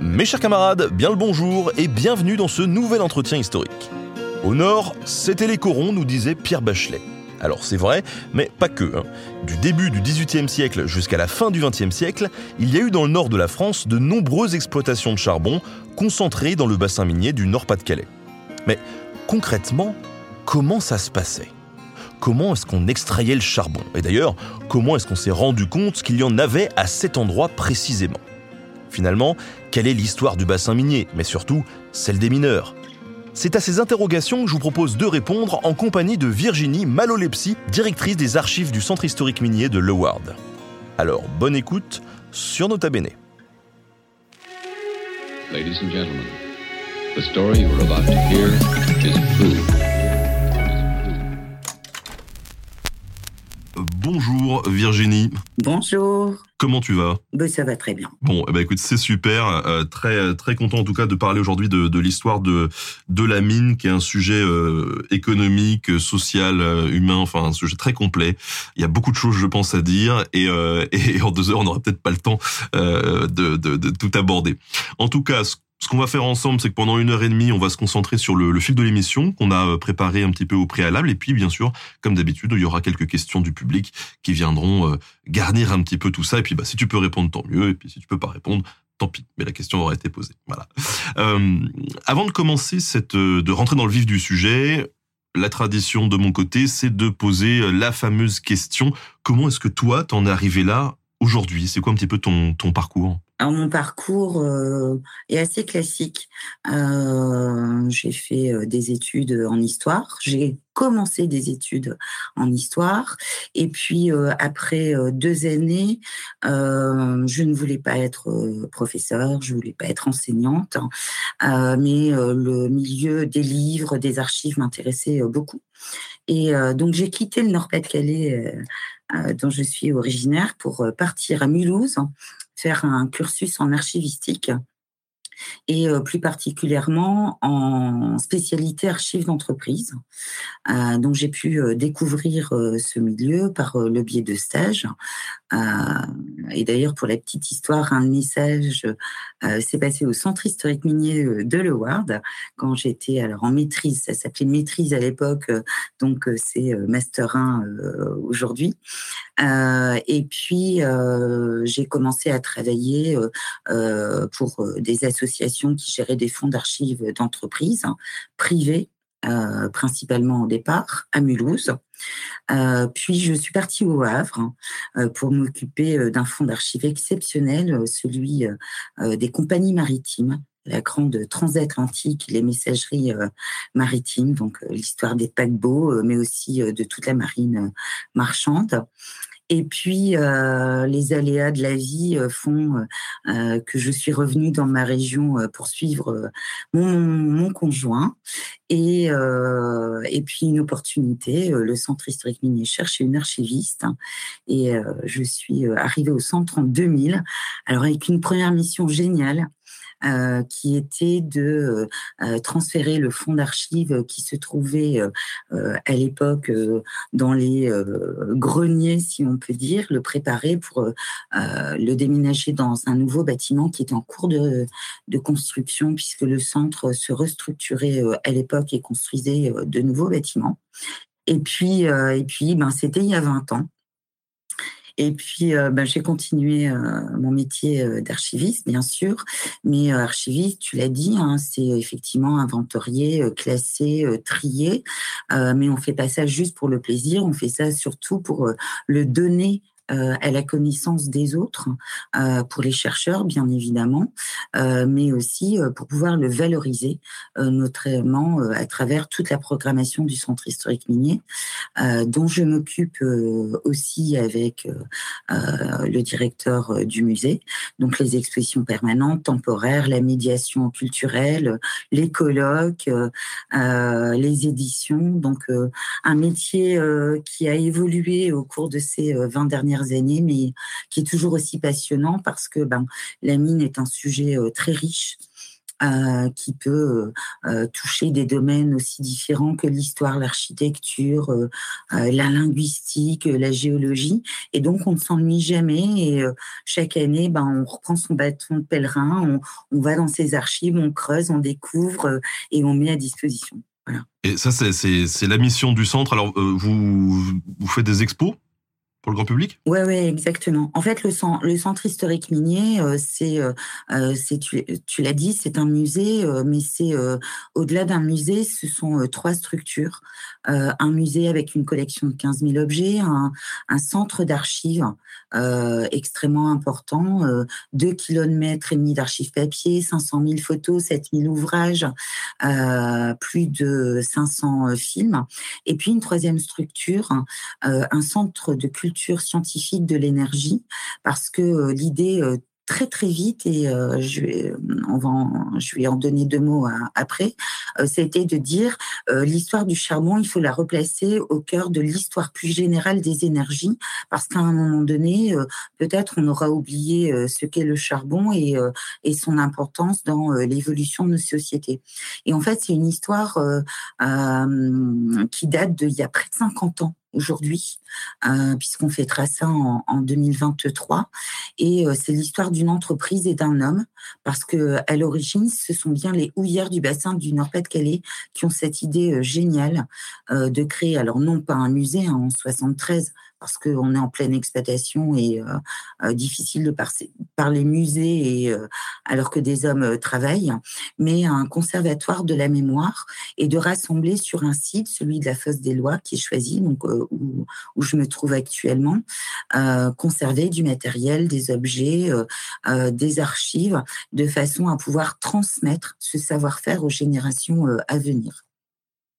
Mes chers camarades, bien le bonjour et bienvenue dans ce nouvel entretien historique. Au nord, c'était les corons, nous disait Pierre Bachelet. Alors c'est vrai, mais pas que. hein. Du début du XVIIIe siècle jusqu'à la fin du XXe siècle, il y a eu dans le nord de la France de nombreuses exploitations de charbon concentrées dans le bassin minier du Nord-Pas-de-Calais. Mais concrètement, comment ça se passait? Comment est-ce qu'on extrayait le charbon? Et d'ailleurs, comment est-ce qu'on s'est rendu compte qu'il y en avait à cet endroit précisément? Finalement, quelle est l'histoire du bassin minier, mais surtout celle des mineurs? C'est à ces interrogations que je vous propose de répondre en compagnie de Virginie Malolepsy, directrice des archives du Centre historique minier de Leward. Alors, bonne écoute sur Nota Bene. Ladies and gentlemen, the story you about to hear is true. Bonjour Virginie, Bonjour. comment tu vas? Ben, ça va très bien. Bon, eh ben écoute, c'est super. Euh, très très content en tout cas de parler aujourd'hui de, de l'histoire de de la mine, qui est un sujet euh, économique, social, euh, humain, enfin un sujet très complet. Il y a beaucoup de choses, je pense, à dire, et, euh, et en deux heures, on n'aura peut-être pas le temps euh, de, de, de tout aborder. En tout cas, ce ce qu'on va faire ensemble, c'est que pendant une heure et demie, on va se concentrer sur le, fil de l'émission qu'on a euh, préparé un petit peu au préalable. Et puis, bien sûr, comme d'habitude, il y aura quelques questions du public qui viendront euh, garnir un petit peu tout ça. Et puis, bah, si tu peux répondre, tant mieux. Et puis, si tu peux pas répondre, tant pis. Mais la question aura été posée. Voilà. Euh, avant de commencer cette, euh, de rentrer dans le vif du sujet, la tradition de mon côté, c'est de poser la fameuse question comment est-ce que toi, t'en es arrivé là aujourd'hui C'est quoi un petit peu ton, parcours? Mon parcours euh, est assez classique. Euh, j'ai fait euh, des études en histoire. J'ai commencé des études en histoire. Et puis, après deux années, je ne voulais pas être professeur, je voulais pas être enseignante, mais le milieu des livres, des archives m'intéressait beaucoup. Et donc, j'ai quitté le Nord-Pas-de-Calais, dont je suis originaire, pour euh, partir à Mulhouse, faire un cursus en archivistique et euh, plus particulièrement en spécialité archives d'entreprise. Euh, donc j'ai pu euh, découvrir euh, ce milieu par le biais de stages. Et d'ailleurs, pour la petite histoire, un message euh, s'est passé au Centre historique minier de Leward quand j'étais alors en maîtrise. Ça s'appelait maîtrise à l'époque, donc c'est master 1 euh, aujourd'hui. Et puis j'ai commencé à travailler pour des associations qui géraient des fonds d'archives d'entreprises hein, privées, euh, principalement au départ, à Mulhouse. Euh, puis je suis partie au Havre euh, pour m'occuper d'un fonds d'archives exceptionnel, celui des compagnies maritimes la grande transatlantique, les messageries maritimes, donc l'histoire des paquebots, mais aussi de toute la marine marchande. Et puis, euh, les aléas de la vie euh, font euh, euh, que je suis revenue dans ma région euh, pour suivre mon, mon conjoint. Et, euh, et puis, une opportunité, le Centre historique minier cherchait une archiviste. hein, et je suis arrivée au centre en 2000. Alors, avec une première mission géniale. Euh, qui était de euh, euh, transférer le fonds d'archives qui se trouvait euh, euh, à l'époque euh, dans les euh, greniers, si on peut dire, le préparer pour euh, euh, le déménager dans un nouveau bâtiment qui est en cours de, de construction puisque le centre se restructurait euh, à l'époque et construisait euh, de nouveaux bâtiments. Et puis, euh, et puis ben, c'était il y a 20 ans. Et puis, euh, ben, j'ai continué euh, mon métier euh, d'archiviste, bien sûr. Mais archiviste, tu l'as dit, hein, c'est effectivement euh, trié. Euh, mais on fait pas ça juste pour le plaisir, on fait ça surtout pour le donner à la connaissance des autres, pour les chercheurs bien évidemment, mais aussi pour pouvoir le valoriser, notamment à travers toute la programmation du Centre historique minier, dont je m'occupe aussi avec le directeur du musée. Donc les expositions permanentes, temporaires, la médiation culturelle, les colloques, les éditions. Donc un métier qui a évolué au cours de ces 20 dernières années, mais qui est toujours aussi passionnant parce que ben, la mine est un sujet très riche. Euh, qui peut euh, toucher des domaines aussi différents que l'histoire, l'architecture, euh, la linguistique, la géologie. Et donc, on ne s'ennuie jamais. Et chaque année, ben, on reprend son bâton de pèlerin, on, on va dans ses archives, on creuse, on découvre et on met à disposition. Et ça, c'est la mission du centre. Alors, vous, vous faites des expos? Pour le grand public? Oui, ouais, exactement. En fait, le, centre, historique minier, euh, c'est, euh, euh, tu, l'as dit, c'est un musée, mais c'est au-delà d'un musée, ce sont trois structures. un musée avec une collection de 15 000 objets, un, un centre d'archives extrêmement important, 2 km et demi d'archives papier, 500 000 photos, 7 000 ouvrages, plus de 500 films. Et puis une troisième structure, un centre de culture scientifique de l'énergie, parce que euh, l'idée euh, très très vite et euh, je vais on va je vais en donner deux mots après c'était de dire l'histoire du charbon il faut la replacer au cœur de l'histoire plus générale des énergies parce qu'à un moment donné peut-être on aura oublié ce qu'est le charbon et et son importance dans l'évolution de nos sociétés. Et en fait c'est une histoire qui date d'il y a près de 50 ans aujourd'hui, euh, puisqu'on fêtera ça en, en 2023. Et euh, c'est l'histoire d'une entreprise et d'un homme, parce que à l'origine, ce sont bien les houillères du bassin du Nord-Pas-de-Calais qui ont cette idée euh, géniale de créer, alors non pas un musée hein, en 73, parce qu'on est en pleine exploitation et euh, euh, difficile de parler musée et, euh, alors que des hommes travaillent, mais un conservatoire de la mémoire et de rassembler sur un site, celui de la Fosse des Lois, qui est choisi, donc où, je me trouve actuellement, conserver du matériel, des objets, des archives, de façon à pouvoir transmettre ce savoir-faire aux générations à venir.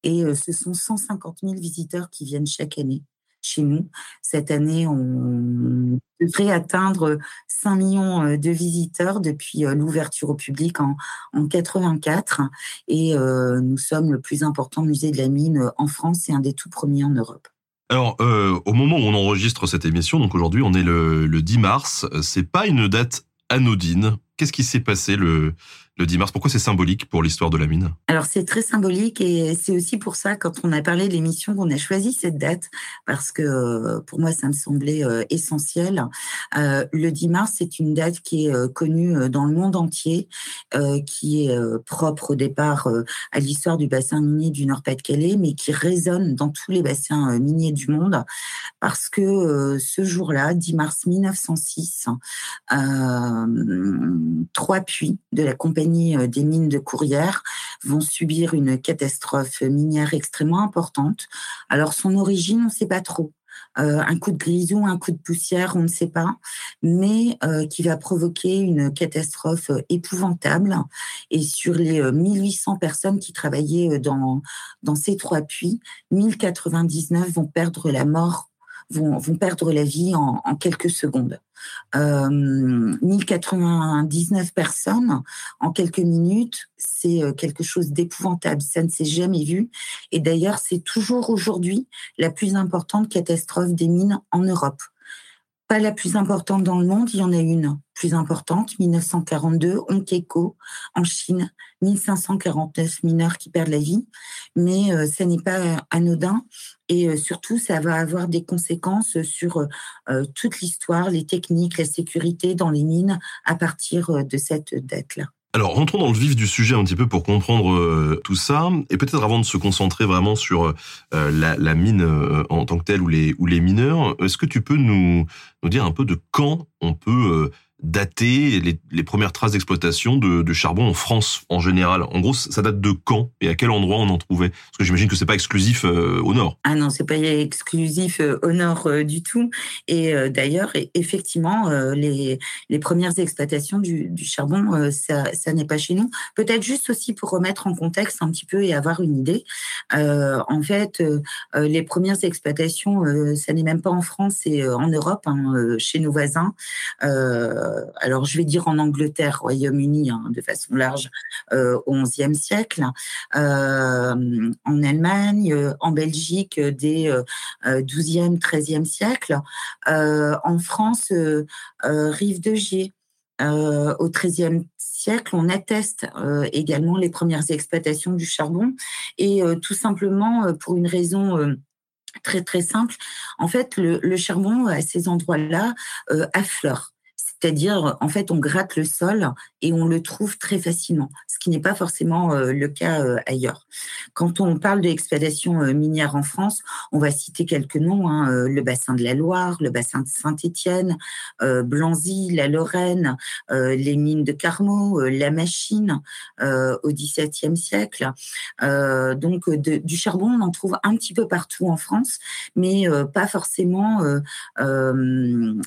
Et ce sont 150 000 visiteurs qui viennent chaque année chez nous. Cette année, on devrait atteindre 5 millions euh, de visiteurs depuis euh, l'ouverture au public en, en 84. Et euh, nous sommes le plus important musée de la mine en France et un des tout premiers en Europe. Alors, au moment où on enregistre cette émission, donc aujourd'hui, on est le, le 10 mars. C'est pas une date anodine. Qu'est-ce qui s'est passé le, le 10 mars. Pourquoi c'est symbolique pour l'histoire de la mine? Alors c'est très symbolique et c'est aussi pour ça quand on a parlé de l'émission qu'on a choisi cette date parce que euh, pour moi ça me semblait euh, essentiel. Euh, le 10 mars c'est une date qui est connue dans le monde entier, qui est propre au départ à l'histoire du bassin minier du Nord-Pas-de-Calais, mais qui résonne dans tous les bassins miniers du monde parce que ce jour-là, 10 mars 1906, trois puits de la compagnie euh, des mines de Courrières vont subir une catastrophe minière extrêmement importante. Alors son origine, on ne sait pas trop. Euh, un coup de grisou, un coup de poussière, on ne sait pas, mais euh, qui va provoquer une catastrophe épouvantable. Et sur les 1800 personnes qui travaillaient dans, dans ces trois puits, 1099 vont perdre la mort, vont, vont perdre la vie en, en quelques secondes euh, 1099 personnes en quelques minutes, c'est euh, quelque chose d'épouvantable. Ça ne s'est jamais vu. Et d'ailleurs, c'est toujours aujourd'hui la plus importante catastrophe des mines en Europe. Pas la plus importante dans le monde, il y en a une plus importante, 1942, Onkeko, en Chine, 1549 mineurs qui perdent la vie, mais euh, ça n'est pas anodin et euh, surtout ça va avoir des conséquences sur euh, toute l'histoire, les techniques, la sécurité dans les mines à partir de cette date-là. Alors, rentrons dans le vif du sujet un petit peu pour comprendre euh, tout ça, et peut-être avant de se concentrer vraiment sur euh, la, mine euh, en tant que telle ou les, mineurs, est-ce que tu peux nous dire un peu de quand on peut dater les, premières traces d'exploitation de, charbon en France en général En gros, ça date de quand et à quel endroit on en trouvait? Parce que j'imagine que c'est pas exclusif euh, au nord. Ah non, c'est pas exclusif euh, au nord euh, du tout. Et d'ailleurs, effectivement, les, les premières exploitations du, charbon, ça, ça n'est pas chez nous. Peut-être juste aussi pour remettre en contexte un petit peu et avoir une idée. en fait, les premières exploitations, ça n'est même pas en France, c'est en Europe, hein, chez nos voisins. Alors je vais dire en Angleterre, Royaume-Uni, hein, de façon large, euh, au XIe siècle, euh, en Allemagne, en Belgique dès XIIe, XIIIe siècle, en France, Rive de Gier. au XIIIe siècle, on atteste également les premières exploitations du charbon et tout simplement pour une raison très très simple. En fait, le charbon à ces endroits-là affleure. C'est-à-dire, en fait, on gratte le sol et on le trouve très facilement, ce qui n'est pas forcément euh, le cas euh, ailleurs. Quand on parle d'exploitation euh, minière en France, on va citer quelques noms, hein, le bassin de la Loire, le bassin de Saint-Étienne, Blanzy, la Lorraine, les mines de Carmaux, la Machine au XVIIe siècle. donc, du charbon, on en trouve un petit peu partout en France, mais pas forcément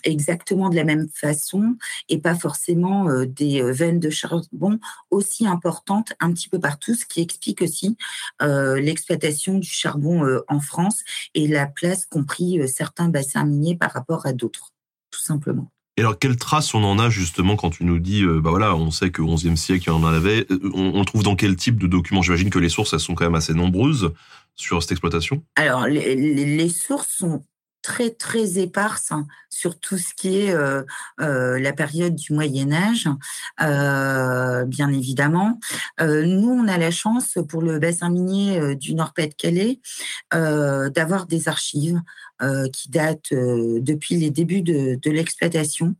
exactement de la même façon et pas forcément euh, des euh, veines de charbon aussi importantes un petit peu partout, ce qui explique aussi euh, l'exploitation du charbon en France et la place qu'ont pris certains bassins miniers par rapport à d'autres, tout simplement. Et alors, quelles traces on en a justement quand tu nous dis, bah voilà, on sait qu'au XIe siècle, il y en avait. On, on trouve dans quel type de documents? J'imagine que les sources, elles sont quand même assez nombreuses sur cette exploitation. Alors, les, les sources sont très très éparse sur tout ce qui est euh, euh, la période du Moyen Âge, euh, bien évidemment. nous, on a la chance pour le bassin minier du Nord-Pas-de-Calais d'avoir des archives qui datent depuis les débuts de, l'exploitation.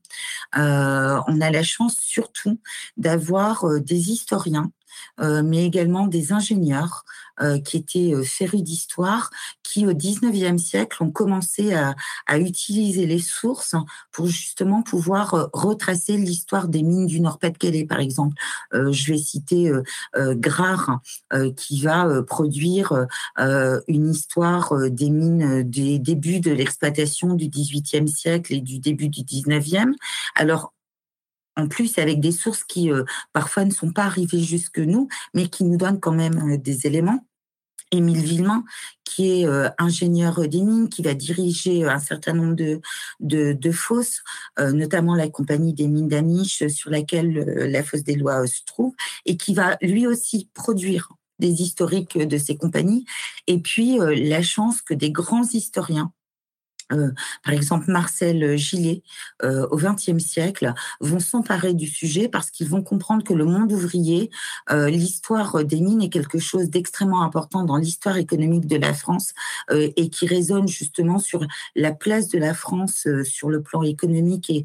on a la chance surtout d'avoir des historiens mais également des ingénieurs euh, qui étaient euh, férus d'histoire, qui au 19e siècle ont commencé à, à, utiliser les sources pour justement pouvoir retracer l'histoire des mines du Nord-Pas-de-Calais, par exemple. je vais citer Grard, qui va produire une histoire des mines des débuts de l'exploitation du 18e siècle et du début du 19e. Alors, en plus avec des sources qui euh, parfois ne sont pas arrivées jusque nous, mais qui nous donnent quand même euh, des éléments. Émile Villemain, qui est euh, ingénieur des mines, qui va diriger un certain nombre de, de, fosses, notamment la compagnie des mines d'Amiche sur laquelle la fosse des lois se trouve, et qui va lui aussi produire des historiques de ces compagnies. Et puis la chance que des grands historiens euh, par exemple Marcel Gillet, euh, au XXe siècle, vont s'emparer du sujet parce qu'ils vont comprendre que le monde ouvrier, euh, l'histoire des mines est quelque chose d'extrêmement important dans l'histoire économique de la France et qui résonne justement sur la place de la France sur le plan économique et,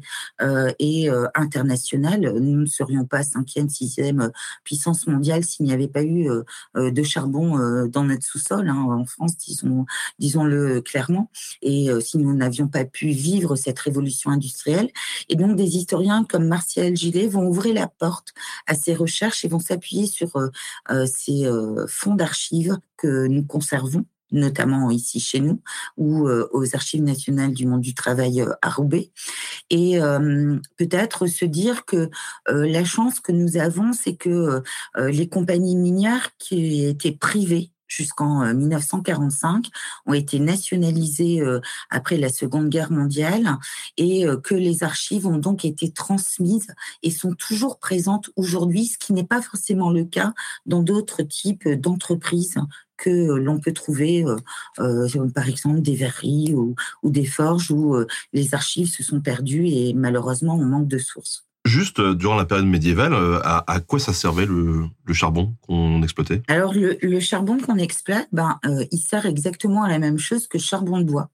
et international. Nous ne serions pas cinquième, sixième puissance mondiale s'il n'y avait pas eu de charbon dans notre sous-sol hein, en France, disons, disons-le clairement. Et si nous n'avions pas pu vivre cette révolution industrielle. Et donc, des historiens comme Martial Gillet vont ouvrir la porte à ces recherches et vont s'appuyer sur euh, euh, ces euh, fonds d'archives que nous conservons notamment ici chez nous, ou aux archives nationales du monde du travail à Roubaix. Et peut-être se dire que la chance que nous avons, c'est que les compagnies minières qui étaient privées jusqu'en 1945 euh, ont été nationalisées euh, après la Seconde Guerre mondiale et euh, que les archives ont donc été transmises et sont toujours présentes aujourd'hui, ce qui n'est pas forcément le cas dans d'autres types d'entreprises que l'on peut trouver, par exemple, des verreries ou des forges où les archives se sont perdues et malheureusement on manque de sources. Juste, euh, durant la période médiévale, euh, à, quoi ça servait le, charbon qu'on exploitait? Alors, le, charbon qu'on exploite, ben, euh, il sert exactement à la même chose que charbon de bois.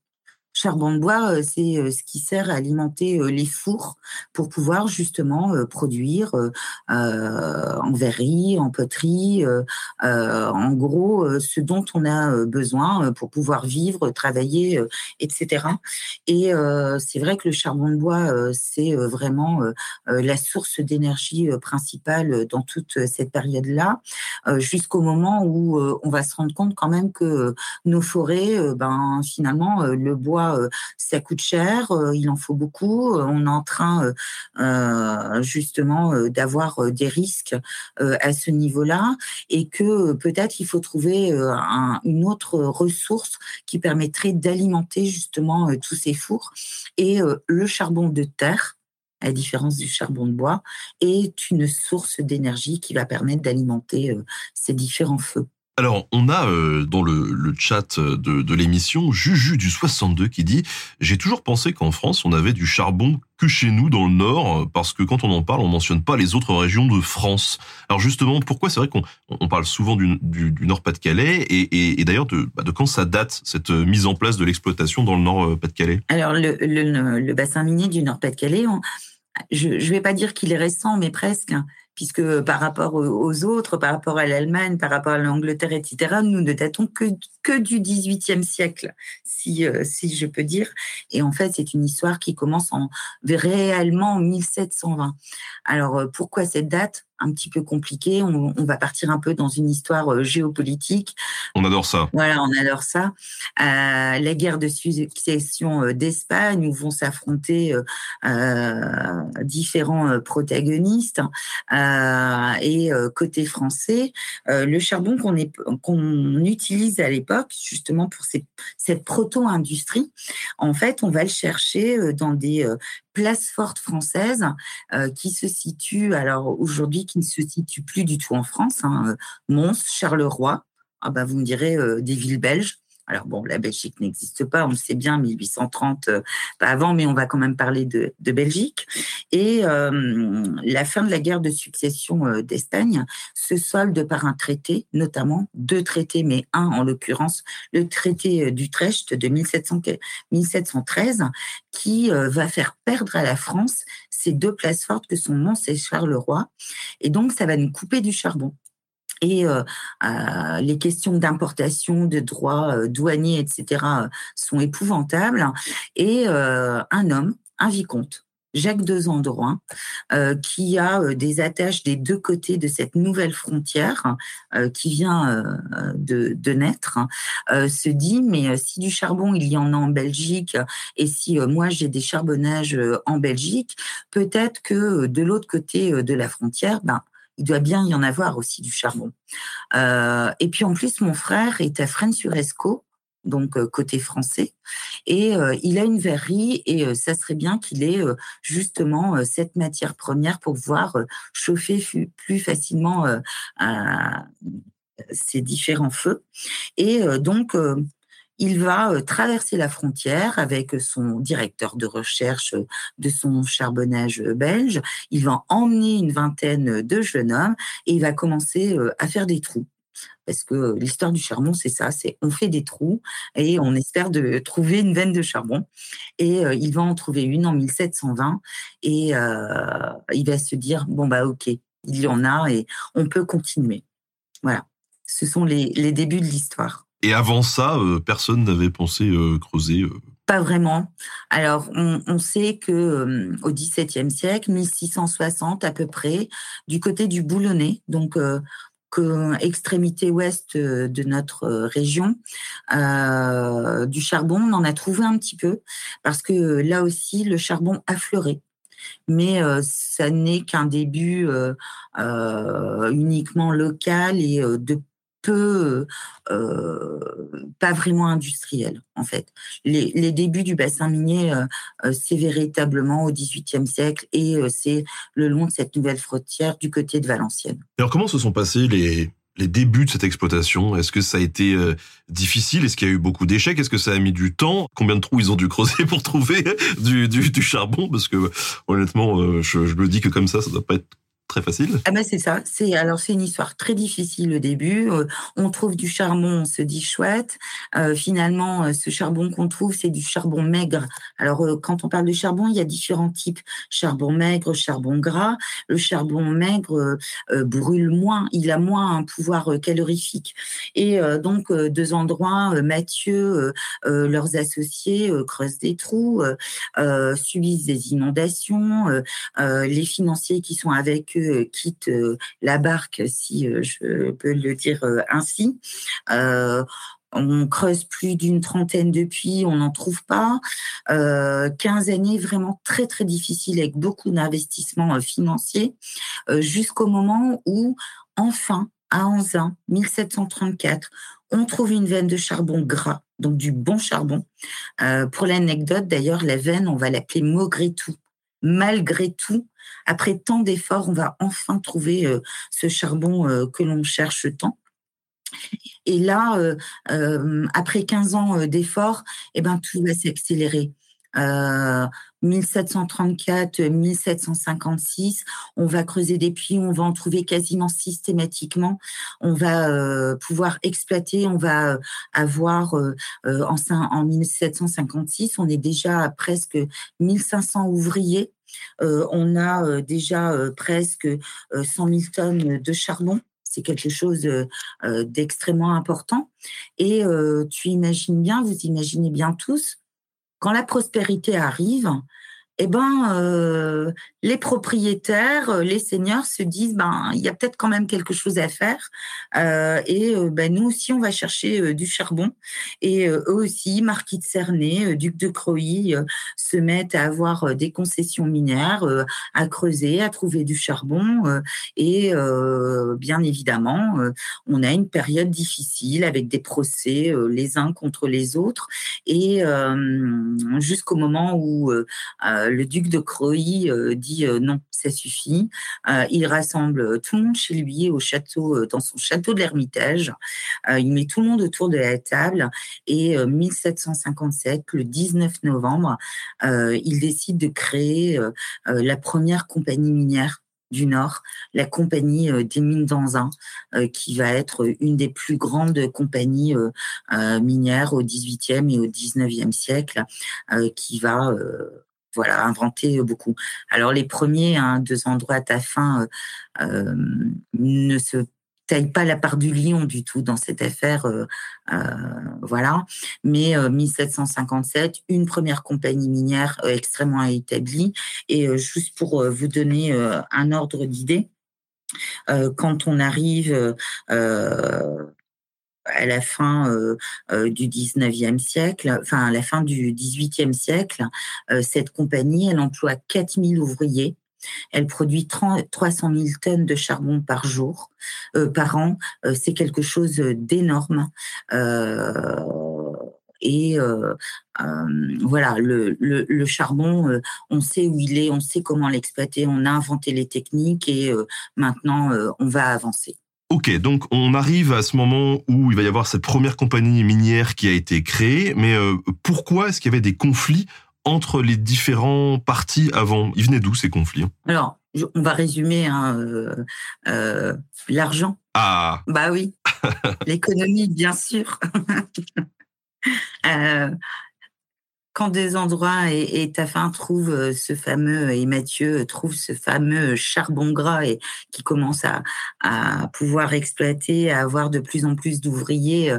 Charbon de bois, c'est ce qui sert à alimenter les fours pour pouvoir justement produire en verrerie, en poterie, en gros, ce dont on a besoin pour pouvoir vivre, travailler, etc. Et c'est vrai que le charbon de bois, c'est vraiment la source d'énergie principale dans toute cette période-là, jusqu'au moment où on va se rendre compte quand même que nos forêts, ben finalement, le bois, ça coûte cher, il en faut beaucoup. On est en train justement d'avoir des risques à ce niveau-là et que peut-être il faut trouver une autre ressource qui permettrait d'alimenter justement tous ces fours. Et le charbon de terre, à la différence du charbon de bois, est une source d'énergie qui va permettre d'alimenter ces différents feux. Alors, on a euh, dans le, chat de, l'émission Juju du 62 qui dit « J'ai toujours pensé qu'en France, on avait du charbon que chez nous, dans le Nord, parce que quand on en parle, on mentionne pas les autres régions de France. » Alors justement, pourquoi c'est vrai qu'on on parle souvent du, Nord-Pas-de-Calais et, d'ailleurs de, bah, de quand ça date, cette mise en place de l'exploitation dans le Nord-Pas-de-Calais? Alors, le, le, le, bassin minier du Nord-Pas-de-Calais, je ne vais pas dire qu'il est récent, mais presque puisque par rapport aux autres, par rapport à l'Allemagne, par rapport à l'Angleterre, etc., nous ne datons que, que du XVIIIe siècle, si, euh, si je peux dire. Et en fait, c'est une histoire qui commence en, réellement en 1720. Alors, euh, pourquoi cette date? Un petit peu compliqué. On, va partir un peu dans une histoire euh, géopolitique. On adore ça. Voilà, on adore ça. Euh, la guerre de succession euh, d'Espagne où vont s'affronter différents protagonistes. et côté français, le charbon qu'on qu'on utilise à l'époque, justement pour cette proto-industrie, en fait, on va le chercher dans des place forte française euh, qui se situe, alors aujourd'hui, qui ne se situe plus du tout en France, hein, euh, Mons, Charleroi, ah bah vous me direz euh, des villes belges, alors bon, la Belgique n'existe pas, on le sait bien, 1830, euh, pas avant, mais on va quand même parler de, Belgique. Et euh, la fin de la guerre de succession euh, d'Espagne se solde par un traité, notamment deux traités, mais un en l'occurrence, le traité d'Utrecht de 1700, 1713, qui va faire perdre à la France ces deux places fortes que sont Mons et Charleroi. Et donc, ça va nous couper du charbon et euh, euh, les questions d'importation, de droits douaniers, etc., sont épouvantables. Et un homme, un vicomte, Jacques de Zandroin, qui a des attaches des deux côtés de cette nouvelle frontière qui vient de, de, naître, se dit, mais si du charbon, il y en a en Belgique, et si moi j'ai des charbonnages en Belgique, peut-être que de l'autre côté de la frontière, ben, il doit bien y en avoir aussi du charbon. Euh, et puis en plus, mon frère est à Fresnes-sur-Escaut, donc euh, côté français, et euh, il a une verrerie et ça serait bien qu'il ait justement cette matière première pour pouvoir chauffer plus facilement ces différents feux. Et donc il va euh, traverser la frontière avec son directeur de recherche de son charbonnage belge. Il va emmener une vingtaine de jeunes hommes et il va commencer euh, à faire des trous. Parce que l'histoire du charbon, c'est ça, c'est on fait des trous et on espère de trouver une veine de charbon. Et euh, il va en trouver une en 1720 et il va se dire bon bah ok, il y en a et on peut continuer. Voilà, ce sont les, les débuts de l'histoire. Et avant ça, euh, personne n'avait pensé euh, creuser euh. Pas vraiment. Alors, on, sait que au XVIIe siècle, 1660 à peu près, du côté du Boulonnais, donc extrémité ouest de notre région, du charbon, on en a trouvé un petit peu, parce que là aussi, le charbon affleurait mais ça n'est qu'un début uniquement local et de peu pas vraiment industriel en fait. Les, les débuts du bassin minier, euh, euh c'est véritablement au XVIIIe siècle et euh, c'est le long de cette nouvelle frontière du côté de Valenciennes. Alors comment se sont passés les les débuts de cette exploitation? Est-ce que ça a été difficile? Est-ce qu'il y a eu beaucoup d'échecs? Est-ce que ça a mis du temps? Combien de trous ils ont dû creuser pour trouver du, du, du charbon? Parce que honnêtement, je, je me dis que comme ça, ça doit pas être facile. Ah ben c'est ça. C'est alors c'est une histoire très difficile au début. Euh, on trouve du charbon, on se dit chouette. Euh, finalement, ce charbon qu'on trouve, c'est du charbon maigre. Alors quand on parle de charbon, il y a différents types charbon maigre, charbon gras. Le charbon maigre brûle moins, il a moins un pouvoir calorifique. Et donc deux endroits, Mathieu, leurs associés creusent des trous, subissent des inondations. les financiers qui sont avec eux quittent la barque, si je peux le dire ainsi. On creuse plus d'une trentaine de puits, on n'en trouve pas. Euh, 15 années vraiment très très difficiles avec beaucoup d'investissements financiers, jusqu'au moment où enfin, à Anzin, 1734, on trouve une veine de charbon gras, donc du bon charbon. pour l'anecdote, d'ailleurs, la veine, on va l'appeler malgré tout malgré tout, après tant d'efforts, on va enfin trouver euh, ce charbon euh, que l'on cherche tant. Et là, euh, après 15 ans d'efforts, eh ben, tout va s'accélérer. 1734, 1756, on va creuser des puits, on va en trouver quasiment systématiquement, on va pouvoir exploiter, on va avoir en, en 1756, on est déjà à presque 1500 ouvriers on a déjà presque 100 000 tonnes de charbon. C'est quelque chose d'extrêmement important. Et tu imagines bien, vous imaginez bien tous, quand la prospérité arrive, eh ben, euh, les propriétaires, euh, les seigneurs se disent, ben, il y a peut-être quand même quelque chose à faire. Euh, et ben, nous aussi, on va chercher du charbon. Et eux aussi, marquis de Cernay, duc de Croy, se mettent à avoir des concessions minières, à creuser, à trouver du charbon. et bien évidemment, on a une période difficile avec des procès les uns contre les autres. Et jusqu'au moment où euh, le duc de Croy euh, dit euh, non, ça suffit. il rassemble tout le monde chez lui au château, dans son château de l'Ermitage. il met tout le monde autour de la table et 1757, le 19 novembre, il décide de créer la première compagnie minière du Nord, la compagnie des mines d'Anzin, qui va être une des plus grandes compagnies minières au XVIIIe et au XIXe siècle, qui va voilà, inventé beaucoup. Alors les premiers, hein, deux endroits à fin, euh, euh, ne se taillent pas la part du lion du tout dans cette affaire, euh, voilà. Mais 1757, une première compagnie minière extrêmement établie. Et juste pour vous donner un ordre d'idée, quand on arrive à la fin euh, euh, du 19e siècle, enfin à la fin du 18e siècle, euh, cette compagnie, elle emploie 4000 ouvriers. Elle produit 300 000 tonnes de charbon par jour, par an. c'est quelque chose d'énorme. et voilà, le, le, le charbon, on sait où il est, on sait comment l'exploiter, on a inventé les techniques et maintenant on va avancer. Ok, donc on arrive à ce moment où il va y avoir cette première compagnie minière qui a été créée, mais euh, pourquoi est-ce qu'il y avait des conflits entre les différents partis avant? Ils venaient d'où ces conflits Alors, on va résumer hein, euh, euh, l'argent. Ah Bah oui, l'économie bien sûr. quand des endroits et, et Taffin trouve euh, ce fameux et Mathieu trouve ce fameux charbon gras et qui commence à, pouvoir exploiter, à avoir de plus en plus d'ouvriers, euh,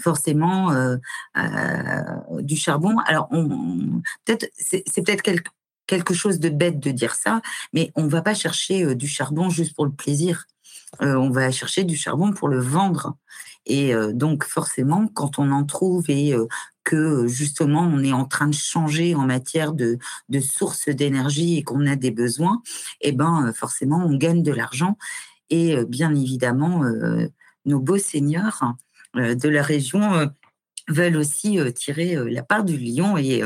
forcément euh, euh, du charbon. Alors, on, peut-être c'est peut-être quelque quelque chose de bête de dire ça, mais on va pas chercher du charbon juste pour le plaisir. on va chercher du charbon pour le vendre. Et donc forcément, quand on en trouve et que justement on est en train de changer en matière de, sources d'énergie et qu'on a des besoins, eh ben forcément on gagne de l'argent. Et bien évidemment, nos beaux seigneurs de la région veulent aussi tirer la part du lion et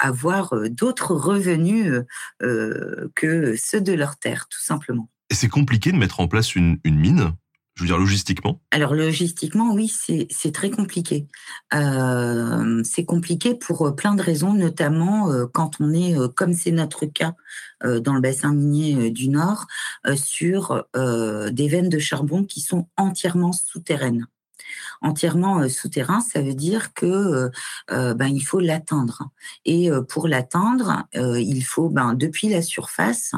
avoir d'autres revenus que ceux de leur terre, tout simplement. Et c'est compliqué de mettre en place une mine? Je veux dire logistiquement Alors logistiquement, oui, c'est très compliqué. Euh, c'est compliqué pour euh, plein de raisons, notamment euh, quand on est, comme c'est notre cas dans le bassin minier du Nord, sur des veines de charbon qui sont entièrement souterraines entièrement souterrain, ça veut dire que ben, il faut l'atteindre. Et pour l'atteindre, il faut ben, depuis la surface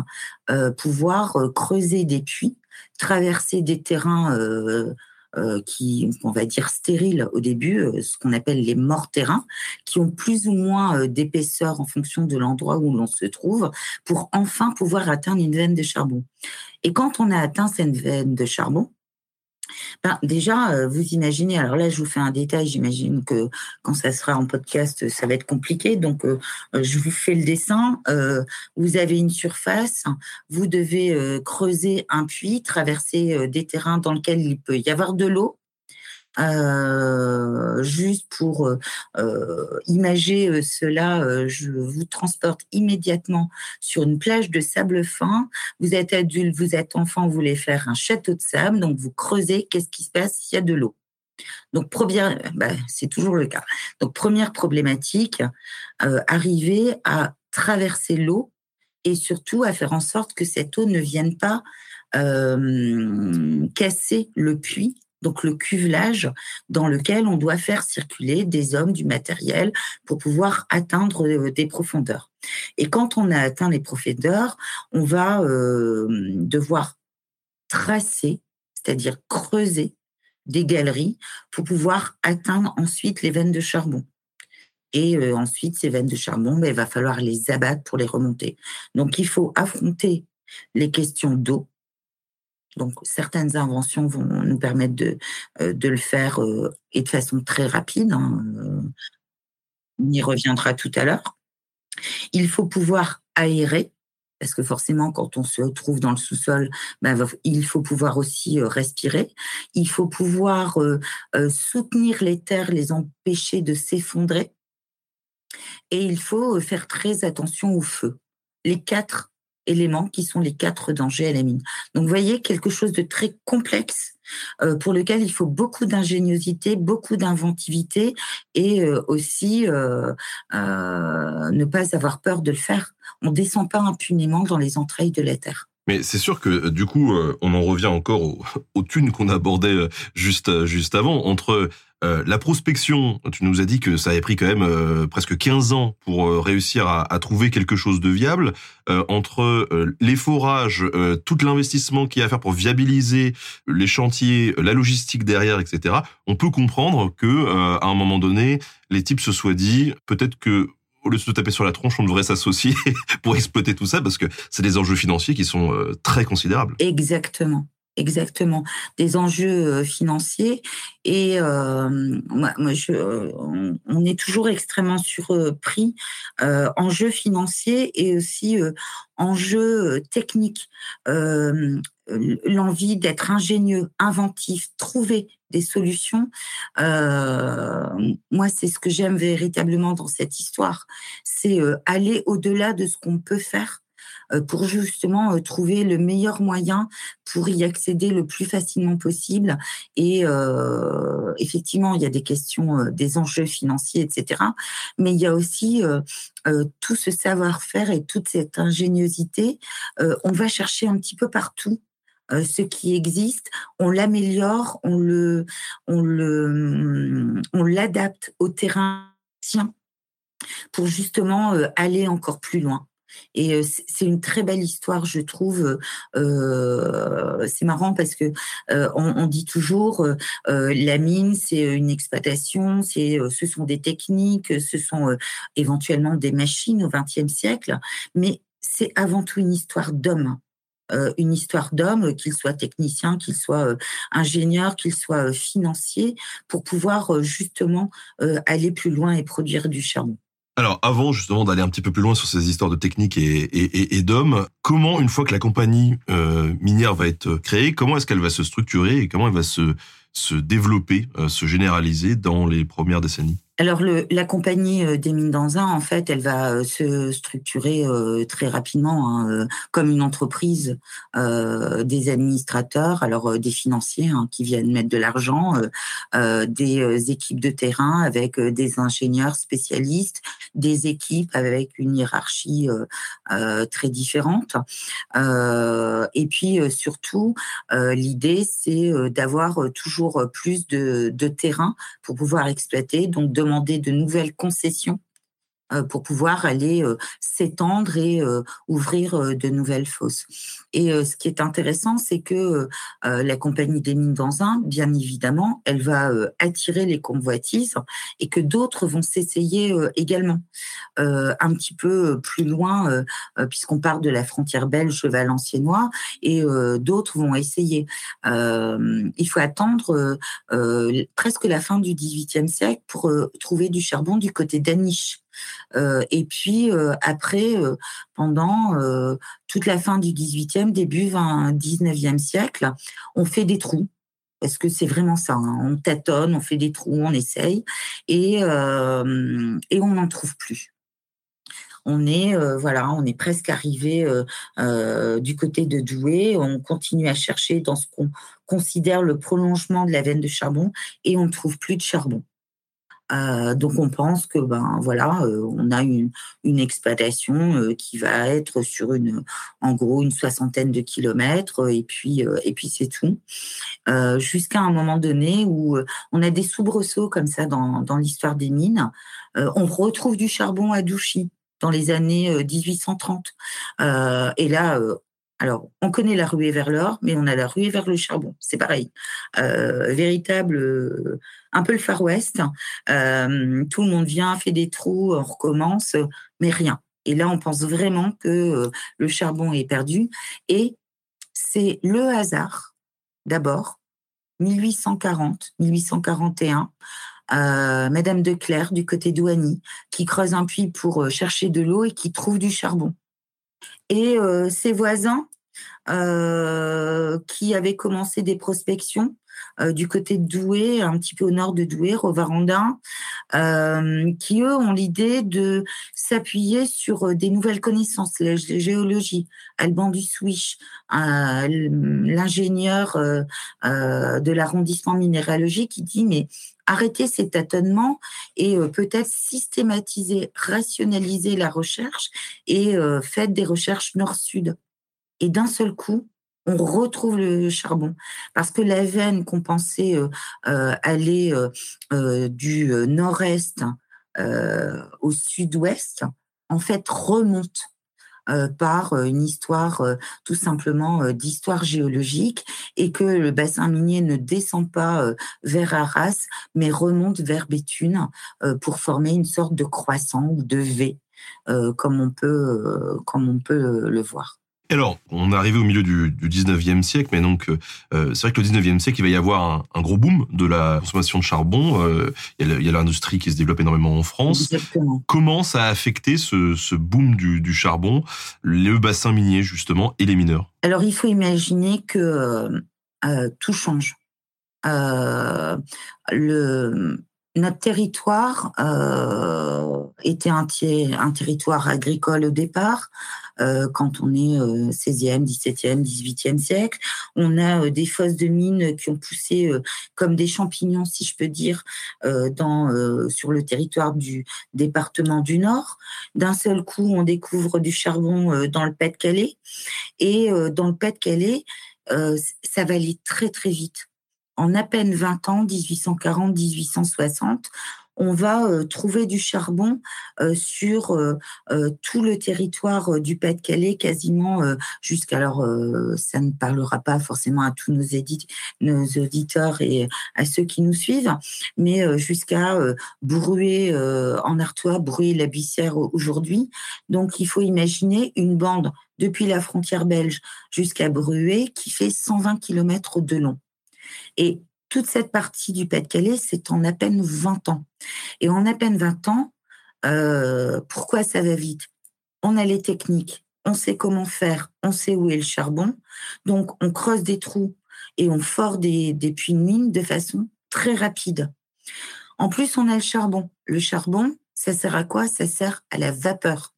pouvoir creuser des puits traverser des terrains euh, euh, qui, on va dire, stériles au début, euh, ce qu'on appelle les morts terrains, qui ont plus ou moins d'épaisseur en fonction de l'endroit où l'on se trouve, pour enfin pouvoir atteindre une veine de charbon. Et quand on a atteint cette veine de charbon, ben, déjà, euh, vous imaginez, alors là, je vous fais un détail, j'imagine que quand ça sera en podcast, ça va être compliqué. Donc, euh, je vous fais le dessin. Euh, vous avez une surface, vous devez creuser un puits, traverser des terrains dans lesquels il peut y avoir de l'eau. Euh, juste pour euh, euh imager euh, cela, je vous transporte immédiatement sur une plage de sable fin. Vous êtes adulte, vous êtes enfant, vous voulez faire un château de sable, donc vous creusez. Qu'est-ce qui se passe? S'il y a de l'eau donc, première, bah, c'est toujours le cas. Donc, première problématique, arriver à traverser l'eau et surtout à faire en sorte que cette eau ne vienne pas casser le puits donc le cuvelage dans lequel on doit faire circuler des hommes, du matériel pour pouvoir atteindre euh, des profondeurs. Et quand on a atteint les profondeurs, on va euh, devoir tracer, c'est-à-dire creuser des galeries pour pouvoir atteindre ensuite les veines de charbon. Et euh, ensuite, ces veines de charbon, ben, il va falloir les abattre pour les remonter. Donc, il faut affronter les questions d'eau, donc, certaines inventions vont nous permettre de, euh, de le faire euh, et de façon très rapide. Hein, euh, on y reviendra tout à l'heure. Il faut pouvoir aérer, parce que forcément, quand on se trouve dans le sous-sol, ben, il faut pouvoir aussi respirer. Il faut pouvoir soutenir les terres, les empêcher de s'effondrer. Et il faut faire très attention au feu. Les quatre éléments qui sont les quatre dangers à la mine. Donc, vous voyez, quelque chose de très complexe euh, pour lequel il faut beaucoup d'ingéniosité, beaucoup d'inventivité et euh, aussi euh, ne pas avoir peur de le faire. On descend pas impunément dans les entrailles de la terre. Mais c'est sûr que du coup, on en revient encore aux, aux thunes qu'on abordait juste juste avant entre euh, la prospection, tu nous as dit que ça avait pris quand même euh, presque 15 ans pour euh, réussir à, trouver quelque chose de viable. entre les forages, tout l'investissement qu'il y a à faire pour viabiliser les chantiers, la logistique derrière, etc. On peut comprendre que à un moment donné, les types se soient dit peut-être que au lieu de se taper sur la tronche, on devrait s'associer pour exploiter tout ça parce que c'est des enjeux financiers qui sont très considérables. Exactement exactement des enjeux euh, financiers. Et euh, moi, je, euh, on, est toujours extrêmement surpris euh, enjeux financiers et aussi euh, enjeux techniques. L'envie d'être ingénieux inventif trouver des solutions. Moi c'est ce que j'aime véritablement dans cette histoire. C'est aller au-delà de ce qu'on peut faire euh, pour justement euh, trouver le meilleur moyen pour y accéder le plus facilement possible. Et euh, effectivement, il y a des questions, des enjeux financiers, etc. Mais il y a aussi tout ce savoir-faire et toute cette ingéniosité. on va chercher un petit peu partout ce qui existe, on l'améliore, on on l'adapte au terrain pour justement aller encore plus loin. Et c'est une très belle histoire, je trouve. Euh, c'est marrant parce que on, dit toujours la mine, c'est une exploitation, c'est, ce sont des techniques, ce sont éventuellement des machines au XXe siècle, mais c'est avant tout une histoire d'homme. une histoire d'homme, qu'il soit technicien, qu'il soit ingénieur, qu'il soit financier, pour pouvoir justement aller plus loin et produire du charbon. Alors, avant justement d'aller un petit peu plus loin sur ces histoires de technique et, d'hommes, comment, une fois que la compagnie euh, minière va être créée, comment est-ce qu'elle va se structurer et comment elle va se, se développer, euh, se généraliser dans les premières décennies? Alors le, la compagnie euh, des mines d'Anzin, en fait, elle va euh, se structurer euh, très rapidement hein, comme une entreprise des administrateurs, alors des financiers hein, qui viennent mettre de l'argent, des équipes de terrain avec des ingénieurs spécialistes, des équipes avec une hiérarchie très différente. et puis surtout, l'idée c'est d'avoir toujours plus de, de terrain pour pouvoir exploiter, donc de demander de nouvelles concessions pour pouvoir aller euh, s'étendre et euh, ouvrir de nouvelles fosses. Et ce qui est intéressant, c'est que la compagnie des mines d'Anzin, bien évidemment, elle va attirer les convoitises et que d'autres vont s'essayer également. un petit peu plus loin, puisqu'on part de la frontière belge valenciennois, et d'autres vont essayer. il faut attendre presque la fin du XVIIIe siècle pour trouver du charbon du côté d'Aniche. Euh, et puis euh, après, euh, pendant toute la fin du 18e, début 19e siècle, on fait des trous parce que c'est vraiment ça. Hein. On tâtonne, on fait des trous, on essaye, et, et on n'en trouve plus. On est voilà, on est presque arrivé du côté de Douai. On continue à chercher dans ce qu'on considère le prolongement de la veine de charbon, et on ne trouve plus de charbon. Euh, donc on pense que ben voilà, euh, on a une, une exploitation euh, qui va être sur une, en gros une soixantaine de kilomètres et puis et puis c'est tout. Jusqu'à un moment donné où on a des soubresauts comme ça dans, dans l'histoire des mines. on retrouve du charbon à Douchy dans les années 1830. et là, alors, on connaît la ruée vers l'or, mais on a la ruée vers le charbon. C'est pareil. Euh, véritable, euh, un peu le Far West. Euh, tout le monde vient, fait des trous, on recommence, mais rien. Et là, on pense vraiment que le charbon est perdu. Et c'est le hasard, d'abord, 1840, 1841. Madame de Clerc, du côté d'Ouani, qui creuse un puits pour chercher de l'eau et qui trouve du charbon et euh, ses voisins euh, qui avaient commencé des prospections euh, du côté de Douai, un petit peu au nord de Douai, Rovarandin, qui eux ont l'idée de s'appuyer sur des nouvelles connaissances, la géologie. Alban du Swish, l'ingénieur de l'arrondissement minéralogique, qui dit mais arrêter ces tâtonnements et euh, peut-être systématiser, rationaliser la recherche et euh, faites des recherches nord-sud. Et d'un seul coup, on retrouve le charbon parce que la veine qu'on pensait euh, aller du nord-est au sud-ouest, en fait, remonte par euh, une histoire euh, tout simplement d'histoire géologique et que le bassin minier ne descend pas vers Arras mais remonte vers Béthune pour former une sorte de croissant ou de V comme on peut comme on peut le voir. Alors, on est arrivé au milieu du, du 19e siècle, mais donc euh, euh c'est vrai que le 19e siècle, il va y avoir un, un gros boom de la consommation de charbon. Euh, il y a l'industrie qui se développe énormément en France. Exactement. Comment ça a affecté ce, ce boom du, du, charbon, le bassin minier justement et les mineurs? Alors, il faut imaginer que euh, tout change. le notre territoire euh, était un, territoire agricole au départ. Euh, quand on est euh, 16e, 17e, 18e siècle, on a euh, des fosses de mines qui ont poussé euh, comme des champignons, si je peux dire, euh, dans, sur le territoire du département du Nord. D'un seul coup, on découvre du charbon dans le Pas-de-Calais. Et dans le Pas-de-Calais, ça va aller très très vite en à peine 20 ans, 1840-1860, on va euh, trouver du charbon euh, sur euh, tout le territoire du Pas-de-Calais, quasiment jusqu'alors, ça ne parlera pas forcément à tous nos, auditeurs et à ceux qui nous suivent, mais jusqu'à Brouet en Artois, Brouet la Bissière aujourd'hui. Donc il faut imaginer une bande depuis la frontière belge jusqu'à Bruet qui fait 120 km de long. Et toute cette partie du Pas-de-Calais, c'est en à peine 20 ans. Et en à peine 20 ans, euh, pourquoi ça va vite? On a les techniques, on sait comment faire, on sait où est le charbon. Donc, on creuse des trous et on fore des, des puits de mine de façon très rapide. En plus, on a le charbon. Le charbon, ça sert à quoi? Ça sert à la vapeur.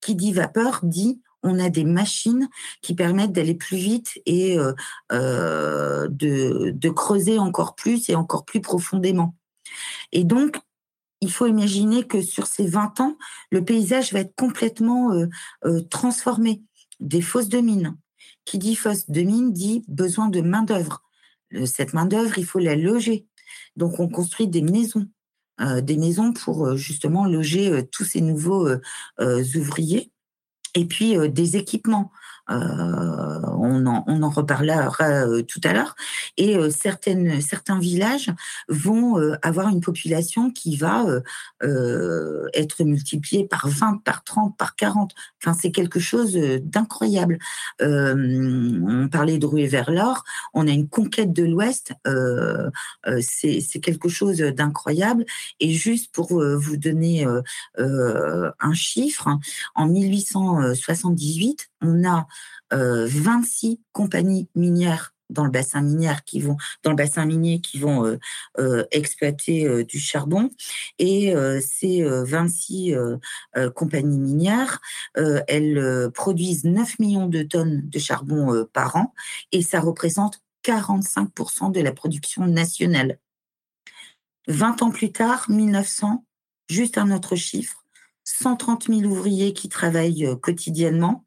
Qui dit vapeur dit on a des machines qui permettent d'aller plus vite et euh, euh, de, creuser encore plus et encore plus profondément. Et donc, il faut imaginer que sur ces 20 ans, le paysage va être complètement euh, transformé. Des fosses de mine. Qui dit fosse de mine dit besoin de main-d'œuvre. Cette main-d'œuvre, il faut la loger. Donc, on construit des maisons. des maisons pour justement loger tous ces nouveaux ouvriers et puis des équipements. Euh, on, en, on en reparlera euh, tout à l'heure. Et euh, certaines, certains villages vont avoir une population qui va être multipliée par 20, par 30, par 40. Enfin, c'est quelque chose d'incroyable. on parlait de ruée vers l'or. On a une conquête de l'Ouest. c'est quelque chose d'incroyable. Et juste pour vous donner un chiffre, en 1878, on a 26 euh, compagnies minières dans le bassin minier qui vont dans le bassin minier qui vont euh, euh, exploiter du charbon et ces 26 compagnies minières elles produisent 9 millions de tonnes de charbon par an et ça représente 45% de la production nationale. 20 ans plus tard, 1900, juste un autre chiffre, 130 000 ouvriers qui travaillent euh, quotidiennement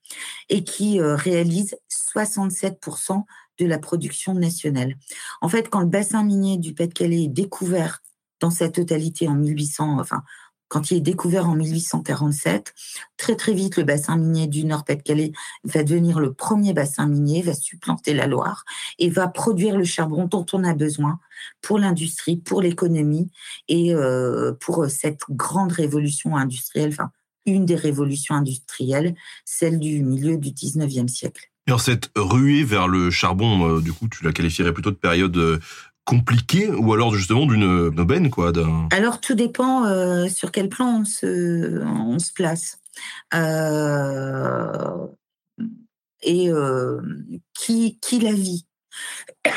et qui euh, réalisent 67% de la production nationale. En fait, quand le bassin minier du Pas-de-Calais est découvert dans sa totalité en 1800, enfin quand il est découvert en 1847, très très vite, le bassin minier du Nord-Pas-de-Calais va devenir le premier bassin minier, va supplanter la Loire et va produire le charbon dont on a besoin pour l'industrie, pour l'économie et euh, pour cette grande révolution industrielle, enfin une des révolutions industrielles, celle du milieu du 19e siècle. Alors cette ruée vers le charbon, euh, du coup, tu la qualifierais plutôt de période euh, compliqué ou alors justement d'une aubaine quoi Alors tout dépend euh, sur quel plan on se, place. Euh, et euh, qui, qui la vit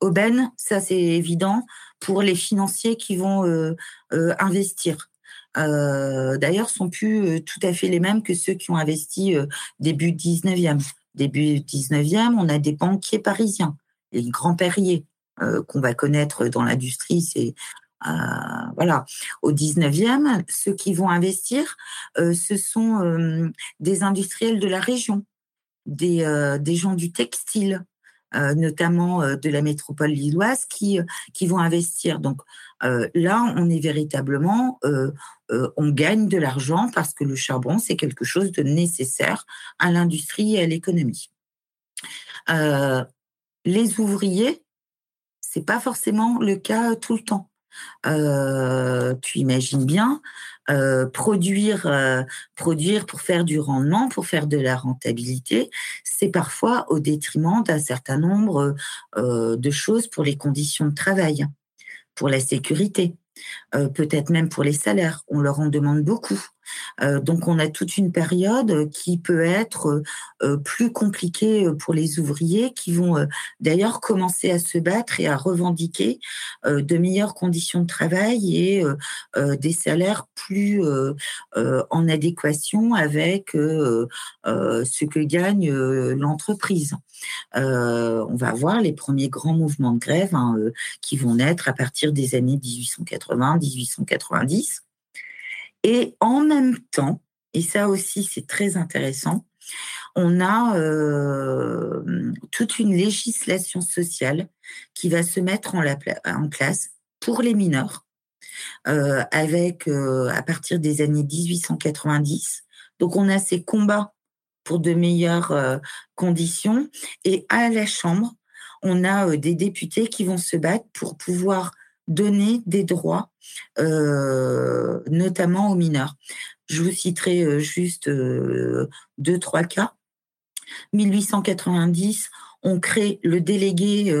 Aubaine, ça c'est évident pour les financiers qui vont investir. D'ailleurs, sont plus tout à fait les mêmes que ceux qui ont investi début 19e. Début 19e, on a des banquiers parisiens, les grands perriers, euh, qu'on va connaître dans l'industrie, c'est euh, voilà. Au 19e, ceux qui vont investir, euh, ce sont des industriels de la région, des, gens du textile, notamment de la métropole lilloise, qui vont investir. Donc là, on est véritablement, on gagne de l'argent parce que le charbon, c'est quelque chose de nécessaire à l'industrie et à l'économie. les ouvriers, c'est pas forcément le cas tout le temps. Euh, tu imagines bien euh, produire, euh, produire pour faire du rendement, pour faire de la rentabilité, c'est parfois au détriment d'un certain nombre de choses pour les conditions de travail, pour la sécurité. Euh, peut-être même pour les salaires. On leur en demande beaucoup. Euh, donc on a toute une période qui peut être euh, plus compliquée pour les ouvriers qui vont d'ailleurs commencer à se battre et à revendiquer de meilleures conditions de travail et des salaires plus en adéquation avec ce que gagne l'entreprise. on va voir les premiers grands mouvements de grève hein, qui vont naître à partir des années 1880, 1890. Et en même temps, et ça aussi c'est très intéressant, on a euh, toute une législation sociale qui va se mettre en, en place pour les mineurs, euh, avec euh, à partir des années 1890. Donc on a ces combats pour de meilleures conditions et à la Chambre, on a des députés qui vont se battre pour pouvoir donner des droits, euh, notamment aux mineurs. Je vous citerai euh, juste euh, deux, trois cas. 1890, on crée le délégué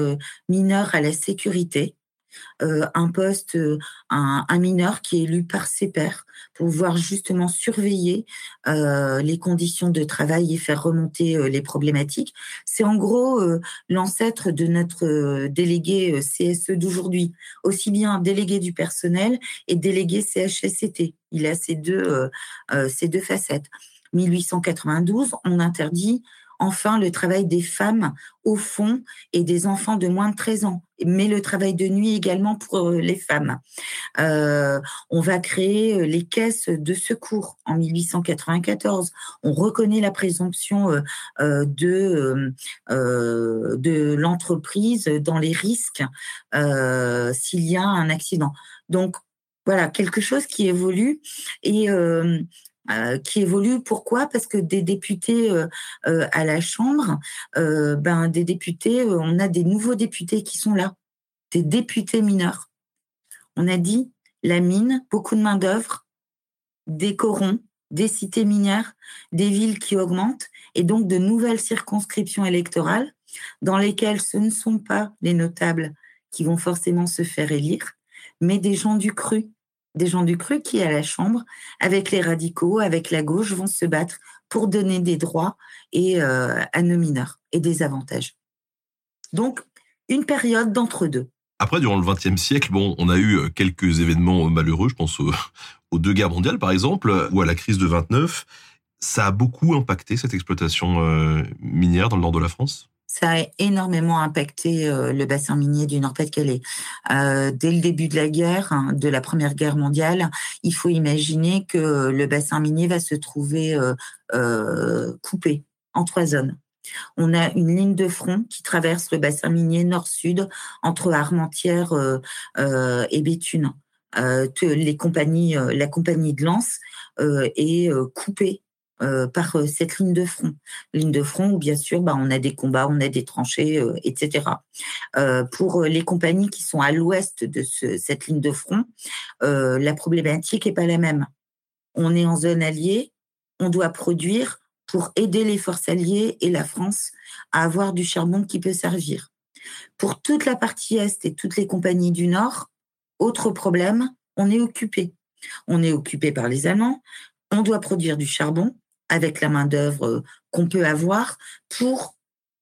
mineur à la sécurité un poste, un, mineur qui est élu par ses pairs pour pouvoir justement surveiller les conditions de travail et faire remonter les problématiques. C'est en gros l'ancêtre de notre délégué CSE d'aujourd'hui, aussi bien délégué du personnel et délégué CHSCT. Il a ces deux, ces deux facettes. 1892, on interdit enfin le travail des femmes au fond et des enfants de moins de 13 ans, mais le travail de nuit également pour euh, les femmes. Euh, on va créer euh, les caisses de secours en 1894. On reconnaît la présomption de, l'entreprise dans les risques s'il y a un accident. Donc, voilà, quelque chose qui évolue et qui évolue. Pourquoi? Parce que des députés euh, euh, à la Chambre, ben des députés, on a des nouveaux députés qui sont là, des députés mineurs. On a dit la mine, beaucoup de main d'œuvre, des corons, des cités minières, des villes qui augmentent, et donc de nouvelles circonscriptions électorales dans lesquelles ce ne sont pas les notables qui vont forcément se faire élire, mais des gens du cru, des gens du cru qui, à la Chambre, avec les radicaux, avec la gauche, vont se battre pour donner des droits et, euh, à nos mineurs et des avantages. Donc, une période d'entre-deux. Après, durant le XXe siècle, bon, on a eu euh, quelques événements malheureux, je pense aux, deux guerres mondiales, par exemple, ou à la crise de 29. Ça a beaucoup impacté cette exploitation euh, minière dans le nord de la France? Ça a énormément impacté euh, le bassin minier du Nord-Pas-de-Calais. Euh, dès le début de la guerre, hein, de la Première Guerre mondiale, il faut imaginer que le bassin minier va se trouver euh, coupé en trois zones. On a une ligne de front qui traverse le bassin minier nord-sud entre Armentières et Béthune. les compagnies, la compagnie de Lens est coupée euh, par euh, cette ligne de front. Ligne de front où bien sûr bah, on a des combats, on a des tranchées, euh, etc. pour les compagnies qui sont à l'ouest de cette ligne de front, la problématique n'est pas la même. On est en zone alliée, on doit produire pour aider les forces alliées et la France à avoir du charbon qui peut servir. Pour toute la partie est et toutes les compagnies du nord, autre problème, on est occupé. On est occupé par les Allemands, on doit produire du charbon, avec la main-d'œuvre euh, qu'on peut avoir pour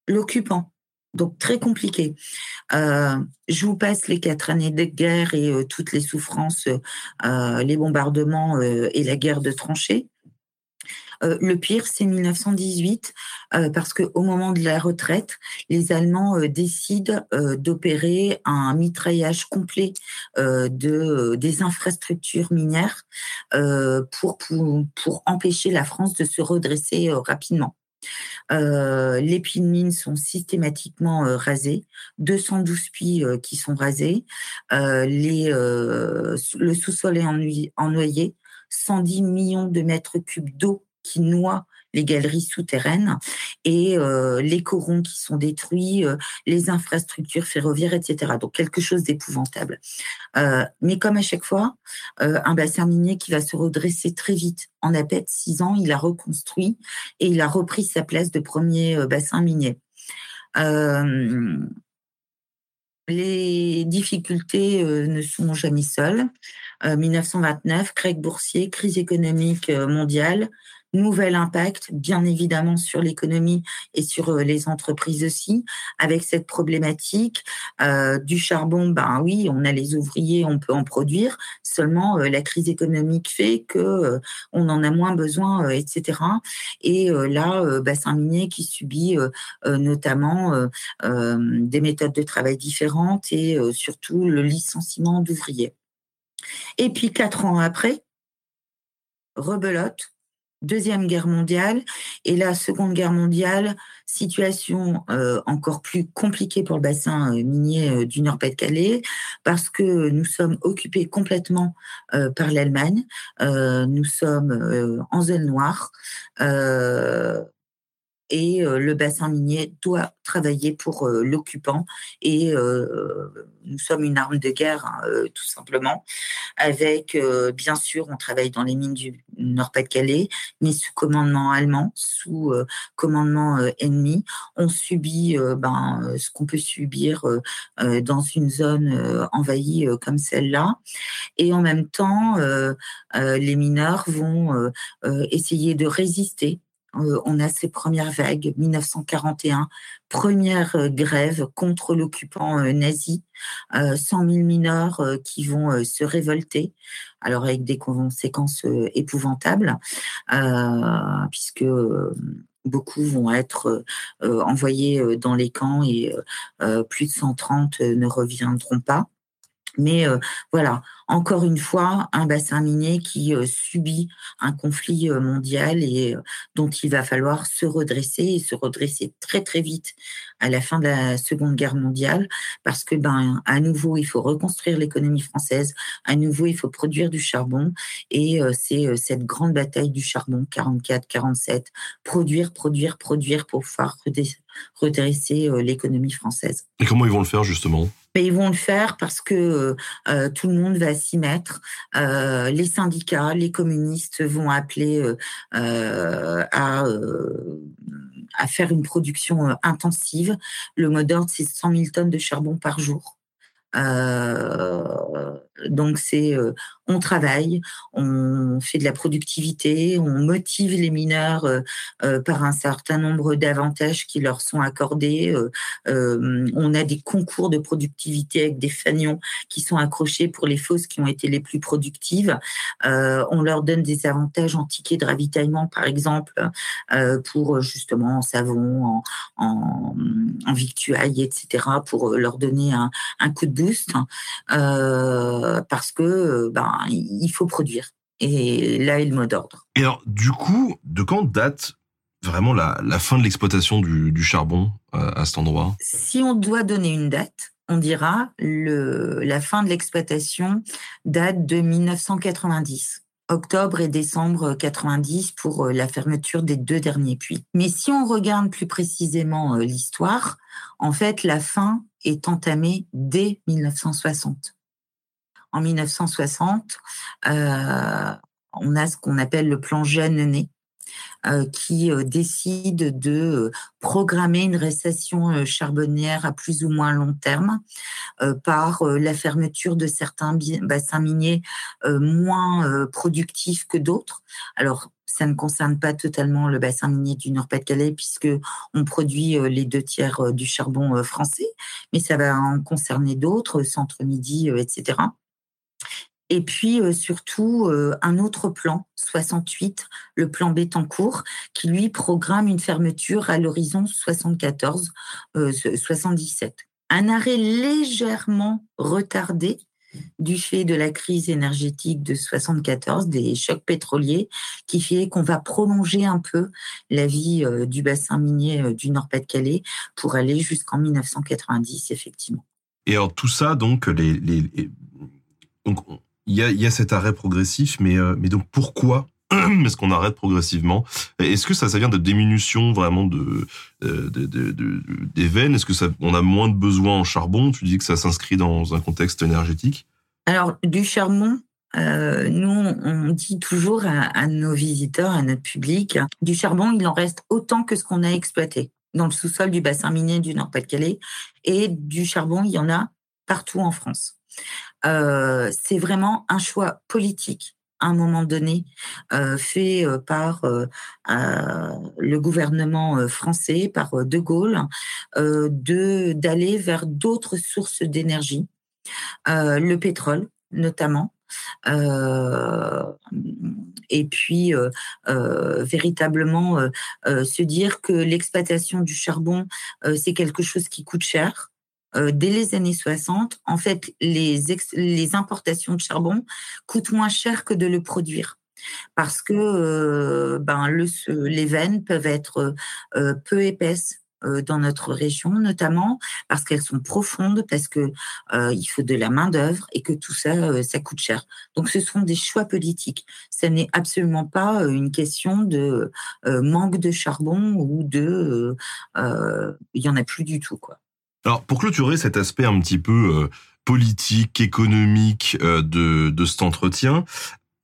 l'occupant. Donc très compliqué. Euh, je vous passe les quatre années de guerre et euh, toutes les souffrances, les bombardements et la guerre de tranchées. Euh, le pire, c'est 1918, euh, parce qu'au moment de la retraite, les Allemands euh, décident d'opérer un mitraillage complet de, des infrastructures minières pour, empêcher la France de se redresser rapidement. Euh, les puits de mines sont systématiquement rasés, 212 puits qui sont rasés, le sous-sol est ennoyé, 110 millions de mètres cubes d'eau qui noient les galeries souterraines et euh, les corons qui sont détruits, euh, les infrastructures ferroviaires, etc. Donc quelque chose d'épouvantable. Euh, mais comme à chaque fois, un bassin minier qui va se redresser très vite. En à peine six ans, il a reconstruit et il a repris sa place de premier bassin minier. les difficultés ne sont jamais seules. 1929, Craig boursier, crise économique mondiale, nouvel impact, bien évidemment, sur l'économie et sur euh, les entreprises aussi, avec cette problématique euh, du charbon. Ben oui, on a les ouvriers, on peut en produire. Seulement, euh, la crise économique fait que on en a moins besoin, etc. Et là, bassin minier qui subit notamment des méthodes de travail différentes et surtout le licenciement d'ouvriers. Et puis quatre ans après, rebelote, Deuxième Guerre mondiale et la Seconde Guerre mondiale, situation euh, encore plus compliquée pour le bassin euh, minier euh, du Nord-Pas-de-Calais parce que nous sommes occupés complètement par l'Allemagne. nous sommes en zone noire. Et le bassin minier doit travailler pour l'occupant et nous sommes une arme de guerre hein, tout simplement. Avec bien sûr on travaille dans les mines du Nord-Pas-de-Calais mais sous commandement allemand sous commandement ennemi. On subit ben, ce qu'on peut subir dans une zone envahie comme celle-là. Et en même temps les mineurs vont essayer de résister euh, on a ces premières vagues, 1941, première euh, grève contre l'occupant euh, nazi, 100 000 mineurs qui vont se révolter, alors avec des conséquences épouvantables, puisque beaucoup vont être envoyés dans les camps et plus de 130 ne reviendront pas. Mais euh, voilà, encore une fois, un bassin minier qui euh, subit un conflit euh, mondial et dont il va falloir se redresser et se redresser très très vite à la fin de la Seconde Guerre mondiale, parce que ben à nouveau il faut reconstruire l'économie française, à nouveau il faut produire du charbon et c'est cette grande bataille du charbon 44-47, produire, produire, produire pour pouvoir redresser l'économie française. Et comment ils vont le faire justement? Mais ils vont le faire parce que euh, tout le monde va s'y mettre. Euh, les syndicats, les communistes vont appeler euh, à, à faire une production intensive. Le mot d'ordre, c'est 100 000 tonnes de charbon par jour. Donc c'est on travaille, on fait de la productivité, on motive les mineurs euh, euh, par un certain nombre d'avantages qui leur sont accordés. Euh, on a des concours de productivité avec des fanions qui sont accrochés pour les fosses qui ont été les plus productives. on leur donne des avantages en tickets de ravitaillement, par exemple, pour justement en savon, en, en, victuailles, etc., pour leur donner un coup de boost. Parce que ben, il faut produire. Et là est le mot d'ordre. Et alors, du coup, de quand date vraiment la, fin de l'exploitation du, charbon euh, à cet endroit? Si on doit donner une date, on dira le, la fin de l'exploitation date de 1990 octobre et décembre 90 pour euh, la fermeture des deux derniers puits. Mais si on regarde plus précisément euh, l'histoire, en fait, la fin est entamée dès 1960 en 1960, euh, on a ce qu'on appelle le plan Jeanne euh, qui euh, décide de programmer une récession charbonnière à plus ou moins long terme par la fermeture de certains bassins miniers moins productifs que d'autres. Alors, ça ne concerne pas totalement le bassin minier du Nord-Pas-de-Calais puisque on produit les deux tiers du charbon français, mais ça va en concerner d'autres, centre-midi, etc. Et puis euh, surtout euh, un autre plan, 68, le plan Bétancourt, qui lui programme une fermeture à l'horizon 74, 77. Euh, un arrêt légèrement retardé du fait de la crise énergétique de 74, des chocs pétroliers, qui fait qu'on va prolonger un peu la vie du bassin minier du Nord-Pas-de-Calais pour aller jusqu'en 1990, effectivement. Et alors tout ça, donc, les donc il y a, cet arrêt progressif, mais, euh, mais donc pourquoi est-ce qu'on arrête progressivement? Est-ce que ça, ça vient de diminution vraiment de, euh, des veines? Est-ce que ça, on a moins de besoins en charbon? Tu dis que ça s'inscrit dans un contexte énergétique? Alors du charbon, euh, nous, on dit toujours à, à, nos visiteurs, à notre public, du charbon, il en reste autant que ce qu'on a exploité dans le sous-sol du bassin minier du Nord-Pas-de-Calais. Et du charbon, il y en a partout en France. Euh, c'est vraiment un choix politique à un moment donné euh, fait euh, par le gouvernement français, par De Gaulle, de d'aller vers d'autres sources d'énergie, le pétrole notamment. et puis véritablement se dire que l'exploitation du charbon c'est quelque chose qui coûte cher euh, dès les années 60, en fait, les, importations de charbon coûtent moins cher que de le produire parce que euh, ben, le, les veines peuvent être euh, peu épaisses dans notre région, notamment parce qu'elles sont profondes, parce que il faut de la main d'œuvre et que tout ça, ça coûte cher. Donc, ce sont des choix politiques. Ce n'est absolument pas une question de manque de charbon ou de, il y en a plus du tout, quoi. Alors, pour clôturer cet aspect un petit peu politique, économique de, de cet entretien,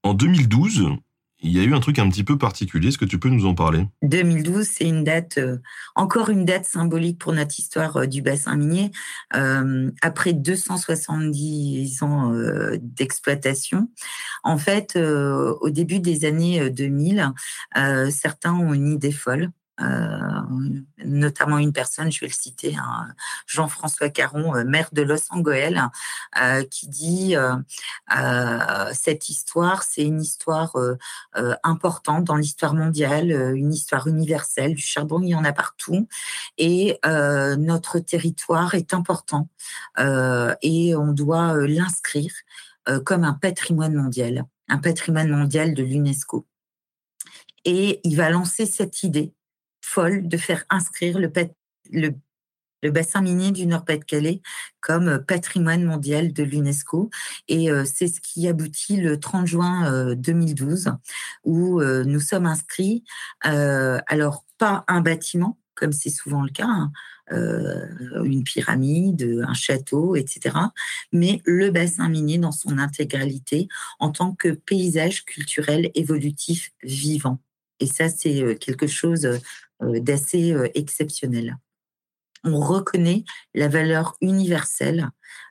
en 2012, il y a eu un truc un petit peu particulier. Est-ce que tu peux nous en parler? 2012, c'est une date, euh, encore une date symbolique pour notre histoire euh, du bassin minier. Euh, après 270 ans d'exploitation, en fait, au début des années 2000, certains ont une idée folle. Euh, notamment une personne, je vais le citer, hein, Jean-François Caron, euh, maire de Los Angeles, euh, qui dit cette histoire, c'est une histoire importante dans l'histoire mondiale, une histoire universelle. Du charbon, il y en a partout, et notre territoire est important et on doit l'inscrire comme un patrimoine mondial, un patrimoine mondial de l'UNESCO. Et il va lancer cette idée folle de faire inscrire le, bassin minier du Nord-Pas-de-Calais comme patrimoine mondial de l'UNESCO. Et euh, c'est ce qui aboutit le 30 juin 2012, euh, où euh, nous sommes inscrits, alors pas un bâtiment, comme c'est souvent le cas, hein, une pyramide, un château, etc., mais le bassin minier dans son intégralité en tant que paysage culturel évolutif vivant. Et ça, c'est quelque chose euh, d'assez euh, exceptionnel. On reconnaît la valeur universelle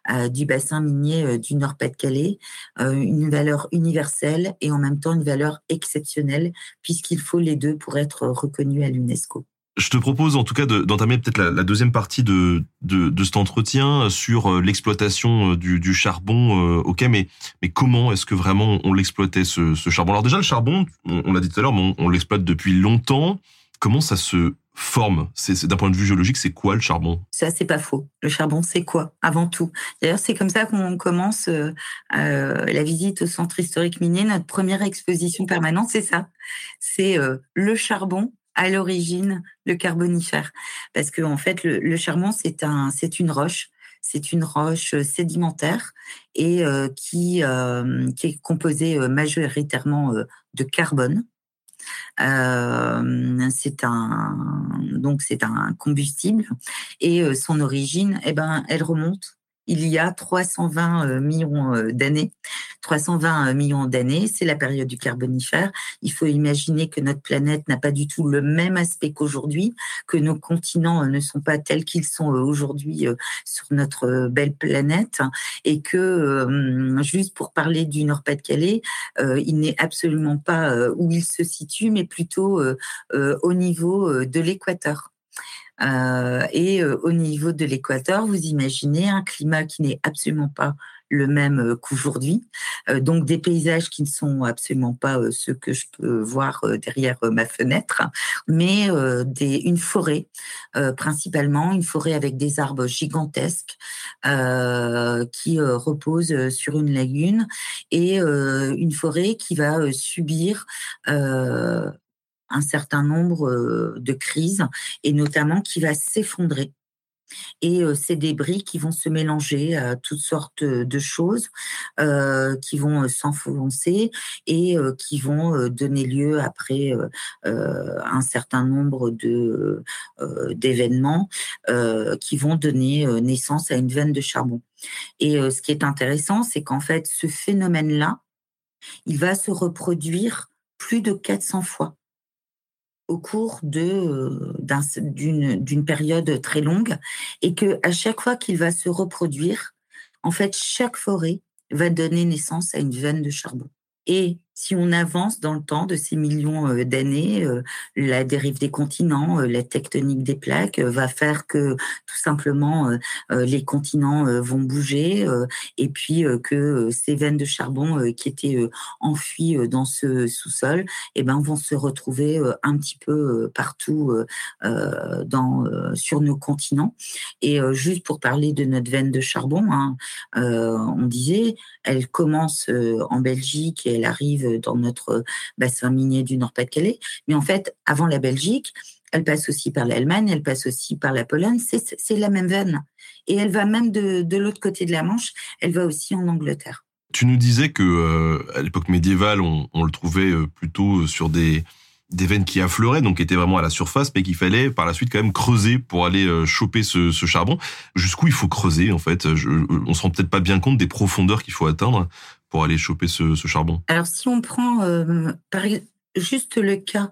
euh, du bassin minier du Nord-Pas-de-Calais, une valeur universelle et en même temps une valeur exceptionnelle, puisqu'il faut les deux pour être reconnus à l'UNESCO. Je te propose en tout cas d'entamer peut-être la, deuxième partie de, de, cet entretien sur l'exploitation du, charbon. ok, mais, mais comment est-ce que vraiment on l'exploitait ce, charbon? Alors déjà le charbon, on, l'a dit tout à l'heure, on l'exploite depuis longtemps. Comment ça se forme? C'est d'un point de vue géologique, c'est quoi le charbon? Ça, c'est pas faux. Le charbon, c'est quoi avant tout? D'ailleurs, c'est comme ça qu'on commence euh, euh, la visite au centre historique minier. Notre première exposition permanente, c'est ça. C'est euh, le charbon à l'origine, le carbonifère, parce que en fait, le, charbon, c'est un, c'est une roche. C'est une roche sédimentaire et qui, qui est composée majoritairement de carbone. Euh, c'est un donc c'est un combustible et euh, son origine, eh ben, elle remonte il y a 320 euh, millions euh, d'années. 320 euh, millions d'années, c'est la période du Carbonifère. Il faut imaginer que notre planète n'a pas du tout le même aspect qu'aujourd'hui, que nos continents ne sont pas tels qu'ils sont aujourd'hui sur notre belle planète, et que, juste pour parler du Nord-Pas-de-Calais, il n'est absolument pas où il se situe, mais plutôt au niveau de l'équateur. Euh, et euh, au niveau de l'équateur, vous imaginez un climat qui n'est absolument pas le même euh, qu'aujourd'hui. donc des paysages qui ne sont absolument pas ceux que je peux voir derrière ma fenêtre, mais une forêt principalement, une forêt avec des arbres gigantesques qui reposent sur une lagune et une forêt qui va subir un certain nombre euh, de crises et notamment qui va s'effondrer. Et euh, ces débris qui vont se mélanger à toutes sortes de choses, euh, qui vont s'enfoncer et qui vont donner lieu après un certain nombre de d'événements qui vont donner naissance à une veine de charbon. Et ce qui est intéressant, c'est qu'en fait, ce phénomène-là, il va se reproduire plus de 400 fois au cours de d'une période très longue et que à chaque fois qu'il va se reproduire, en fait, chaque forêt va donner naissance à une veine de charbon. Et si on avance dans le temps de ces millions euh, d'années, euh, la dérive des continents, euh, la tectonique des plaques va faire que tout simplement les continents vont bouger et puis que ces veines de charbon qui étaient enfuies dans ce sous-sol, eh ben vont se retrouver un petit peu partout dans sur nos continents. Et juste pour parler de notre veine de charbon, hein, on disait, elle commence en Belgique et elle arrive dans notre bassin minier du Nord-Pas-de-Calais. Mais en fait, avant la Belgique, Elle passe aussi par l'Allemagne, elle passe aussi par la Pologne. C'est la même veine. Et elle va même de, de l'autre côté de la Manche, elle va aussi en Angleterre. Tu nous disais que euh, à l'époque médiévale, on, le trouvait euh, plutôt sur des des veines qui affleuraient, donc qui étaient vraiment à la surface, mais qu'il fallait par la suite quand même creuser pour aller euh, choper ce, charbon. Jusqu'où il faut creuser en fait? On se rend peut-être pas bien compte des profondeurs qu'il faut atteindre pour aller choper ce, charbon? Alors si on prend euh, juste le cas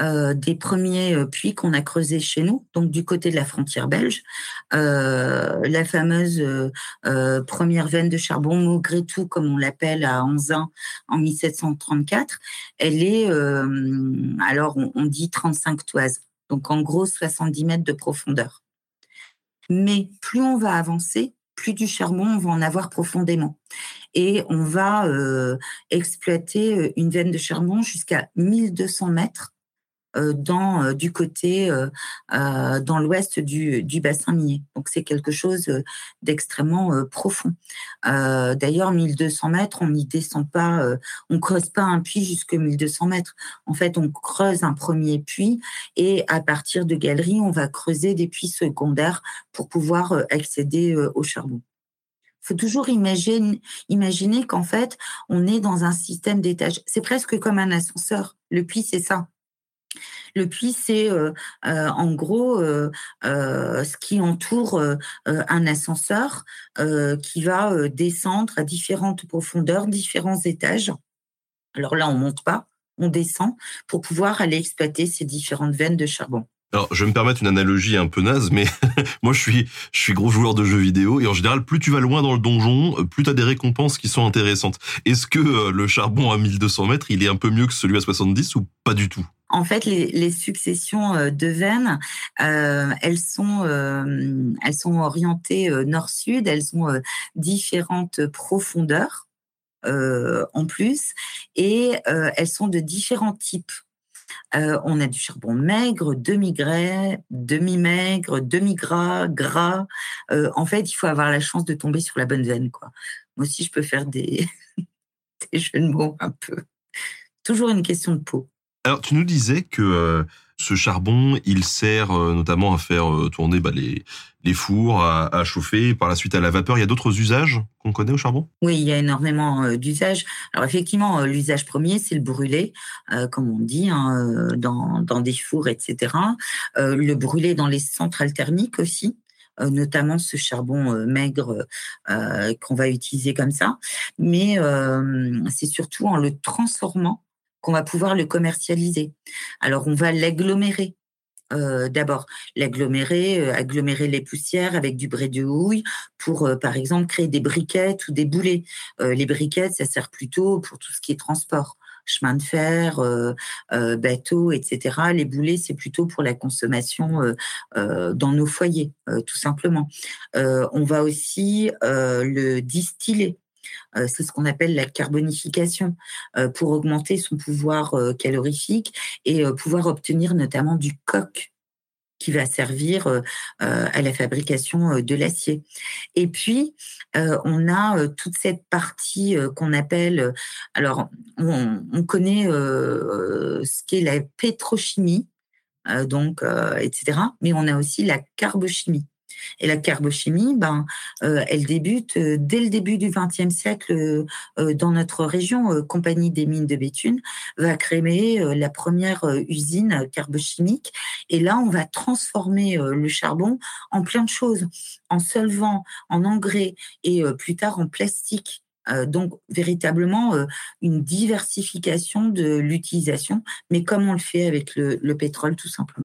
euh, des premiers euh, puits qu'on a creusés chez nous, donc du côté de la frontière belge, la fameuse première veine de charbon Maugrétou, comme on l'appelle à Anzin en 1734, elle est, alors on dit 35 toises, donc en gros 70 mètres de profondeur. Mais plus on va avancer, plus du charbon on va en avoir profondément et on va euh, exploiter euh, une veine de charbon jusqu'à 1200 mètres euh, dans du côté dans l'ouest du, du, bassin minier. Donc c'est quelque chose d'extrêmement profond. D'ailleurs, 1200 mètres, on n'y descend pas, on creuse pas un puits jusque 1200 mètres. En fait, on creuse un premier puits et à partir de galeries, on va creuser des puits secondaires pour pouvoir accéder au charbon faut toujours imaginer, qu'en fait, on est dans un système d'étage. C'est presque comme un ascenseur. Le puits, c'est ça. Le puits, c'est euh, euh, en gros euh, ce qui entoure un ascenseur qui va descendre à différentes profondeurs, différents étages. Alors là, on monte pas, on descend pour pouvoir aller exploiter ces différentes veines de charbon. Alors, je vais me permettre une analogie un peu naze, mais moi, je suis, je suis gros joueur de jeux vidéo et en général, plus tu vas loin dans le donjon, plus tu as des récompenses qui sont intéressantes. Est-ce que euh, le charbon à 1200 mètres, il est un peu mieux que celui à 70 ou pas du tout? En fait, les, successions euh, de veines, euh, elles sont, elles sont orientées nord-sud. Elles ont différentes profondeurs en plus, et elles sont de différents types. Euh, on a du charbon maigre, demi-gras, demi-maigre, demi-gras, gras. Euh, en fait, il faut avoir la chance de tomber sur la bonne veine. Quoi. Moi aussi, je peux faire des, des jeux de mots un peu. Toujours une question de peau. Alors, tu nous disais que euh, ce charbon, il sert euh, notamment à faire euh, tourner bah, les, fours, à, à, chauffer, par la suite à la vapeur. Il y a d'autres usages qu'on connaît au charbon? Oui, il y a énormément euh, d'usages. Alors effectivement, l'usage premier, c'est le brûler, comme on dit, hein, dans, dans des fours, etc. le brûler dans les centrales thermiques aussi notamment ce charbon maigre qu'on va utiliser comme ça. Mais c'est surtout en le transformant qu'on va pouvoir le commercialiser. Alors, on va l'agglomérer. Euh, D'abord, l'agglomérer, euh, agglomérer les poussières avec du brai de houille pour, euh, par exemple, créer des briquettes ou des boulets. Les briquettes, ça sert plutôt pour tout ce qui est transport chemin de fer, bateau, etc. Les boulets, c'est plutôt pour la consommation dans nos foyers, tout simplement. on va aussi le distiller. Euh, c'est ce qu'on appelle la carbonification euh, pour augmenter son pouvoir euh, calorifique et pouvoir obtenir notamment du coq qui va servir à la fabrication de l'acier. Et puis, on a toute cette partie qu'on appelle, alors on, on connaît ce qu'est la pétrochimie, donc, etc. Mais on a aussi la carbochimie. Et la carbochimie, ben, euh, elle débute euh, dès le début du XXe siècle euh, dans notre région. Compagnie des mines de Béthune va créer la première usine carbochimique. Et là, on va transformer le charbon en plein de choses, en solvant, en engrais et plus tard en plastique. donc véritablement une diversification de l'utilisation, mais comme on le fait avec le, le pétrole tout simplement.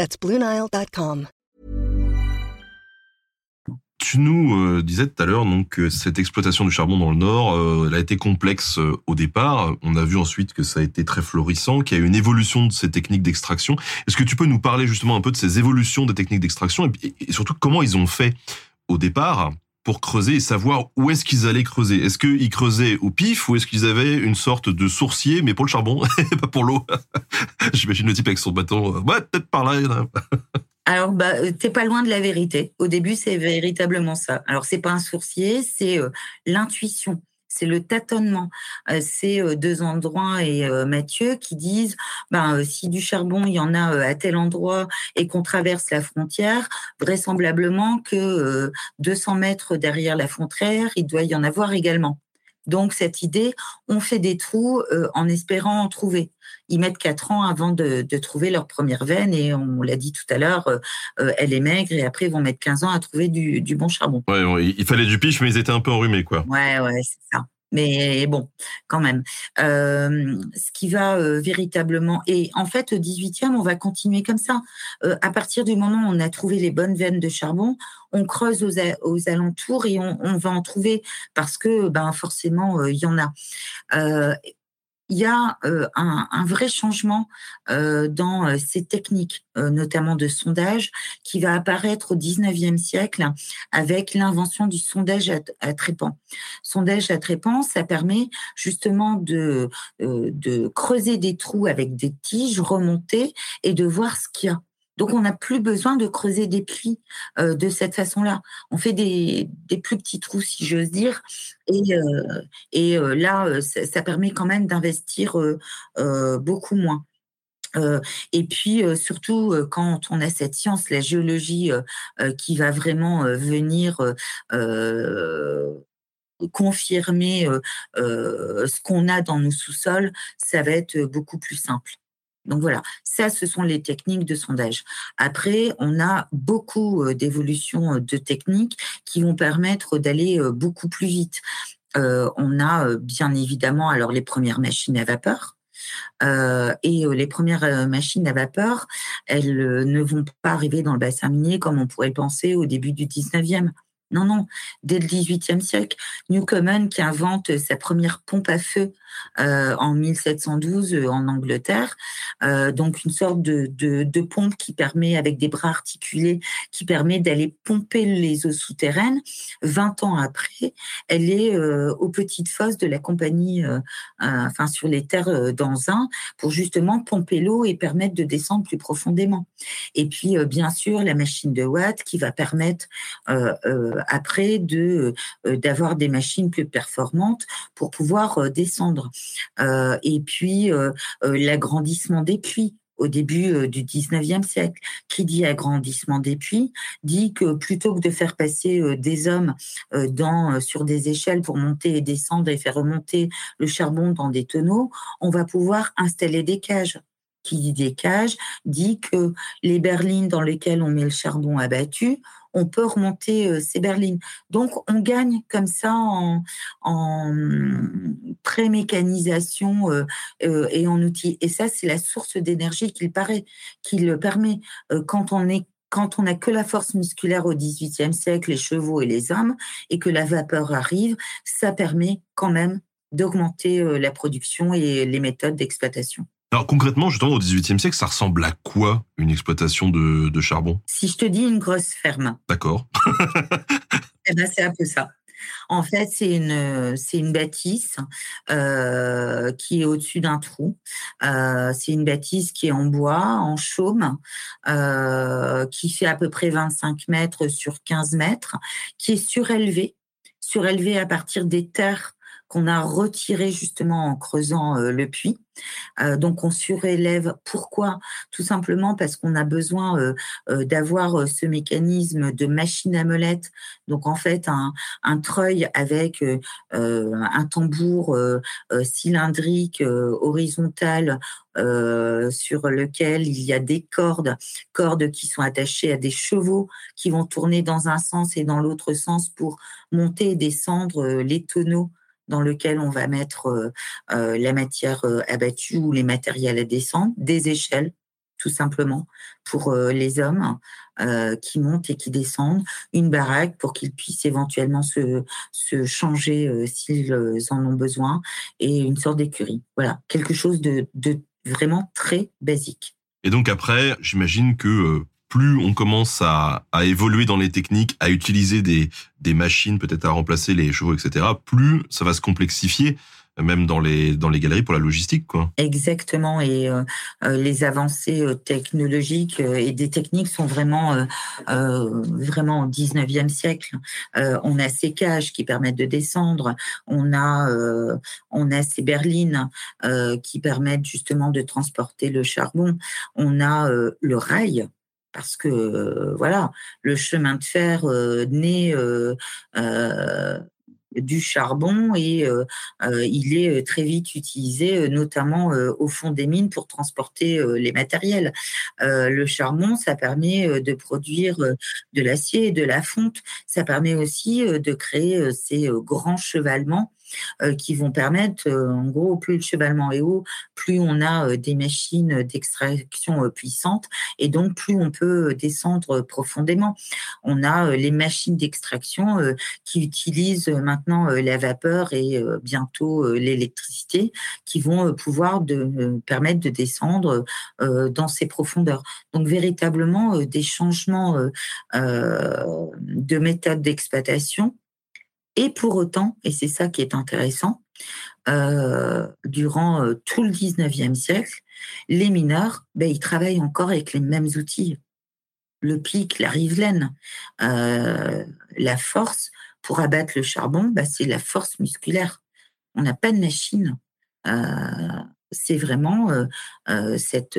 That's BlueNile.com. Tu nous euh, disais tout à l'heure que cette exploitation du charbon dans le Nord, euh, elle a été complexe euh, au départ. On a vu ensuite que ça a été très florissant, qu'il y a eu une évolution de ces techniques d'extraction. Est-ce que tu peux nous parler justement un peu de ces évolutions des techniques d'extraction et, surtout comment ils ont fait au départ? Pour creuser et savoir où est-ce qu'ils allaient creuser Est-ce qu'ils creusaient au pif ou est-ce qu'ils avaient une sorte de sourcier mais pour le charbon et pas pour l'eau? J'imagine le type avec son bâton. Ouais, peut-être par là. Alors, bah, euh, t'es pas loin de la vérité. Au début, c'est véritablement ça. Alors, c'est pas un sourcier, c'est euh, l'intuition, c'est le tâtonnement. Euh, c'est euh, deux endroits et euh, Mathieu qui disent, ben, si du charbon il y en a à tel endroit et qu'on traverse la frontière, vraisemblablement que 200 mètres derrière la frontière, il doit y en avoir également. Donc cette idée, on fait des trous en espérant en trouver ils mettent quatre ans avant de, trouver leur première veine et on l'a dit tout à l'heure, euh, euh, elle est maigre et après ils vont mettre 15 ans à trouver du, bon charbon. Ouais, il fallait du pif, mais ils étaient un peu enrhumés, quoi. Ouais, ouais, c'est ça. Mais bon, quand même. Euh, ce qui va véritablement... Et en fait, au 18e, on va continuer comme ça. à partir du moment où on a trouvé les bonnes veines de charbon, on creuse aux, alentours et on, on, va en trouver parce que ben, forcément, il y en a il y a euh, un, vrai changement euh, dans euh, ces techniques, notamment de sondage, qui va apparaître au 19e siècle avec l'invention du sondage à, à, trépan. Sondage à trépan, ça permet justement de, de creuser des trous avec des tiges, remonter et de voir ce qu'il y a. Donc, on n'a plus besoin de creuser des plis euh, de cette façon-là. On fait des, plus petits trous, si j'ose dire. Et, euh, euh, là, ça, permet quand même d'investir beaucoup moins. et puis surtout quand on a cette science, la géologie, qui va vraiment venir confirmer ce qu'on a dans nos sous-sols, ça va être beaucoup plus simple. Donc voilà, ça, ce sont les techniques de sondage. Après, on a beaucoup euh, d'évolutions euh, de techniques qui vont permettre d'aller euh, beaucoup plus vite. on a bien évidemment alors les premières machines à vapeur. et les premières machines à vapeur, elles ne vont pas arriver dans le bassin minier comme on pourrait le penser au début du 19e. Non, non, dès le XVIIIe siècle, Newcomen qui invente sa première pompe à feu euh, en 1712 euh, en Angleterre, euh, donc une sorte de, de, pompe qui permet, avec des bras articulés, qui permet d'aller pomper les eaux souterraines. 20 ans après, elle est aux petites fosses de la compagnie, enfin sur les terres d'Anzin, pour justement pomper l'eau et permettre de descendre plus profondément. Et puis, bien sûr, la machine de Watt qui va permettre après de d'avoir des machines plus performantes pour pouvoir descendre. et puis l'agrandissement des puits au début du 19e siècle. Qui dit agrandissement des puits dit que plutôt que de faire passer des hommes dans, sur des échelles pour monter et descendre et faire remonter le charbon dans des tonneaux, on va pouvoir installer des cages qui dit des cages, dit que les berlines dans lesquelles on met le charbon abattu, on peut remonter euh, ces berlines. Donc, on gagne comme ça en, pré-mécanisation euh, euh, et en outils. Et ça, c'est la source d'énergie qu'il paraît, qui le permet. quand on est quand on n'a que la force musculaire au XVIIIe siècle, les chevaux et les hommes, et que la vapeur arrive, ça permet quand même d'augmenter la production et les méthodes d'exploitation. Alors concrètement, justement, au XVIIIe siècle, ça ressemble à quoi une exploitation de, charbon? Si je te dis une grosse ferme. D'accord. eh ben, c'est un peu ça. En fait, c'est une, c'est une bâtisse euh, qui est au-dessus d'un trou. Euh, c'est une bâtisse qui est en bois, en chaume, euh, qui fait à peu près 25 mètres sur 15 mètres, qui est surélevée, surélevée à partir des terres qu'on a retirées justement en creusant le puits. Euh, donc on surélève. Pourquoi? Tout simplement parce qu'on a besoin euh, euh, d'avoir ce mécanisme de machine à molette. Donc en fait un, un treuil avec un tambour cylindrique horizontal sur lequel il y a des cordes, cordes qui sont attachées à des chevaux qui vont tourner dans un sens et dans l'autre sens pour monter et descendre les tonneaux dans lequel on va mettre euh, euh, la matière euh, abattue ou les matériels à descendre, des échelles tout simplement, pour les hommes qui montent et qui descendent, une baraque pour qu'ils puissent éventuellement se, se changer s'ils en ont besoin, et une sorte d'écurie. Voilà, quelque chose de, de vraiment très basique. Et donc après, j'imagine que plus on commence à, évoluer dans les techniques, à utiliser des, machines, peut-être à remplacer les chevaux, etc., plus ça va se complexifier même dans les dans les galeries pour la logistique quoi. Exactement et euh, euh, les avancées euh, technologiques et des techniques sont vraiment vraiment au 19e siècle. on a ces cages qui permettent de descendre, on a on a ces berlines qui permettent justement de transporter le charbon, on a le rail parce que voilà, le chemin de fer né du charbon et euh, euh, il est euh, très vite utilisé, notamment au fond des mines pour transporter les matériels. le charbon, ça permet de produire de l'acier et de la fonte. Ça permet aussi de créer ces grands chevalements euh, qui vont permettre, euh, en gros, plus le chevalement est haut, plus on a euh, des machines d'extraction puissantes et donc plus on peut descendre profondément. On a les machines d'extraction qui utilisent maintenant la vapeur et bientôt l'électricité qui vont pouvoir de, permettre de descendre dans ces profondeurs. Donc véritablement des changements de méthode d'exploitation et pour autant, et c'est ça qui est intéressant, euh, durant euh, tout le 19e siècle, les mineurs, ben, ils travaillent encore avec les mêmes outils. Le pic, la rivelaine, euh, la force pour abattre le charbon, ben, c'est la force musculaire. On n'a pas de machine. c'est vraiment cette,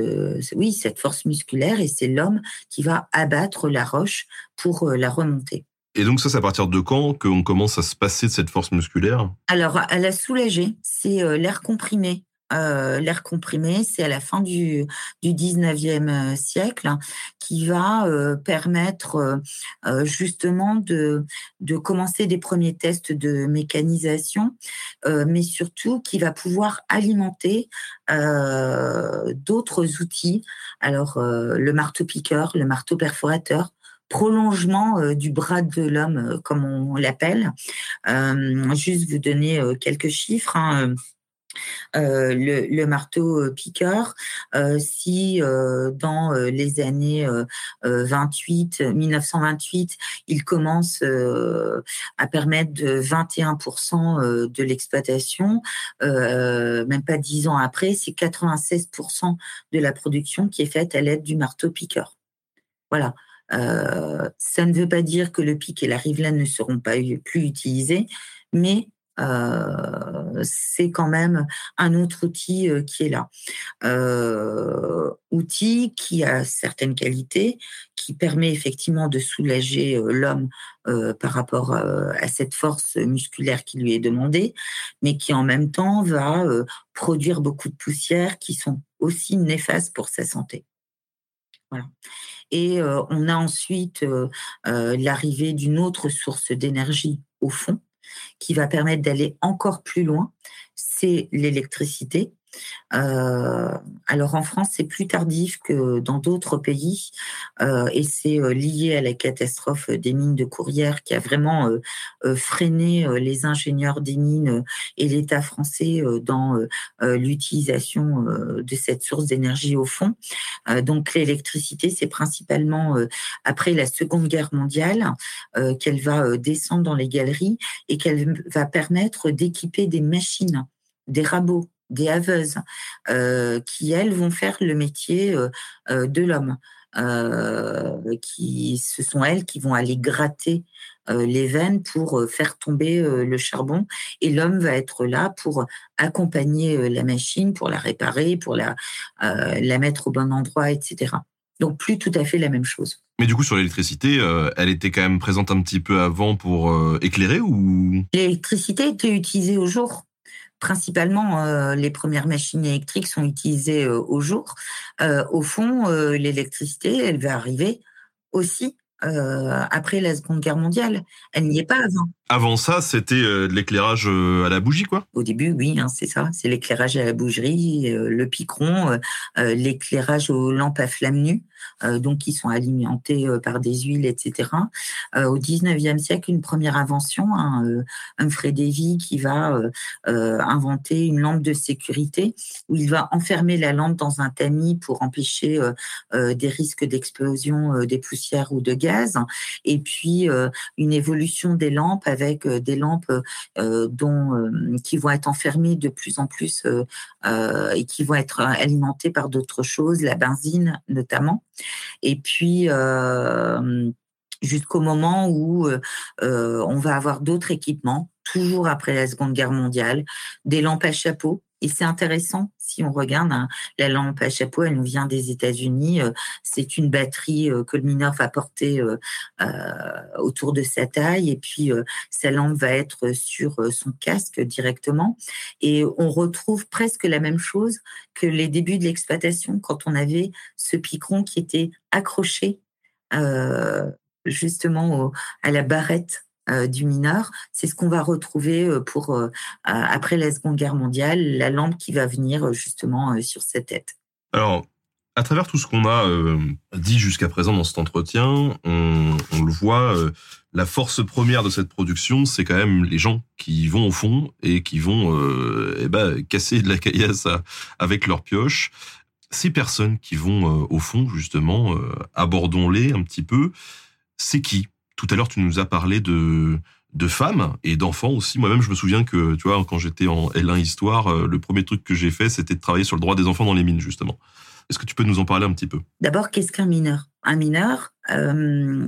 force musculaire et c'est l'homme qui va abattre la roche pour la remonter. Et donc ça, c'est à partir de quand qu'on commence à se passer de cette force musculaire? Alors, à la soulager, c'est euh, l'air comprimé. Euh, l'air comprimé, c'est à la fin du, du 19e euh, siècle qui va permettre justement de, de commencer des premiers tests de mécanisation, mais surtout qui va pouvoir alimenter d'autres outils. Alors, le marteau-piqueur, le marteau-perforateur, prolongement euh, du bras de l'homme, euh, comme on l'appelle. Euh, juste vous donner quelques chiffres. Hein. le, marteau piqueur, si dans les années 28, 1928, il commence à permettre de 21% de l'exploitation, même pas dix ans après, c'est 96% de la production qui est faite à l'aide du marteau piqueur. Voilà. Euh, ça ne veut pas dire que le pic et la rivelaine ne seront pas plus utilisés, mais euh, c'est quand même un autre outil euh, qui est là. outil qui a certaines qualités, qui permet effectivement de soulager l'homme par rapport à cette force musculaire qui lui est demandée, mais qui en même temps va produire beaucoup de poussières qui sont aussi néfastes pour sa santé. Voilà. Et euh, on a ensuite euh, euh, l'arrivée d'une autre source d'énergie au fond qui va permettre d'aller encore plus loin, c'est l'électricité. Euh, alors en France, c'est plus tardif que dans d'autres pays euh, et c'est euh, lié à la catastrophe des mines de Courrières qui a vraiment freiné les ingénieurs des mines et l'État français dans l'utilisation de cette source d'énergie au fond. donc l'électricité, c'est principalement après la Seconde Guerre mondiale qu'elle va descendre dans les galeries et qu'elle va permettre d'équiper des machines des rabots des haveuses, euh, qui elles vont faire le métier euh, euh, de l'homme. qui, ce sont elles qui vont aller gratter les veines pour faire tomber le charbon et l'homme va être là pour accompagner la machine, pour la réparer, pour la, la mettre au bon endroit, etc. Donc plus tout à fait la même chose. Mais du coup, sur l'électricité, elle était quand même présente un petit peu avant pour éclairer ou? L'électricité était utilisée au jour principalement, euh, les premières machines électriques sont utilisées euh, au jour. Euh, au fond, l'électricité, elle va arriver aussi après la Seconde Guerre mondiale. Elle n'y est pas avant. Avant ça, c'était euh, l'éclairage euh, à la bougie, quoi Au début, oui, hein, c'est ça. C'est l'éclairage à la bougerie, euh, le picron, l'éclairage aux lampes à flamme nue, donc qui sont alimentées par des huiles, etc. au 19e siècle, une première invention, hein, Humphrey Davy qui va inventer une lampe de sécurité où il va enfermer la lampe dans un tamis pour empêcher des risques d'explosion des poussières ou de gaz. Et puis, une évolution des lampes avec avec euh, des lampes euh, dont, euh, qui vont être enfermées de plus en plus et qui vont être alimentées par d'autres choses, la benzine notamment. Et puis, jusqu'au moment où on va avoir d'autres équipements, toujours après la Seconde Guerre mondiale, des lampes à chapeau et c'est intéressant si on regarde hein, la lampe à chapeau, elle nous vient des États-Unis. Euh, c'est une batterie euh, que le mineur va porter euh, autour de sa taille et puis sa lampe va être sur son casque directement. Et on retrouve presque la même chose que les débuts de l'exploitation quand on avait ce picron qui était accroché justement à la barrette euh, du mineur. C'est ce qu'on va retrouver euh, pour euh, après la Seconde Guerre mondiale, la lampe qui va venir justement sur cette tête. Alors, à travers tout ce qu'on a dit jusqu'à présent dans cet entretien, on, le voit, la force première de cette production, c'est quand même les gens qui vont au fond et qui vont eh ben, casser de la caillasse avec leur pioche. Ces personnes qui vont au fond, justement, abordons-les un petit peu. C'est qui? Tout à l'heure, tu nous as parlé de, de femmes et d'enfants aussi. Moi-même, je me souviens que, tu vois, quand j'étais en L1 Histoire, euh, le premier truc que j'ai fait, c'était de travailler sur le droit des enfants dans les mines, justement. Est-ce que tu peux nous en parler un petit peu? D'abord, qu'est-ce qu'un mineur? Un mineur, euh,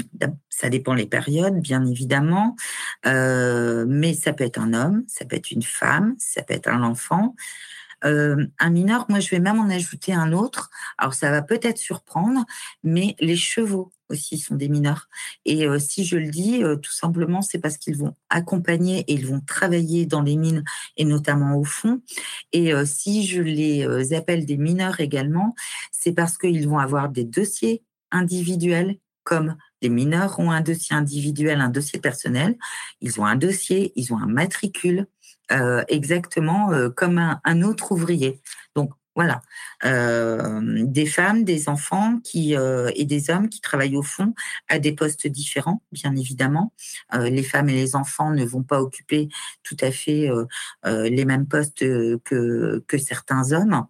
ça dépend les périodes, bien évidemment, euh, mais ça peut être un homme, ça peut être une femme, ça peut être un enfant. Un mineur, moi je vais même en ajouter un autre. Alors ça va peut-être surprendre, mais les chevaux aussi sont des mineurs. Et euh, si je le dis, euh, tout simplement, c'est parce qu'ils vont accompagner et ils vont travailler dans les mines et notamment au fond. Et euh, si je les appelle des mineurs également, c'est parce qu'ils vont avoir des dossiers individuels comme les mineurs ont un dossier individuel, un dossier personnel. Ils ont un dossier, ils ont un matricule, exactement comme un, autre ouvrier. Donc, voilà, euh, des femmes, des enfants euh, et des hommes qui travaillent au fond à des postes différents, bien évidemment. Euh, les femmes et les enfants ne vont pas occuper tout à fait les mêmes postes que certains hommes.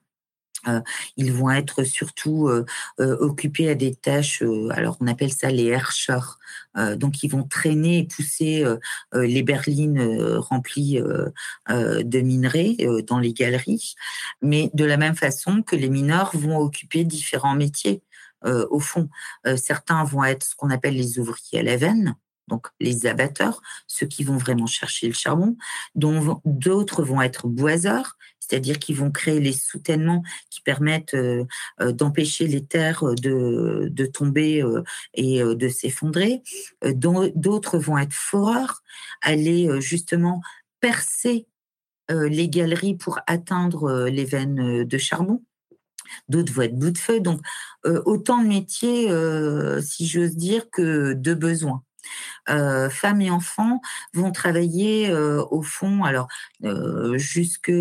Euh, ils vont être surtout euh, euh, occupés à des tâches, alors on appelle ça les herschers. donc ils vont traîner et pousser les berlines remplies de minerais dans les galeries, mais de la même façon que les mineurs vont occuper différents métiers. au fond, certains vont être ce qu'on appelle les ouvriers à la veine, donc les abatteurs, ceux qui vont vraiment chercher le charbon, dont d'autres vont être boiseurs, c'est-à-dire qu'ils vont créer les soutènements qui permettent euh, euh, d'empêcher les terres de, tomber euh, et de s'effondrer. D'autres vont être foreurs, aller justement percer les galeries pour atteindre les veines de charbon d'autres vont être bout de feu. Donc, autant de métiers, si j'ose dire, que de besoins. Euh, femmes et enfants vont travailler euh, au fond, alors euh, jusque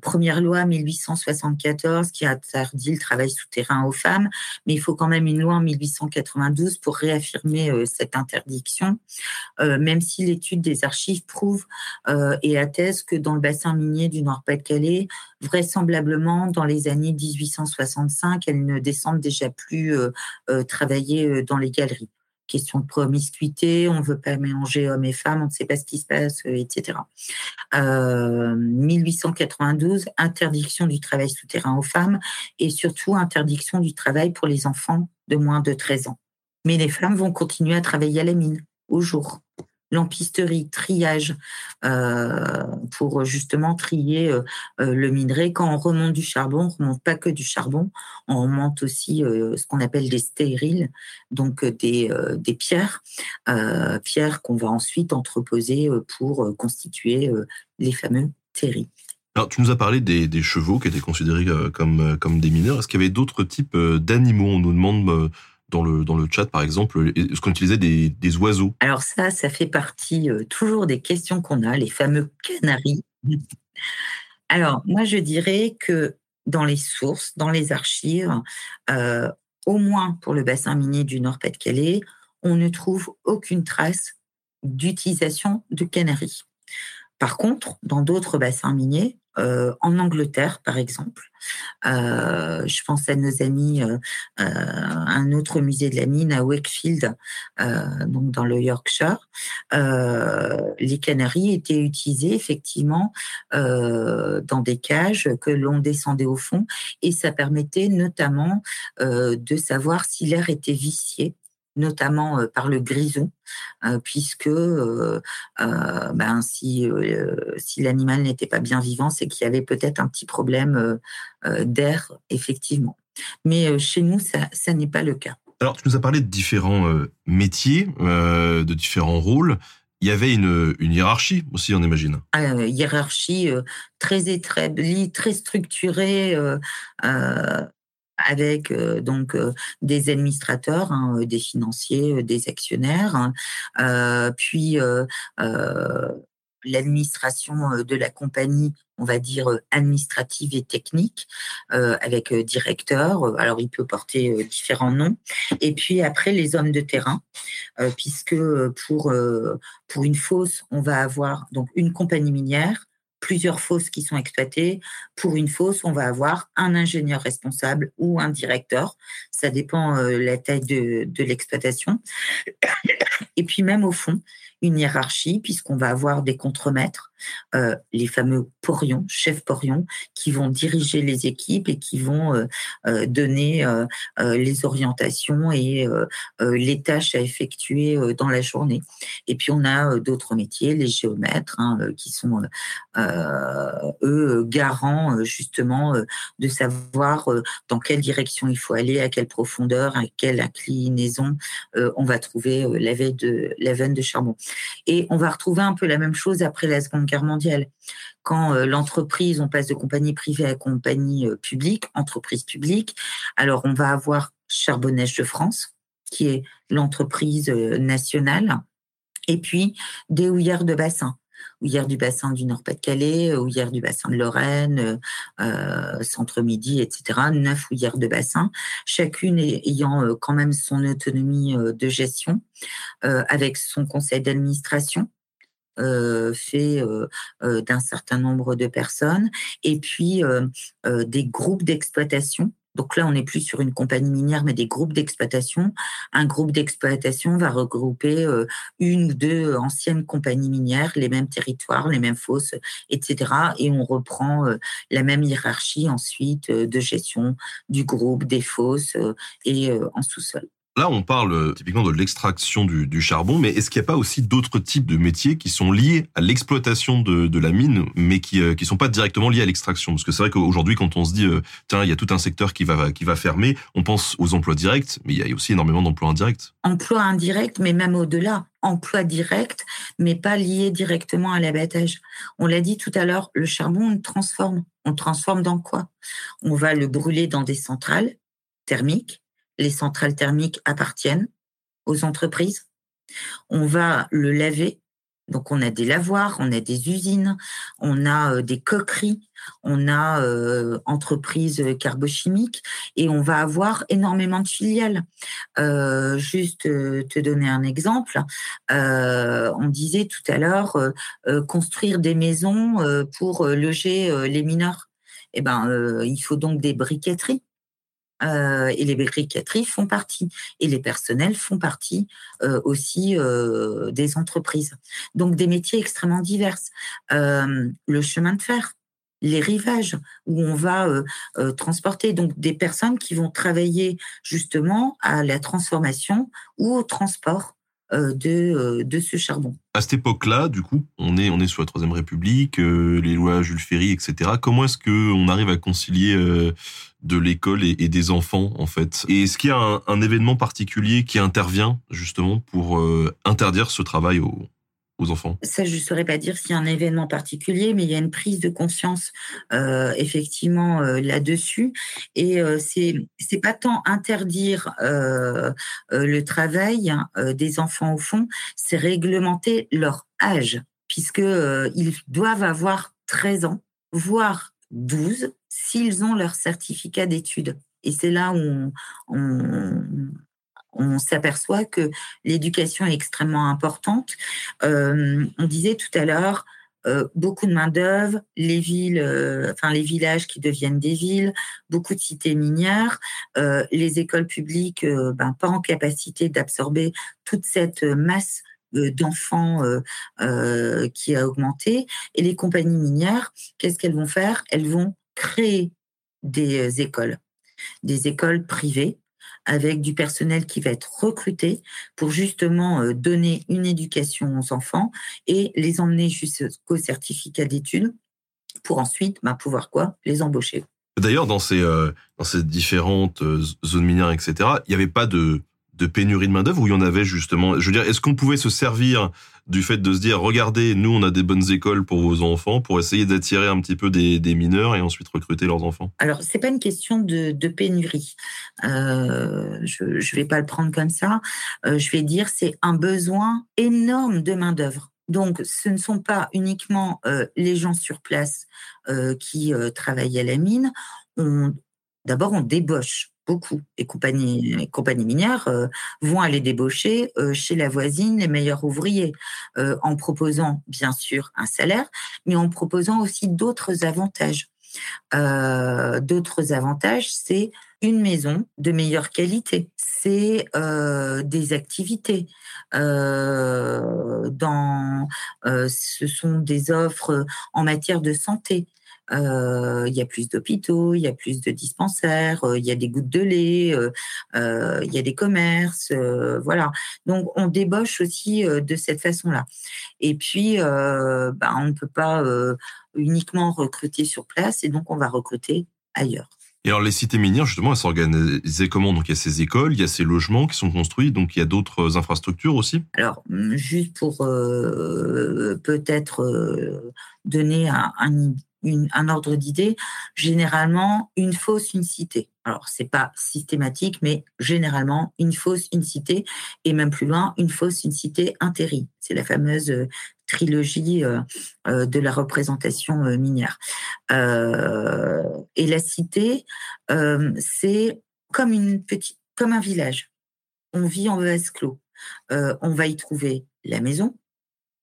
première loi 1874 qui interdit le travail souterrain aux femmes, mais il faut quand même une loi en 1892 pour réaffirmer cette interdiction, même si l'étude des archives prouve et atteste que dans le bassin minier du Nord-Pas-de-Calais, vraisemblablement dans les années 1865, elles ne descendent déjà plus travailler dans les galeries question de promiscuité, on ne veut pas mélanger hommes et femmes, on ne sait pas ce qui se passe, euh, etc. 1892, euh, interdiction du travail souterrain aux femmes et surtout interdiction du travail pour les enfants de moins de 13 ans. Mais les femmes vont continuer à travailler à la mine au jour lampisterie, triage, euh, pour justement trier euh, euh, le minerai. Quand on remonte du charbon, on remonte pas que du charbon, on remonte aussi ce qu'on appelle des stériles, donc des, des pierres, pierres qu'on va ensuite entreposer pour constituer les fameux terris. Alors, tu nous as parlé des, des chevaux qui étaient considérés comme, comme des mineurs. Est-ce qu'il y avait d'autres types d'animaux? On nous demande dans le, dans le chat, par exemple, est-ce qu'on utilisait des, des oiseaux Alors ça, ça fait partie toujours des questions qu'on a, les fameux canaris. Alors, moi, je dirais que dans les sources, dans les archives, euh, au moins pour le bassin minier du Nord-Pas-de-Calais, on ne trouve aucune trace d'utilisation de canaries. Par contre, dans d'autres bassins miniers, euh, en Angleterre, par exemple. Euh, je pense à nos amis, euh, un autre musée de la mine à Wakefield, donc dans le Yorkshire. les Canaries étaient utilisées effectivement dans des cages que l'on descendait au fond et ça permettait notamment de savoir si l'air était vicié notamment par le grison, puisque ben, si, si l'animal n'était pas bien vivant, c'est qu'il y avait peut-être un petit problème d'air, effectivement. Mais chez nous, ça, ça n'est pas le cas. Alors, tu nous as parlé de différents métiers, de différents rôles. Il y avait une, une hiérarchie aussi, on imagine. Ah, hiérarchie très établie, très structurée avec donc des administrateurs, hein, des financiers, des actionnaires, hein, puis l'administration de la compagnie, on va dire administrative et technique, avec directeur. Alors il peut porter différents noms. Et puis après les hommes de terrain, puisque pour pour une fosse, on va avoir donc une compagnie minière, plusieurs fosses qui sont exploitées. Pour une fosse, on va avoir un ingénieur responsable ou un directeur. Ça dépend euh, la taille de, de l'exploitation. Et puis même au fond, une hiérarchie, puisqu'on va avoir des contremaîtres, euh, les fameux porions, chefs porions, qui vont diriger les équipes et qui vont euh, euh, donner les orientations et les tâches à effectuer dans la journée. Et puis on a d'autres métiers, les géomètres, hein, qui sont eux garants justement de savoir dans quelle direction il faut aller, à quelle profondeur, à quelle inclinaison on va trouver la veine de la de charbon. Et on va retrouver un peu la même chose après la Seconde Guerre mondiale. Quand euh, l'entreprise, on passe de compagnie privée à compagnie euh, publique, entreprise publique, alors on va avoir Charbonnage de France, qui est l'entreprise euh, nationale, et puis des houillères de bassin houillères du bassin du Nord-Pas-de-Calais, houillères du bassin de Lorraine, Centre-Midi, etc. Neuf houillères de bassin, chacune ayant quand même son autonomie de gestion, avec son conseil d'administration fait euh, euh, d'un certain nombre de personnes, et puis des groupes d'exploitation. Donc là, on n'est plus sur une compagnie minière, mais des groupes d'exploitation. Un groupe d'exploitation va regrouper une ou deux anciennes compagnies minières, les mêmes territoires, les mêmes fosses, etc. Et on reprend la même hiérarchie ensuite de gestion du groupe, des fosses et en sous-sol. Là, on parle euh, typiquement de l'extraction du, charbon, mais est-ce qu'il n'y a pas aussi d'autres types de métiers qui sont liés à l'exploitation de, la mine, mais qui ne euh, sont pas directement liés à l'extraction? Parce que c'est vrai qu'aujourd'hui, quand on se dit, euh, tiens, il y a tout un secteur qui va, qui va fermer, on pense aux emplois directs, mais il y a aussi énormément d'emplois indirects. Emplois indirects, mais même au-delà. Emplois directs, mais pas liés directement à l'abattage. On l'a dit tout à l'heure, le charbon, on le transforme. On transforme dans quoi? On va le brûler dans des centrales thermiques les centrales thermiques appartiennent aux entreprises. On va le laver. Donc on a des lavoirs, on a des usines, on a euh, des coqueries, on a euh, entreprises carbochimiques et on va avoir énormément de filiales. Euh, juste te donner un exemple, on disait tout à l'heure construire des maisons pour loger les mineurs. Eh ben, il faut donc des briqueteries. Euh, et les briqueteries font partie, et les personnels font partie euh, aussi euh, des entreprises. Donc des métiers extrêmement divers. le chemin de fer, les rivages où on va transporter donc des personnes qui vont travailler justement à la transformation ou au transport de, de ce charbon. À cette époque-là, du coup, on est, on est sous la Troisième République, les lois Jules Ferry, etc. Comment est-ce qu'on arrive à concilier de l'école et, des enfants en fait? Et est-ce qu'il y a un, événement particulier qui intervient justement pour euh, interdire ce travail aux, enfants? Ça, je ne saurais pas dire s'il y a un événement particulier, mais il y a une prise de conscience euh, effectivement euh, là-dessus. Et euh, c'est pas tant interdire euh, le travail des enfants au fond, c'est réglementer leur âge, puisque ils doivent avoir 13 ans, voire 12, s'ils ont leur certificat d'études. Et c'est là où on, s'aperçoit que l'éducation est extrêmement importante. Euh, on disait tout à l'heure, euh, beaucoup de main d'œuvre, les villes, euh, enfin les villages qui deviennent des villes, beaucoup de cités minières, les écoles publiques, ben, pas en capacité d'absorber toute cette masse d'enfants qui a augmenté. Et les compagnies minières, qu'est-ce qu'elles vont faire? Elles vont créer des écoles des écoles privées avec du personnel qui va être recruté pour justement euh, donner une éducation aux enfants et les emmener jusqu'au certificat d'études pour ensuite bah, pouvoir quoi les embaucher. D'ailleurs, dans ces, euh, différentes euh, zones minières, etc., il n'y avait pas de, de pénurie de main-d'œuvre où il y en avait justement Je veux dire, est-ce qu'on pouvait se servir du fait de se dire regardez, nous on a des bonnes écoles pour vos enfants pour essayer d'attirer un petit peu des, mineurs et ensuite recruter leurs enfants? Alors, c'est pas une question de, pénurie. Euh, je ne vais pas le prendre comme ça. Euh, je vais dire c'est un besoin énorme de main-d'œuvre. Donc, ce ne sont pas uniquement euh, les gens sur place qui travaillent à la mine. D'abord, on débauche beaucoup. Compagnies, compagnies minières euh, vont aller débaucher euh, chez la voisine les meilleurs ouvriers, euh, en proposant bien sûr un salaire, mais en proposant aussi d'autres avantages. d'autres avantages, c'est une maison de meilleure qualité, c'est des activités. dans, ce sont des offres en matière de santé. Euh, il y a plus d'hôpitaux, il y a plus de dispensaires, euh, il y a des gouttes de lait, euh, il y a des commerces, voilà. Donc on débauche aussi de cette façon-là. Et puis, bah, on ne peut pas uniquement recruter sur place, et donc on va recruter ailleurs. Et alors les cités minières, justement, elles s'organisaient comment? Donc il y a ces écoles, il y a ces logements qui sont construits, donc il y a d'autres infrastructures aussi? Alors, juste pour peut-être donner un, un, un ordre d'idée, généralement une fausse, une cité. Alors, c'est pas systématique, mais généralement une fausse, une cité, et même plus loin, une fausse, une cité intérie. C'est la fameuse euh, trilogie euh, euh, de la représentation minière. et la cité, c'est comme une petite, comme un village. On vit en vase clos. on va y trouver la maison,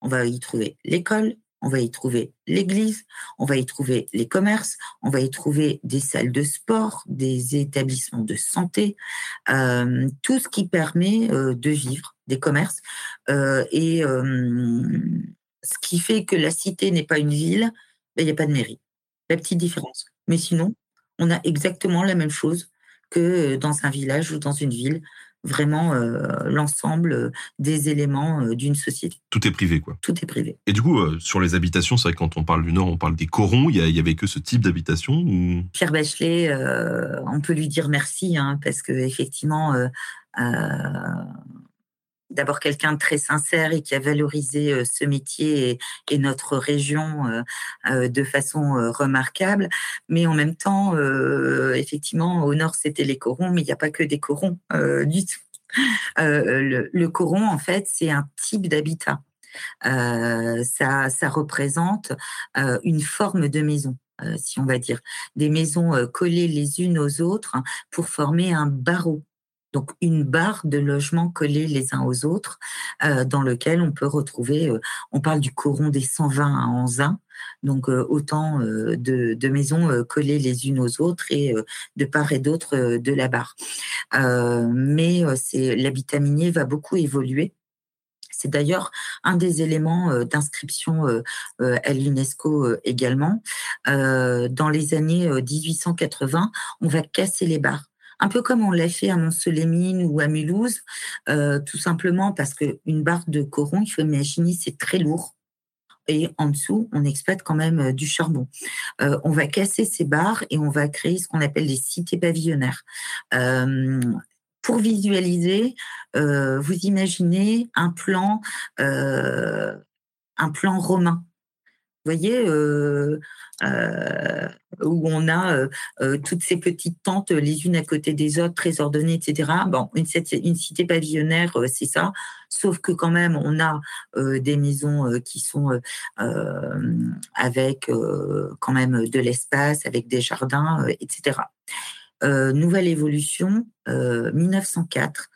on va y trouver l'école, on va y trouver l'église, on va y trouver les commerces, on va y trouver des salles de sport, des établissements de santé, euh, tout ce qui permet euh, de vivre, des commerces. Euh, et ce qui fait que la cité n'est pas une ville, ben, il n'y a pas de mairie. La petite différence. Mais sinon, on a exactement la même chose que dans un village ou dans une ville vraiment euh, l'ensemble euh, des éléments euh, d'une société. Tout est privé, quoi. Tout est privé. Et du coup, sur les habitations, c'est vrai que quand on parle du Nord, on parle des corons. Il y, avait que ce type d'habitation ou... Pierre Bachelet, on peut lui dire merci, hein, parce que effectivement, d'abord quelqu'un de très sincère et qui a valorisé euh, ce métier et, notre région euh, euh, de façon remarquable. Mais en même temps, effectivement, au nord, c'était les corons, mais il n'y a pas que des corons du tout. le, coron, en fait, c'est un type d'habitat. ça, ça représente une forme de maison. si on va dire, des maisons collées les unes aux autres pour former un barreau donc une barre de logements collés les uns aux autres, euh, dans lequel on peut retrouver, euh, on parle du coron des 120 à Anzin, donc euh, autant de, maisons collées les unes aux autres et de part et d'autre de la barre. mais c'est l'habitat minier va beaucoup évoluer. C'est d'ailleurs un des éléments d'inscription à l'UNESCO également. dans les années 1880, on va casser les barres un peu comme on l'a fait à mont ou à Mulhouse, euh, tout simplement parce qu'une barre de coron, il faut imaginer, c'est très lourd. Et en dessous, on exploite quand même euh, du charbon. Euh, on va casser ces barres et on va créer ce qu'on appelle des cités pavillonnaires. pour visualiser, vous imaginez un plan un plan romain. Vous voyez, euh, euh, où on a euh, toutes ces petites tentes les unes à côté des autres, très ordonnées, etc. Bon, une, une cité pavillonnaire, c'est ça. Sauf que quand même, on a des maisons qui sont avec quand même de l'espace, avec des jardins, etc. nouvelle évolution, 1904,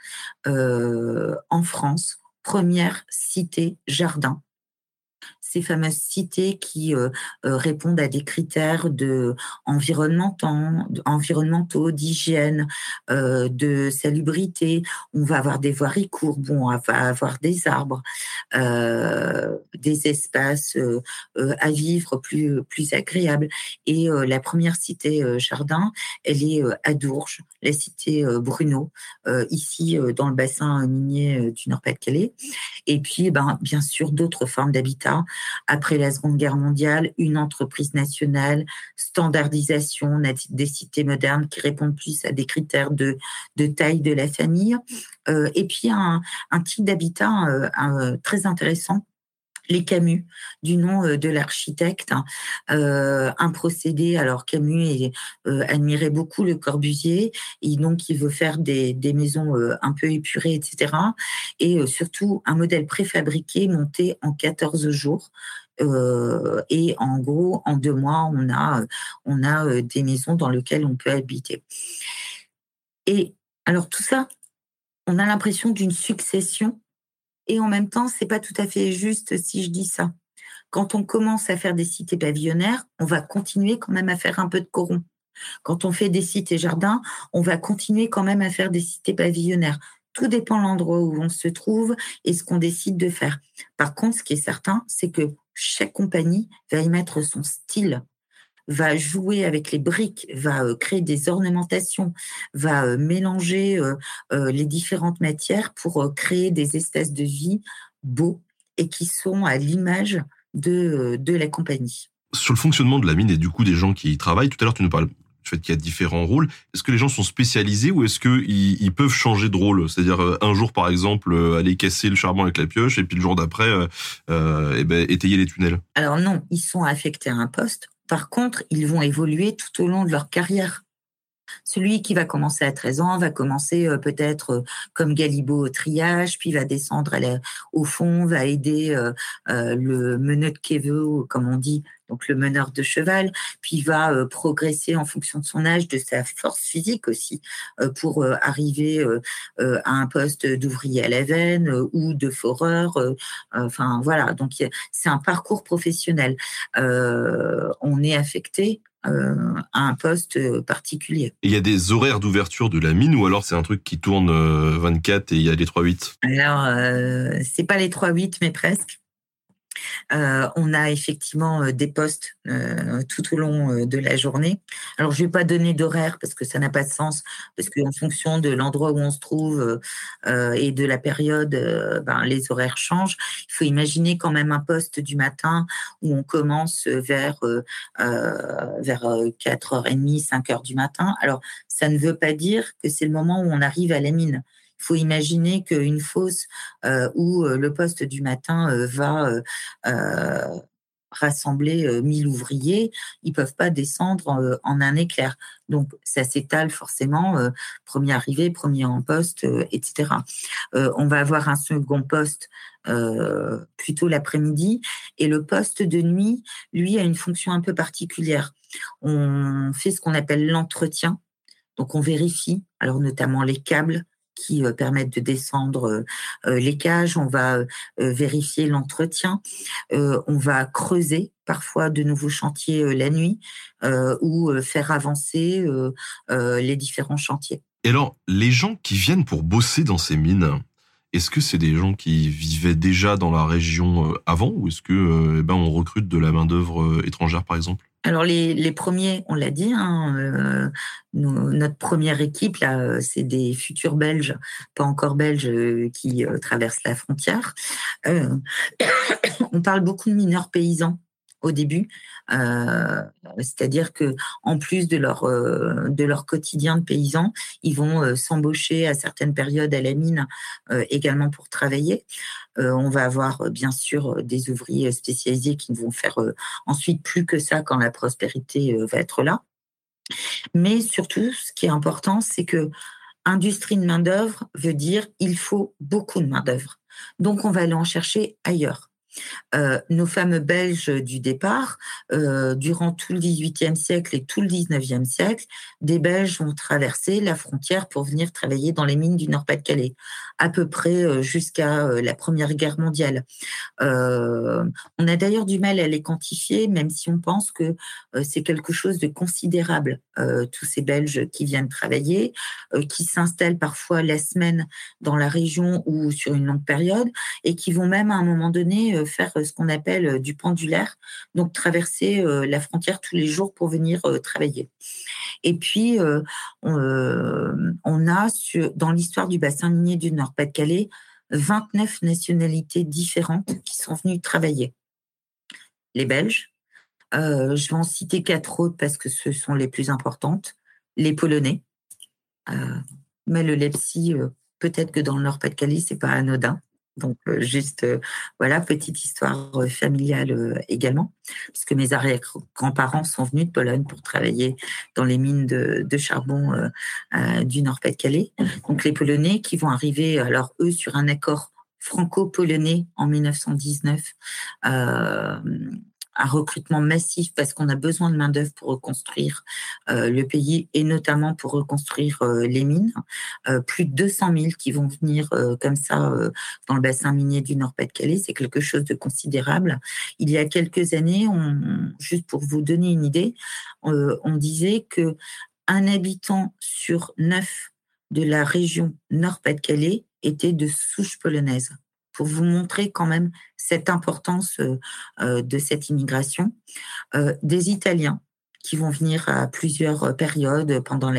en France, première cité jardin ces fameuses cités qui euh, euh, répondent à des critères de environnementaux, d'hygiène, euh, de salubrité. On va avoir des voiries courbes, on va avoir des arbres, des espaces à vivre plus plus agréables. Et la première cité jardin, elle est à Dourges, la cité Bruno, ici dans le bassin minier du Nord-Pas-de-Calais. Et puis, ben, bien sûr, d'autres formes d'habitat après la Seconde Guerre mondiale, une entreprise nationale, standardisation des cités modernes qui répondent plus à des critères de, taille de la famille, euh, et puis un, un type d'habitat euh, très intéressant les Camus, du nom euh, de l'architecte. un procédé, alors Camus admirait beaucoup le Corbusier, et donc il veut faire des, maisons un peu épurées, etc. Et surtout un modèle préfabriqué monté en 14 jours. Euh, et en gros, en deux mois, on a, euh, des maisons dans lesquelles on peut habiter. Et alors tout ça, on a l'impression d'une succession, et en même temps, c'est pas tout à fait juste si je dis ça. Quand on commence à faire des cités pavillonnaires, on va continuer quand même à faire un peu de coron. Quand on fait des cités jardins, on va continuer quand même à faire des cités pavillonnaires. Tout dépend l'endroit où on se trouve et ce qu'on décide de faire. Par contre, ce qui est certain, c'est que chaque compagnie va y mettre son style, va jouer avec les briques, va euh, créer des ornementations, va euh, mélanger euh, les différentes matières pour créer des espaces de vie beaux et qui sont à l'image de, de la compagnie. Sur le fonctionnement de la mine et du coup des gens qui y travaillent, tout à l'heure tu nous parles du fait qu'il y a différents rôles. Est-ce que les gens sont spécialisés ou est-ce qu'ils ils peuvent changer de rôle? C'est-à-dire un jour, par exemple, aller casser le charbon avec la pioche et puis le jour d'après, euh, eh ben, étayer les tunnels? Alors non, ils sont affectés à un poste. Par contre, ils vont évoluer tout au long de leur carrière. Celui qui va commencer à 13 ans va commencer peut-être comme Galibo au triage, puis va descendre au fond, va aider le meneur de Keveux, comme on dit, donc le meneur de cheval, puis va euh, progresser en fonction de son âge, de sa force physique aussi, euh, pour euh, arriver à un poste d'ouvrier à la veine ou de foreur. enfin voilà, donc c'est un parcours professionnel. on est affecté à un poste particulier. il y a des horaires d'ouverture de la mine ou alors c'est un truc qui tourne 24 et il y a les 3-8 Alors, c'est pas les 3-8, mais presque. Euh, on a effectivement euh, des postes euh, tout au long de la journée. Alors, je ne vais pas donner d'horaire parce que ça n'a pas de sens, parce qu'en fonction de l'endroit où on se trouve et de la période, ben, les horaires changent. Il faut imaginer quand même un poste du matin où on commence vers, vers 4h30, 5h du matin. Alors, ça ne veut pas dire que c'est le moment où on arrive à la mine. Il faut imaginer qu'une fosse euh, où euh, le poste du matin euh, va rassembler 1000 ouvriers, ils peuvent pas descendre en un éclair. Donc ça s'étale forcément, premier arrivé, premier en poste, etc. on va avoir un second poste plutôt l'après-midi et le poste de nuit, lui, a une fonction un peu particulière. On fait ce qu'on appelle l'entretien. Donc on vérifie, alors notamment les câbles, qui euh, permettent de descendre euh, euh, les cages, on va vérifier l'entretien, on va creuser parfois de nouveaux chantiers la nuit ou faire avancer les différents chantiers. Et alors, les gens qui viennent pour bosser dans ces mines, est-ce que c'est des gens qui vivaient déjà dans la région avant ou est-ce que eh ben, on recrute de la main d'œuvre étrangère par exemple? Alors les, premiers, on l'a dit, hein, euh, notre première équipe là, euh, c'est des futurs Belges, pas encore Belges, euh, qui traversent la frontière. on parle beaucoup de mineurs paysans au début. Euh, c'est-à-dire que en plus de leur euh, quotidien de paysans, ils vont euh, s'embaucher à certaines périodes à la mine également pour travailler. on va avoir bien sûr des ouvriers spécialisés qui vont faire ensuite plus que ça quand la prospérité va être là. Mais surtout, ce qui est important, c'est que industrie de main d'œuvre veut dire il faut beaucoup de main d'œuvre. Donc on va aller en chercher ailleurs. Euh, nos fameux Belges du départ, euh, durant tout le XVIIIe siècle et tout le XIXe siècle, des Belges ont traversé la frontière pour venir travailler dans les mines du Nord-Pas-de-Calais, à peu près euh, jusqu'à la Première Guerre mondiale. on a d'ailleurs du mal à les quantifier, même si on pense que c'est quelque chose de considérable, tous ces Belges qui viennent travailler, qui s'installent parfois la semaine dans la région ou sur une longue période, et qui vont même à un moment donné faire euh, ce qu'on appelle euh, du pendulaire, donc traverser euh, la frontière tous les jours pour venir travailler. Et puis, on, a dans l'histoire du bassin minier du Nord-Pas-de-Calais 29 nationalités différentes qui sont venues travailler. Les Belges, je vais en citer quatre autres parce que ce sont les plus importantes. Les Polonais, mais le Lepsi, peut-être que dans le Nord-Pas-de-Calais, c'est pas anodin. Donc, euh, juste, euh, voilà, petite histoire euh, familiale également, puisque mes arrière-grands-parents sont venus de Pologne pour travailler dans les mines de, charbon du Nord-Pas-de-Calais. Donc, les Polonais qui vont arriver, alors eux, sur un accord franco-polonais en 1919, un recrutement massif parce qu'on a besoin de main-d'œuvre pour reconstruire euh, le pays et notamment pour reconstruire euh, les mines. Euh, plus de 200 000 qui vont venir comme ça dans le bassin minier du Nord-Pas-de-Calais. C'est quelque chose de considérable. Il y a quelques années, juste pour vous donner une idée, on disait que un habitant sur neuf de la région Nord-Pas-de-Calais était de souche polonaise pour vous montrer quand même cette importance euh, euh, de cette immigration. Euh, des Italiens qui vont venir à plusieurs périodes pendant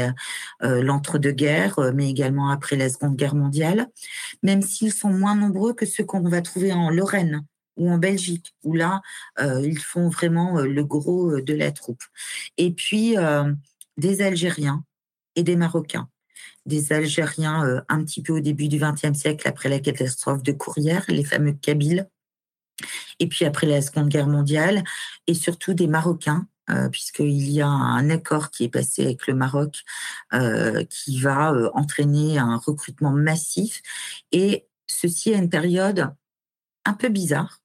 l'entre-deux-guerres, mais également après la Seconde Guerre mondiale, même s'ils sont moins nombreux que ceux qu'on va trouver en Lorraine ou en Belgique, où là, ils font vraiment le gros de la troupe. Et puis, des Algériens et des Marocains des Algériens euh, un petit peu au début du XXe siècle, après la catastrophe de Courrières, les fameux Kabyles, et puis après la Seconde Guerre mondiale, et surtout des Marocains, euh, puisqu'il y a un accord qui est passé avec le Maroc euh, qui va entraîner un recrutement massif. Et ceci à une période un peu bizarre,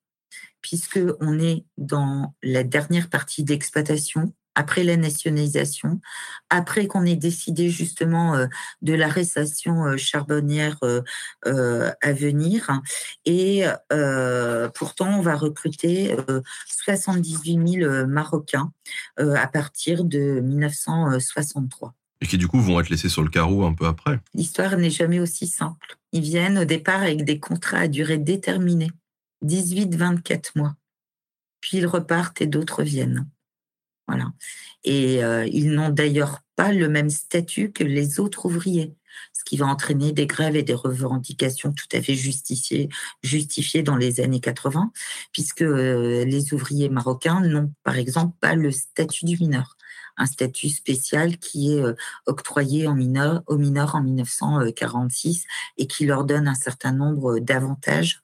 puisqu'on est dans la dernière partie d'exploitation après la nationalisation, après qu'on ait décidé justement euh, de l'arrestation euh, charbonnière euh, à venir. Et pourtant, on va recruter 78 000 Marocains à partir de 1963. Et qui du coup vont être laissés sur le carreau un peu après. L'histoire n'est jamais aussi simple. Ils viennent au départ avec des contrats à durée déterminée, 18-24 mois. Puis ils repartent et d'autres viennent. Et euh, ils n'ont d'ailleurs pas le même statut que les autres ouvriers, ce qui va entraîner des grèves et des revendications tout à fait justifiées, dans les années 80, puisque euh, les ouvriers marocains n'ont par exemple pas le statut du mineur un statut spécial qui est euh, octroyé aux mineurs en 1946 et qui leur donne un certain nombre d'avantages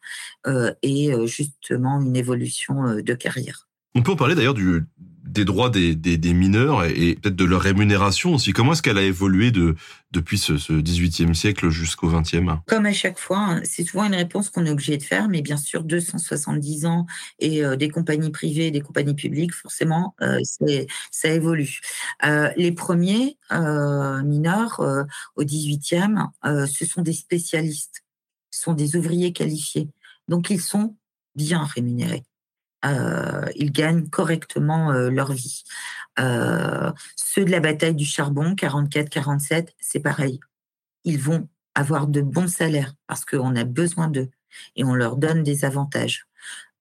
et justement une évolution de carrière. On peut en parler d'ailleurs du, des droits des, des, mineurs et, peut-être de leur rémunération aussi. Comment est-ce qu'elle a évolué de, depuis ce, ce 18e siècle jusqu'au 20e Comme à chaque fois, hein, c'est souvent une réponse qu'on est obligé de faire, mais bien sûr, 270 ans et euh, des compagnies privées, des compagnies publiques, forcément, euh, ça évolue. Euh, les premiers mineurs au 18e, ce sont des spécialistes, ce sont des ouvriers qualifiés. Donc, ils sont bien rémunérés. Euh, ils gagnent correctement euh, leur vie. Euh, ceux de la bataille du charbon, 44-47, c'est pareil. Ils vont avoir de bons salaires parce qu'on a besoin d'eux et on leur donne des avantages.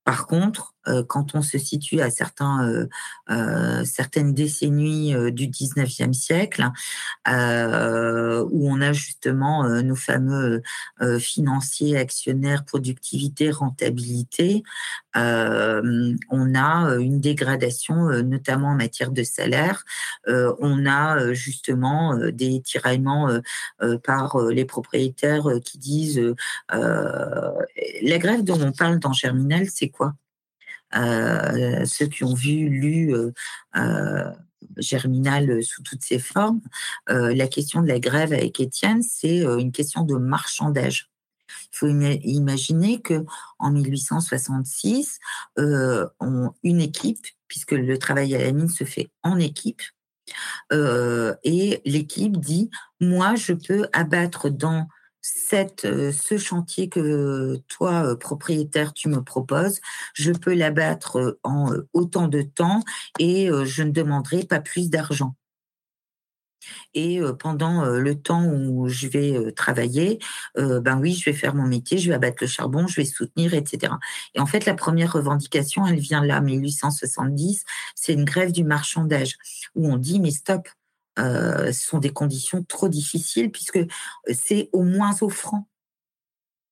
Par contre, quand on se situe à certains, euh, euh, certaines décennies du 19e siècle, où on a justement nos fameux financiers, actionnaires, productivité, rentabilité, on a une dégradation, notamment en matière de salaire. on a justement des tiraillements par les propriétaires qui disent la grève dont on parle dans Germinal, c'est quoi? euh, ceux qui ont vu, lu euh, euh, Germinal sous toutes ses formes, la question de la grève avec Étienne, c'est une question de marchandage. Il faut imaginer que en 1866, on, une équipe, puisque le travail à la mine se fait en équipe, et l'équipe dit moi je peux abattre dans euh, ce chantier que toi, euh, propriétaire, tu me proposes, je peux l'abattre euh, en autant de temps et je ne demanderai pas plus d'argent. Et pendant le temps où je vais travailler, ben oui, je vais faire mon métier, je vais abattre le charbon, je vais soutenir, etc. Et en fait, la première revendication, elle vient là, 1870, c'est une grève du marchandage, où on dit, mais stop, euh, sont des conditions trop difficiles puisque c'est au moins offrant.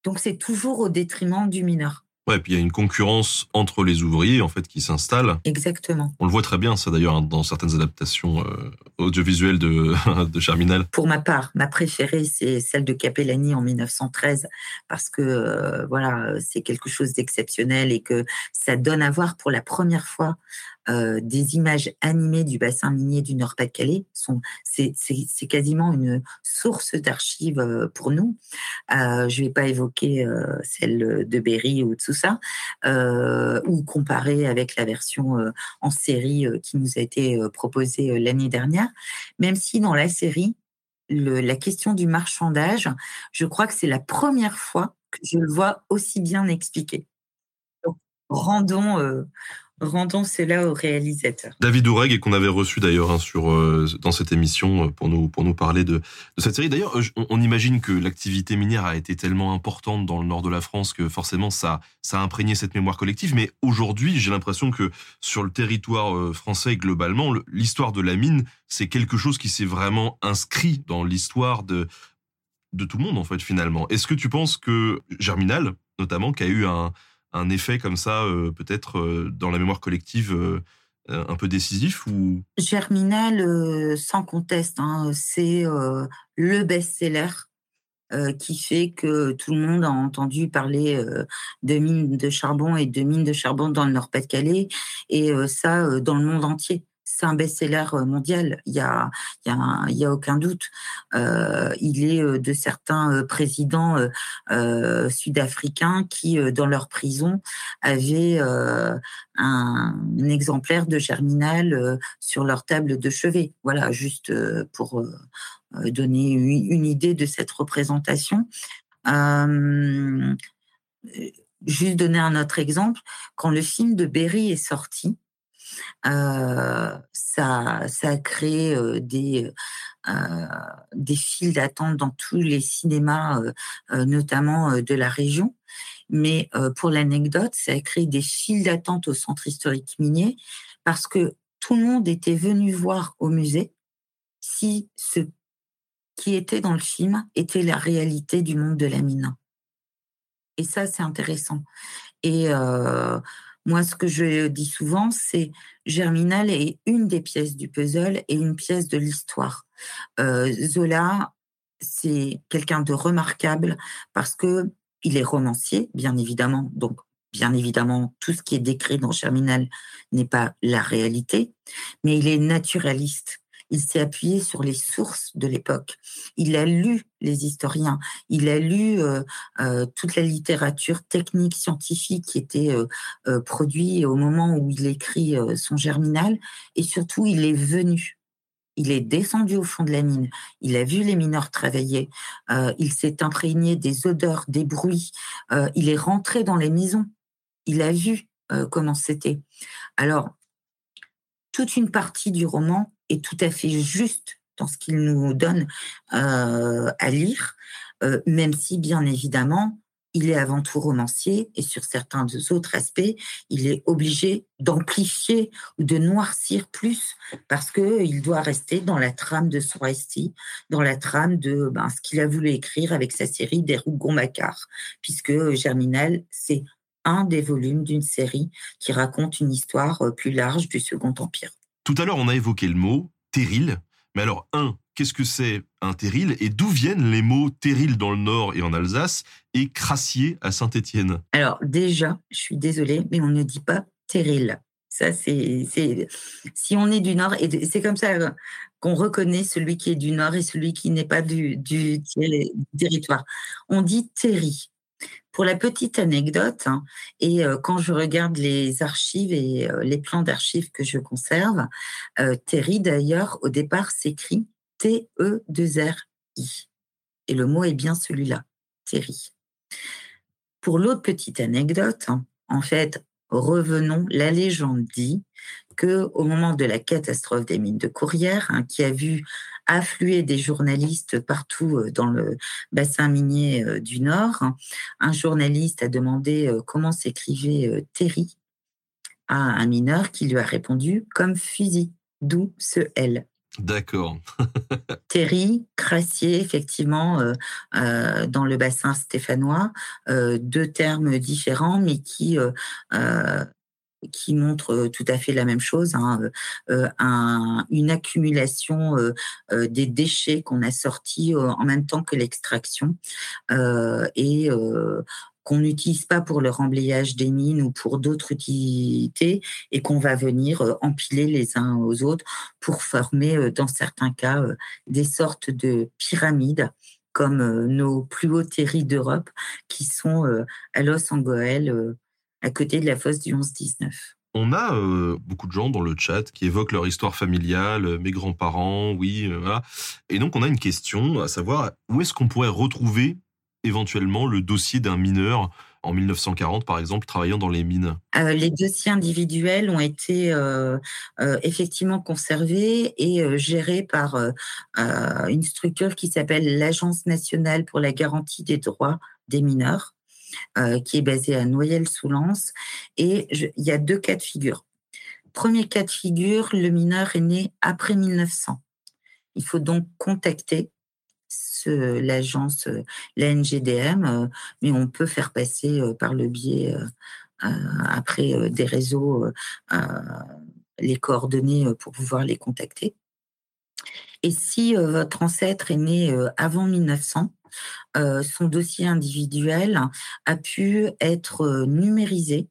Donc c'est toujours au détriment du mineur. Ouais, puis il y a une concurrence entre les ouvriers en fait qui s'installe. Exactement. On le voit très bien, ça d'ailleurs dans certaines adaptations euh, audiovisuelles de, de Germinal. Pour ma part, ma préférée c'est celle de Capellani en 1913 parce que euh, voilà c'est quelque chose d'exceptionnel et que ça donne à voir pour la première fois euh, des images animées du bassin minier du Nord-Pas-de-Calais. C'est quasiment une source d'archives euh, pour nous. Euh, je ne vais pas évoquer celle de Berry ou de tout ça, ou comparer avec la version en série qui nous a été proposée l'année dernière, même si dans la série, la question du marchandage, je crois que c'est la première fois que je le vois aussi bien expliqué. rendons, Rendons cela au réalisateur. David Oureg, et qu'on avait reçu d'ailleurs hein, sur euh, dans cette émission euh, pour nous parler de, de cette série. D'ailleurs, on, imagine que l'activité minière a été tellement importante dans le nord de la France que forcément ça ça a imprégné cette mémoire collective. Mais aujourd'hui, j'ai l'impression que sur le territoire euh, français globalement, l'histoire de la mine, c'est quelque chose qui s'est vraiment inscrit dans l'histoire de de tout le monde en fait finalement. Est-ce que tu penses que Germinal, notamment, qui a eu un un effet comme ça, euh, peut-être euh, dans la mémoire collective euh, un peu décisif ou? Germinal, sans conteste, hein, c'est le best-seller qui fait que tout le monde a entendu parler de mines de charbon et de mines de charbon dans le Nord-Pas-de-Calais, et ça dans le monde entier c'est un best-seller euh, mondial, il y a, y, a, a aucun doute. Euh, il est euh, de certains présidents sud-africains qui, dans leur prison, avaient un, exemplaire de Germinal sur leur table de chevet. Voilà, juste pour donner une, idée de cette représentation. juste donner un autre exemple, quand le film de Berry est sorti, ça, ça a créé euh, des, euh, des files d'attente dans tous les cinémas, notamment de la région. Mais pour l'anecdote, ça a créé des files d'attente au centre historique minier parce que tout le monde était venu voir au musée si ce qui était dans le film était la réalité du monde de la mine. Et ça, c'est intéressant. Et moi, ce que je dis souvent, c'est Germinal est une des pièces du puzzle et une pièce de l'histoire. Euh, Zola, c'est quelqu'un de remarquable parce que il est romancier, bien évidemment. Donc, bien évidemment, tout ce qui est décrit dans Germinal n'est pas la réalité, mais il est naturaliste il s'est appuyé sur les sources de l'époque. Il a lu les historiens, il a lu euh, euh, toute la littérature technique, scientifique qui était euh, produite au moment où il écrit son germinal, et surtout il est venu. Il est descendu au fond de la mine, il a vu les mineurs travailler, il s'est imprégné des odeurs, des bruits, il est rentré dans les maisons, il a vu comment c'était. Alors, toute une partie du roman est tout à fait juste dans ce qu'il nous donne euh, à lire, euh, même si bien évidemment il est avant tout romancier et sur certains autres aspects, il est obligé d'amplifier ou de noircir plus parce que il doit rester dans la trame de son dans la trame de ben, ce qu'il a voulu écrire avec sa série des Rougon-Macquart, puisque Germinal, c'est un des volumes d'une série qui raconte une histoire euh, plus large du Second Empire. Tout à l'heure, on a évoqué le mot terril. Mais alors, un, qu'est-ce que c'est un terril et d'où viennent les mots terril dans le Nord et en Alsace et crassier à Saint-Étienne? Alors déjà, je suis désolée, mais on ne dit pas terril. Ça, c'est, si on est du Nord, et c'est comme ça qu'on reconnaît celui qui est du Nord et celui qui n'est pas du, du, territoire. On dit terri. Pour la petite anecdote, hein, et euh, quand je regarde les archives et euh, les plans d'archives que je conserve, euh, Terry d'ailleurs au départ s'écrit T-E-2-R-I. Et le mot est bien celui-là, Terry. Pour l'autre petite anecdote, hein, en fait, revenons, la légende dit que au moment de la catastrophe des mines de Courrières, hein, qui a vu affluer des journalistes partout euh, dans le bassin minier euh, du Nord, un journaliste a demandé euh, comment s'écrivait Terry à un mineur qui lui a répondu comme fusil, d'où ce L. D'accord. Terry, Crassier, effectivement, dans le bassin stéphanois, deux termes différents, mais qui qui montre euh, tout à fait la même chose, hein, euh, un, une accumulation euh, des déchets qu'on a sortis en même temps que l'extraction et qu'on n'utilise pas pour le remblayage des mines ou pour d'autres utilités et qu'on va venir empiler les uns aux autres pour former, dans certains cas, des sortes de pyramides comme nos plus hauts terris d'Europe qui sont à Los Angeles à côté de la fosse du 11-19. On a euh, beaucoup de gens dans le chat qui évoquent leur histoire familiale, euh, mes grands-parents, oui, euh, voilà. Et donc on a une question, à savoir où est-ce qu'on pourrait retrouver éventuellement le dossier d'un mineur en 1940, par exemple, travaillant dans les mines? Les dossiers individuels ont été effectivement conservés et gérés par une structure qui s'appelle l'Agence nationale pour la garantie des droits des mineurs. Euh, qui est basé à Noyelles-sous-Lens. Et il y a deux cas de figure. Premier cas de figure, le mineur est né après 1900. Il faut donc contacter l'agence, euh, la NGDM, euh, mais on peut faire passer par le biais, après des réseaux, les coordonnées pour pouvoir les contacter. Et si votre ancêtre est né avant 1900, euh, son dossier individuel a pu être euh, numérisé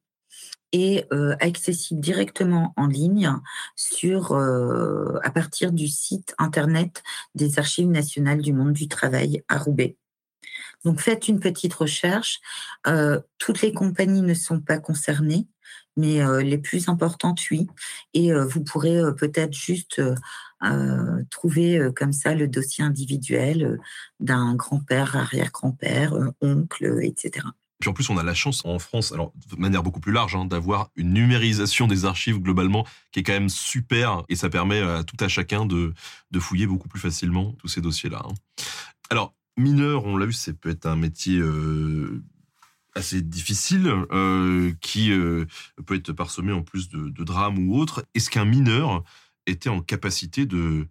et euh, accessible directement en ligne à partir du site internet des Archives nationales du monde du travail à Roubaix. Donc faites une petite recherche. toutes les compagnies ne sont pas concernées, mais les plus importantes, oui. Et vous pourrez peut-être juste trouver comme ça le dossier individuel d'un grand-père, arrière-grand-père, oncle, etc. Puis en plus, on a la chance en France, alors de manière beaucoup plus large, hein, d'avoir une numérisation des archives globalement qui est quand même super et ça permet à tout à chacun de, fouiller beaucoup plus facilement tous ces dossiers-là. Hein. Alors, mineur, on l'a vu, c'est peut être un métier assez difficile, euh, qui euh, peut être parsemé en plus de, de drames ou autres. Est-ce qu'un mineur était en capacité de,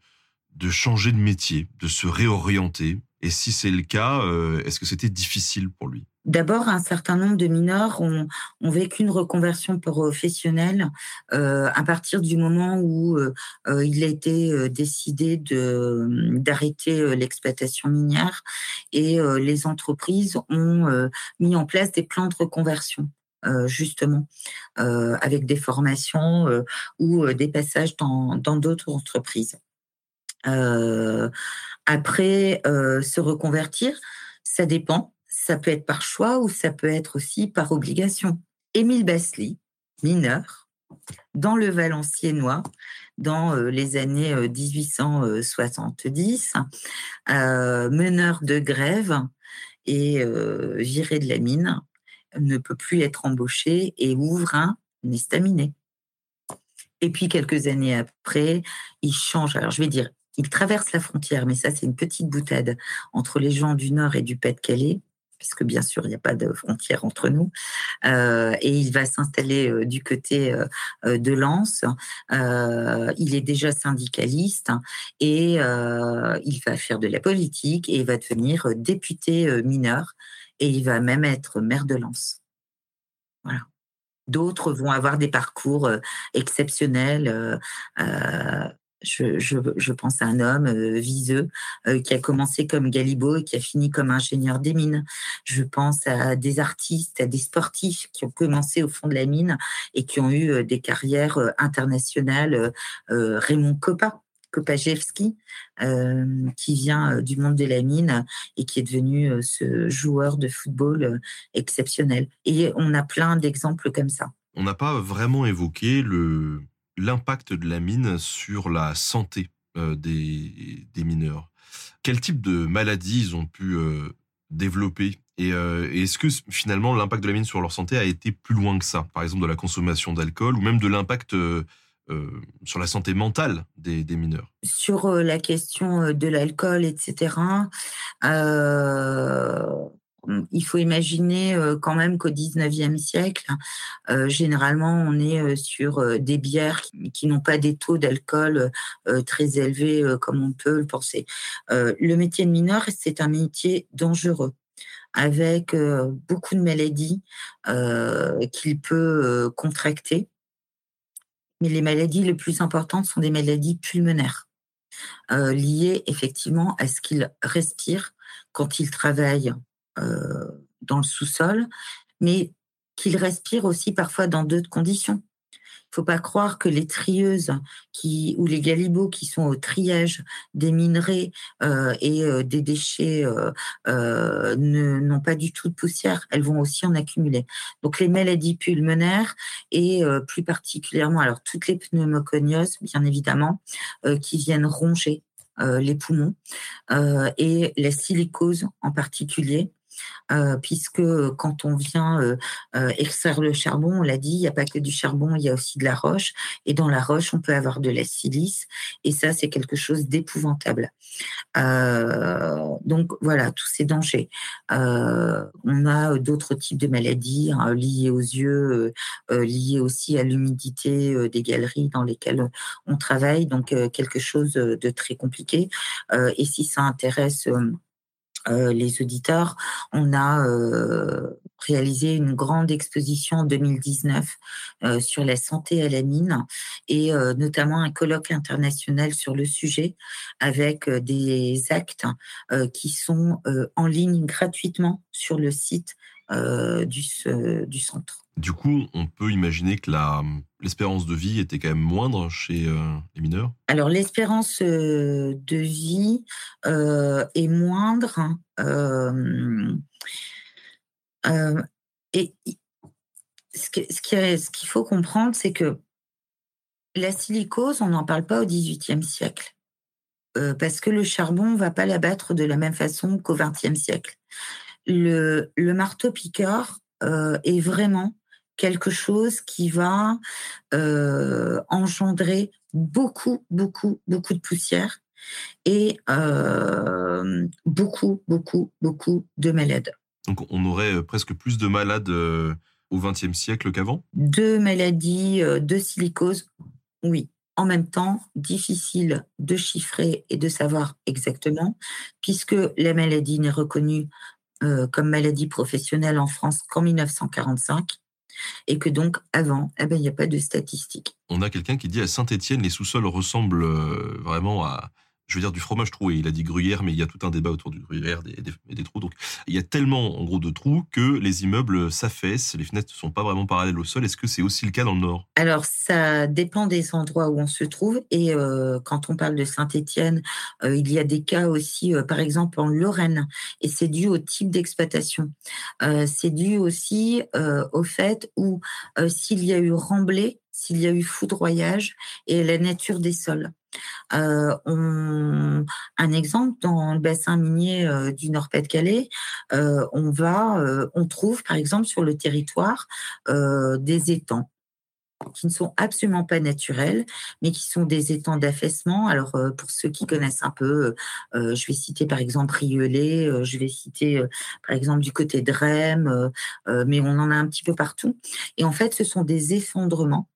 de changer de métier, de se réorienter? Et si c'est le cas, euh, est-ce que c'était difficile pour lui? D'abord, un certain nombre de mineurs ont, vécu une reconversion professionnelle euh, à partir du moment où euh, euh il a été décidé d'arrêter l'exploitation minière et les entreprises ont mis en place des plans de reconversion. justement, avec des formations ou des passages dans d'autres entreprises. après, se reconvertir, ça dépend ça peut être par choix ou ça peut être aussi par obligation. Émile Basly, mineur, dans le Valenciennois, dans euh, les années 1870, euh, euh, meneur de grève et viré de la mine, ne peut plus être embauché et ouvre un estaminet. Et puis quelques années après, il change. Alors je vais dire, il traverse la frontière, mais ça c'est une petite boutade entre les gens du Nord et du Pas-de-Calais parce que bien sûr, il n'y a pas de frontière entre nous. Euh, et il va s'installer euh, du côté euh, de Lens. il est déjà syndicaliste et il va faire de la politique et il va devenir député mineur et il va même être maire de Lens. Voilà. D'autres vont avoir des parcours exceptionnels je, pense à un homme euh, viseux euh, qui a commencé comme Galibo et qui a fini comme ingénieur des mines. Je pense à des artistes, à des sportifs qui ont commencé au fond de la mine et qui ont eu euh, des carrières internationales. Raymond Kopa, Kopajewski, qui vient du monde de la mine et qui est devenu ce joueur de football exceptionnel. Et on a plein d'exemples comme ça. On n'a pas vraiment évoqué le l'impact de la mine sur la santé euh, des, mineurs. Quel type de maladies ils ont pu euh, développer euh, et, est-ce que finalement l'impact de la mine sur leur santé a été plus loin que ça? Par exemple de la consommation d'alcool ou même de l'impact sur la santé mentale des, des mineurs? Sur la question de l'alcool, etc., il faut imaginer quand même qu'au 19e siècle, généralement, on est sur des bières qui, n'ont pas des taux d'alcool très élevés comme on peut le penser. le métier de mineur, c'est un métier dangereux avec beaucoup de maladies qu'il peut contracter. Mais les maladies les plus importantes sont des maladies pulmonaires, liées effectivement à ce qu'il respire quand il travaille euh, dans le sous-sol, mais qu'ils respirent aussi parfois dans d'autres conditions. Il ne faut pas croire que les trieuses ou les galibots qui sont au triage des minerais euh, et euh, des déchets n'ont pas du tout de poussière. Elles vont aussi en accumuler. Donc les maladies pulmonaires et plus particulièrement, alors toutes les pneumoconioses, bien évidemment, qui viennent ronger les poumons et la silicose en particulier, euh, puisque quand on vient euh, euh, extraire le charbon, on l'a dit, il n'y a pas que du charbon, il y a aussi de la roche. Et dans la roche, on peut avoir de la silice. Et ça, c'est quelque chose d'épouvantable. donc voilà, tous ces dangers. on a d'autres types de maladies hein, liées aux yeux, liées aussi à l'humidité des galeries dans lesquelles on travaille. Donc quelque chose de très compliqué. et si ça intéresse euh, les auditeurs, on a euh, réalisé une grande exposition en 2019 euh, sur la santé à la mine et notamment un colloque international sur le sujet avec des actes qui sont en ligne gratuitement sur le site du, du centre. Du coup, on peut imaginer que l'espérance de vie était quand même moindre chez euh, les mineurs Alors, l'espérance euh, de vie euh, est moindre. et ce qu'il faut comprendre, c'est que la silicose, on n'en parle pas au XVIIIe siècle. parce que le charbon ne va pas l'abattre de la même façon qu'au XXe siècle. Le, le marteau-piqueur est vraiment quelque chose qui va euh, engendrer beaucoup, beaucoup, beaucoup de poussière et euh, beaucoup, beaucoup, beaucoup de malades. Donc on aurait euh, presque plus de malades au XXe siècle qu'avant? De maladies de silicose, oui. En même temps, difficile de chiffrer et de savoir exactement, puisque la maladie n'est reconnue comme maladie professionnelle en France qu'en 1945 et que donc avant, eh ben, il n'y a pas de statistiques. On a quelqu'un qui dit à Saint-Étienne, les sous-sols ressemblent euh, vraiment à, je veux dire du fromage troué. Il a dit gruyère, mais il y a tout un débat autour du gruyère et des, trous. Donc, il y a tellement, en gros, de trous que les immeubles s'affaissent, les fenêtres ne sont pas vraiment parallèles au sol. Est-ce que c'est aussi le cas dans le nord? Alors, ça dépend des endroits où on se trouve. Et euh, quand on parle de Saint-Étienne, euh, il y a des cas aussi, par exemple, en Lorraine. Et c'est dû au type d'exploitation. c'est dû aussi au fait où s'il y a eu remblai, s'il y a eu foudroyage et la nature des sols. Euh, un exemple dans le bassin minier euh, du Nord-Pas-de-Calais, euh, on va, on trouve par exemple sur le territoire des étangs qui ne sont absolument pas naturels, mais qui sont des étangs d'affaissement. Alors, pour ceux qui connaissent un peu, je vais citer par exemple Rieulé, je vais citer par exemple du côté de Rennes, mais on en a un petit peu partout. Et en fait, ce sont des effondrements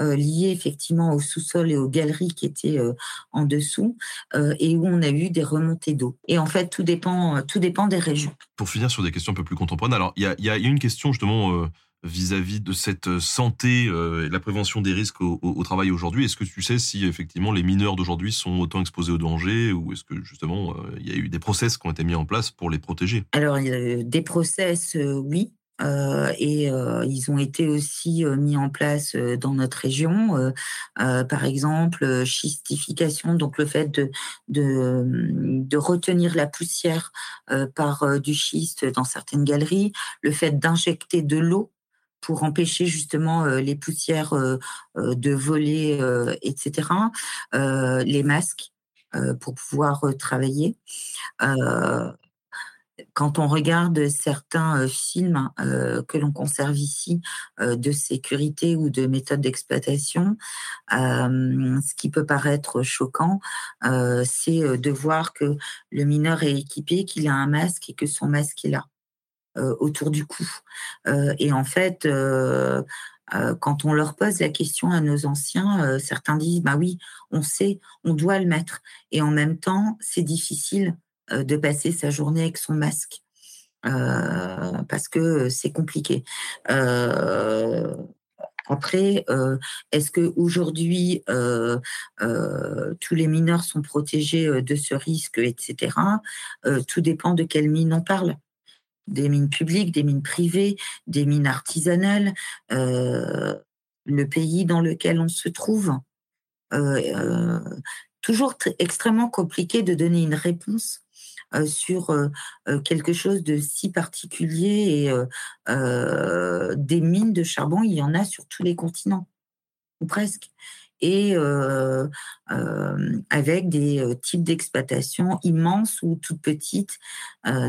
euh, liés effectivement au sous-sol et aux galeries qui étaient euh, en dessous euh, et où on a eu des remontées d'eau. Et en fait, tout dépend, tout dépend des régions. Pour finir sur des questions un peu plus contemporaines, alors il y a, une question justement vis-à-vis de cette santé et la prévention des risques au, travail aujourd'hui. Est-ce que tu sais si effectivement les mineurs d'aujourd'hui sont autant exposés au danger ou est-ce que justement il y a eu des process qui ont été mis en place pour les protéger? Alors des process, oui. Euh, et euh, ils ont été aussi euh, mis en place dans notre région. par exemple, schistification, donc le fait de, de, de retenir la poussière par du schiste dans certaines galeries, le fait d'injecter de l'eau pour empêcher justement les poussières de voler, etc. les masques pour pouvoir travailler quand on regarde certains films que l'on conserve ici de sécurité ou de méthode d'exploitation, ce qui peut paraître choquant, c'est de voir que le mineur est équipé, qu'il a un masque et que son masque est là, autour du cou. et en fait, quand on leur pose la question à nos anciens, certains disent bah oui, on sait, on doit le mettre. Et en même temps, c'est difficile euh, de passer sa journée avec son masque. Euh, parce que c'est compliqué. Euh, après, est-ce que aujourd'hui tous les mineurs sont protégés de ce risque, etc. tout dépend de quelles mines on parle. Des mines publiques, des mines privées, des mines artisanales, le pays dans lequel on se trouve. toujours extrêmement compliqué de donner une réponse euh, sur euh, euh, quelque chose de si particulier et des mines de charbon, il y en a sur tous les continents, ou presque et avec des types d'exploitation immenses ou toutes petites.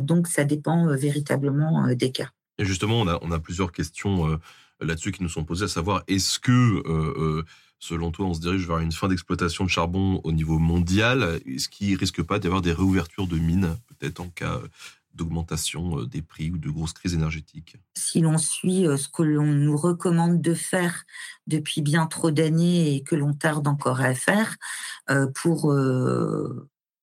donc, ça dépend véritablement des cas. Et justement, on a, on a plusieurs questions là-dessus qui nous sont posées, à savoir est-ce que selon toi, on se dirige vers une fin d'exploitation de charbon au niveau mondial. Est-ce qu'il risque pas d'y avoir des réouvertures de mines, peut-être en cas d'augmentation euh, des prix ou de grosses crises énergétiques? Si l'on suit euh, ce que l'on nous recommande de faire depuis bien trop d'années et que l'on tarde encore à faire euh, pour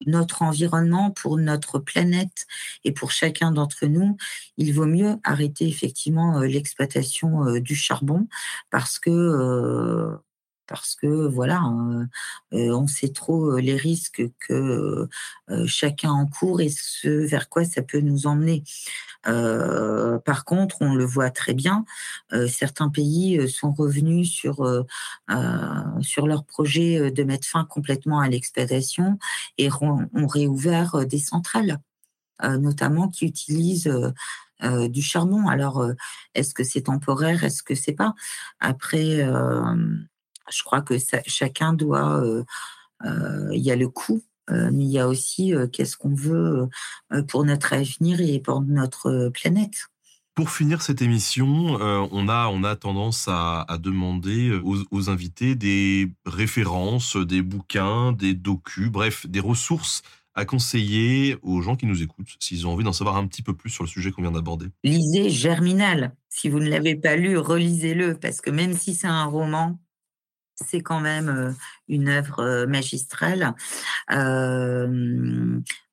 notre environnement, pour notre planète et pour chacun d'entre nous, il vaut mieux arrêter effectivement l'exploitation du charbon parce que parce que voilà, on sait trop les risques que chacun encourt et ce vers quoi ça peut nous emmener. par contre, on le voit très bien, certains pays sont revenus sur sur leur projet de mettre fin complètement à l'exploitation et ont réouvert des centrales, notamment qui utilisent du charbon. Alors, est-ce que c'est temporaire? Est-ce que c'est pas? Après, je crois que chacun doit. Euh, euh, il y a le coût, euh, mais il y a aussi qu'est-ce qu'on veut pour notre avenir et pour notre planète. Pour finir cette émission, on, a, on a tendance à, demander aux, invités des références, des bouquins, des docus, bref, des ressources à conseiller aux gens qui nous écoutent, s'ils ont envie d'en savoir un petit peu plus sur le sujet qu'on vient d'aborder. Lisez Germinal. Si vous ne l'avez pas lu, relisez-le, parce que même si c'est un roman, c'est quand même une œuvre magistrale.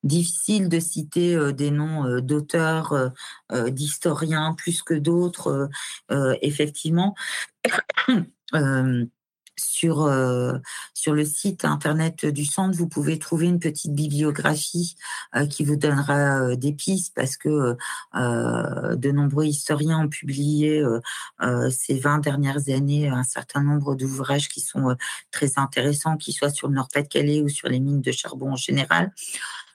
difficile de citer des noms d'auteurs, d'historiens plus que d'autres, effectivement. sur, euh, sur le site internet du centre, vous pouvez trouver une petite bibliographie euh, qui vous donnera euh, des pistes parce que de nombreux historiens ont publié ces 20 dernières années un certain nombre d'ouvrages qui sont très intéressants, qu'ils soient sur le Nord-Pas-de-Calais ou sur les mines de charbon en général.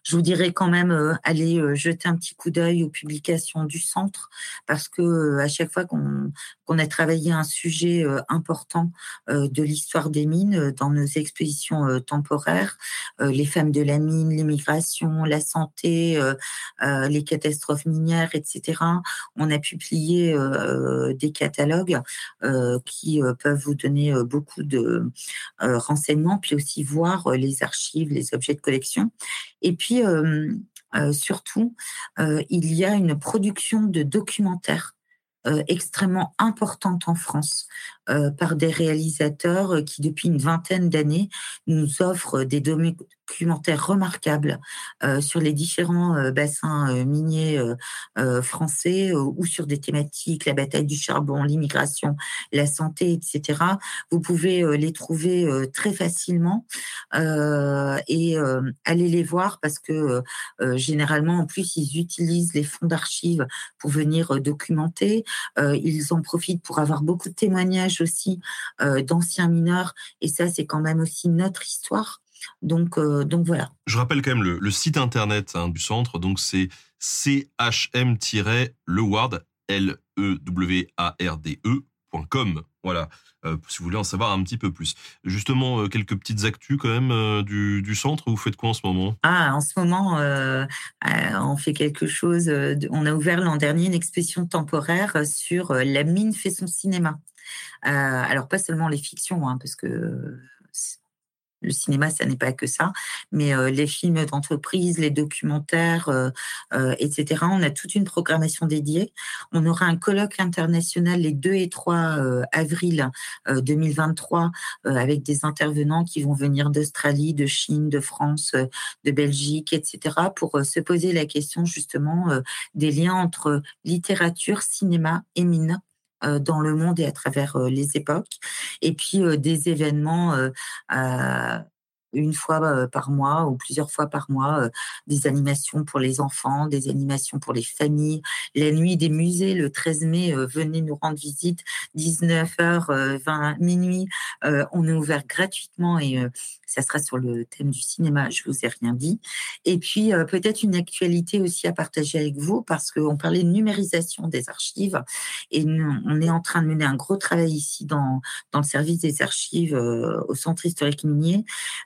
Je vous dirais quand même euh, aller euh, jeter un petit coup d'œil aux publications du centre parce que euh, à chaque fois qu'on qu'on a travaillé un sujet important de l'histoire des mines dans nos expositions temporaires, les femmes de la mine, l'immigration, la santé, les catastrophes minières, etc. On a publié des catalogues qui peuvent vous donner beaucoup de renseignements, puis aussi voir les archives, les objets de collection. Et puis, euh, euh, surtout, euh, il y a une production de documentaires extrêmement importante en France par des réalisateurs qui, depuis une vingtaine d'années, nous offrent des documentaires remarquables euh, sur les différents euh, bassins euh, miniers français ou sur des thématiques, la bataille du charbon, l'immigration, la santé, etc. Vous pouvez les trouver très facilement et aller les voir parce que généralement, en plus, ils utilisent les fonds d'archives pour venir documenter. ils en profitent pour avoir beaucoup de témoignages aussi d'anciens mineurs et ça, c'est quand même aussi notre histoire. Donc, euh, donc voilà. Je rappelle quand même le, site internet hein, du centre. Donc c'est chm-leward, l e w a r d e.com. Voilà, euh, si vous voulez en savoir un petit peu plus. Justement, euh, quelques petites actus quand même du, du, centre. Vous faites quoi en ce moment? Ah, en ce moment, on fait quelque chose. on a ouvert l'an dernier une exposition temporaire sur La mine fait son cinéma. Alors, pas seulement les fictions, hein, parce que le cinéma, ça n'est pas que ça, mais euh, les films d'entreprise, les documentaires, euh, euh, etc. On a toute une programmation dédiée. On aura un colloque international les 2 et 3 avril 2023 avec des intervenants qui vont venir d'Australie, de Chine, de France, de Belgique, etc. pour se poser la question justement des liens entre littérature, cinéma et mine euh, dans le monde et à travers euh, les époques. Et puis euh, des événements une fois par mois ou plusieurs fois par mois, des animations pour les enfants, des animations pour les familles. La nuit des musées, le 13 mai, venez nous rendre visite, 19h, 20 minuit. on est ouvert gratuitement et ça sera sur le thème du cinéma, je vous ai rien dit. Et puis euh, peut-être une actualité aussi à partager avec vous parce qu'on parlait de numérisation des archives et on est en train de mener un gros travail ici dans, dans le service des archives euh, au Centre historique minier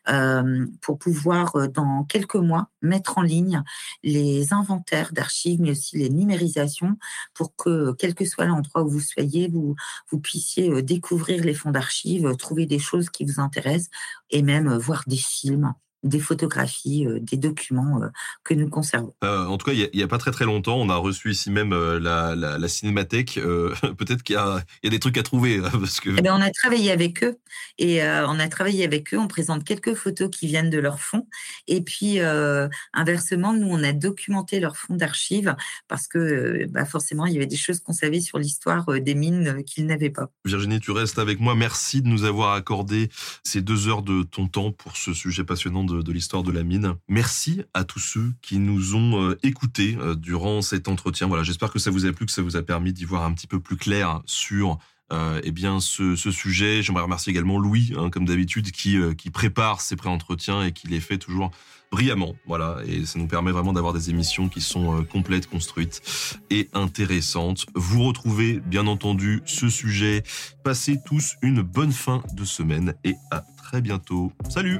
euh, pour pouvoir dans quelques mois mettre en ligne les inventaires d'archives mais aussi les numérisations pour que quel que soit l'endroit où vous soyez, vous, vous puissiez découvrir les fonds d'archives, trouver des choses qui vous intéressent et même voir des films des photographies, euh, des documents euh, que nous conservons. Euh, en tout cas, il n'y a, pas très très longtemps, on a reçu ici même la, la, cinémathèque. Peut-être qu'il y, y, a des trucs à trouver. Parce que... Eh ben, on a travaillé avec eux et on a travaillé avec eux. On présente quelques photos qui viennent de leur fonds. Et puis, inversement, nous, on a documenté leur fonds d'archives parce que bah, forcément, il y avait des choses qu'on savait sur l'histoire des mines qu'ils n'avaient pas. Virginie, tu restes avec moi. Merci de nous avoir accordé ces deux heures de ton temps pour ce sujet passionnant de de, l'histoire de la mine. Merci à tous ceux qui nous ont euh, écoutés euh, durant cet entretien. Voilà, j'espère que ça vous a plu, que ça vous a permis d'y voir un petit peu plus clair sur euh, eh bien ce, sujet. J'aimerais remercier également Louis, hein, comme d'habitude, qui, qui prépare ces pré-entretiens et qui les fait toujours brillamment. Voilà, et ça nous permet vraiment d'avoir des émissions qui sont complètes, construites et intéressantes. Vous retrouvez bien entendu ce sujet. Passez tous une bonne fin de semaine et à très bientôt. Salut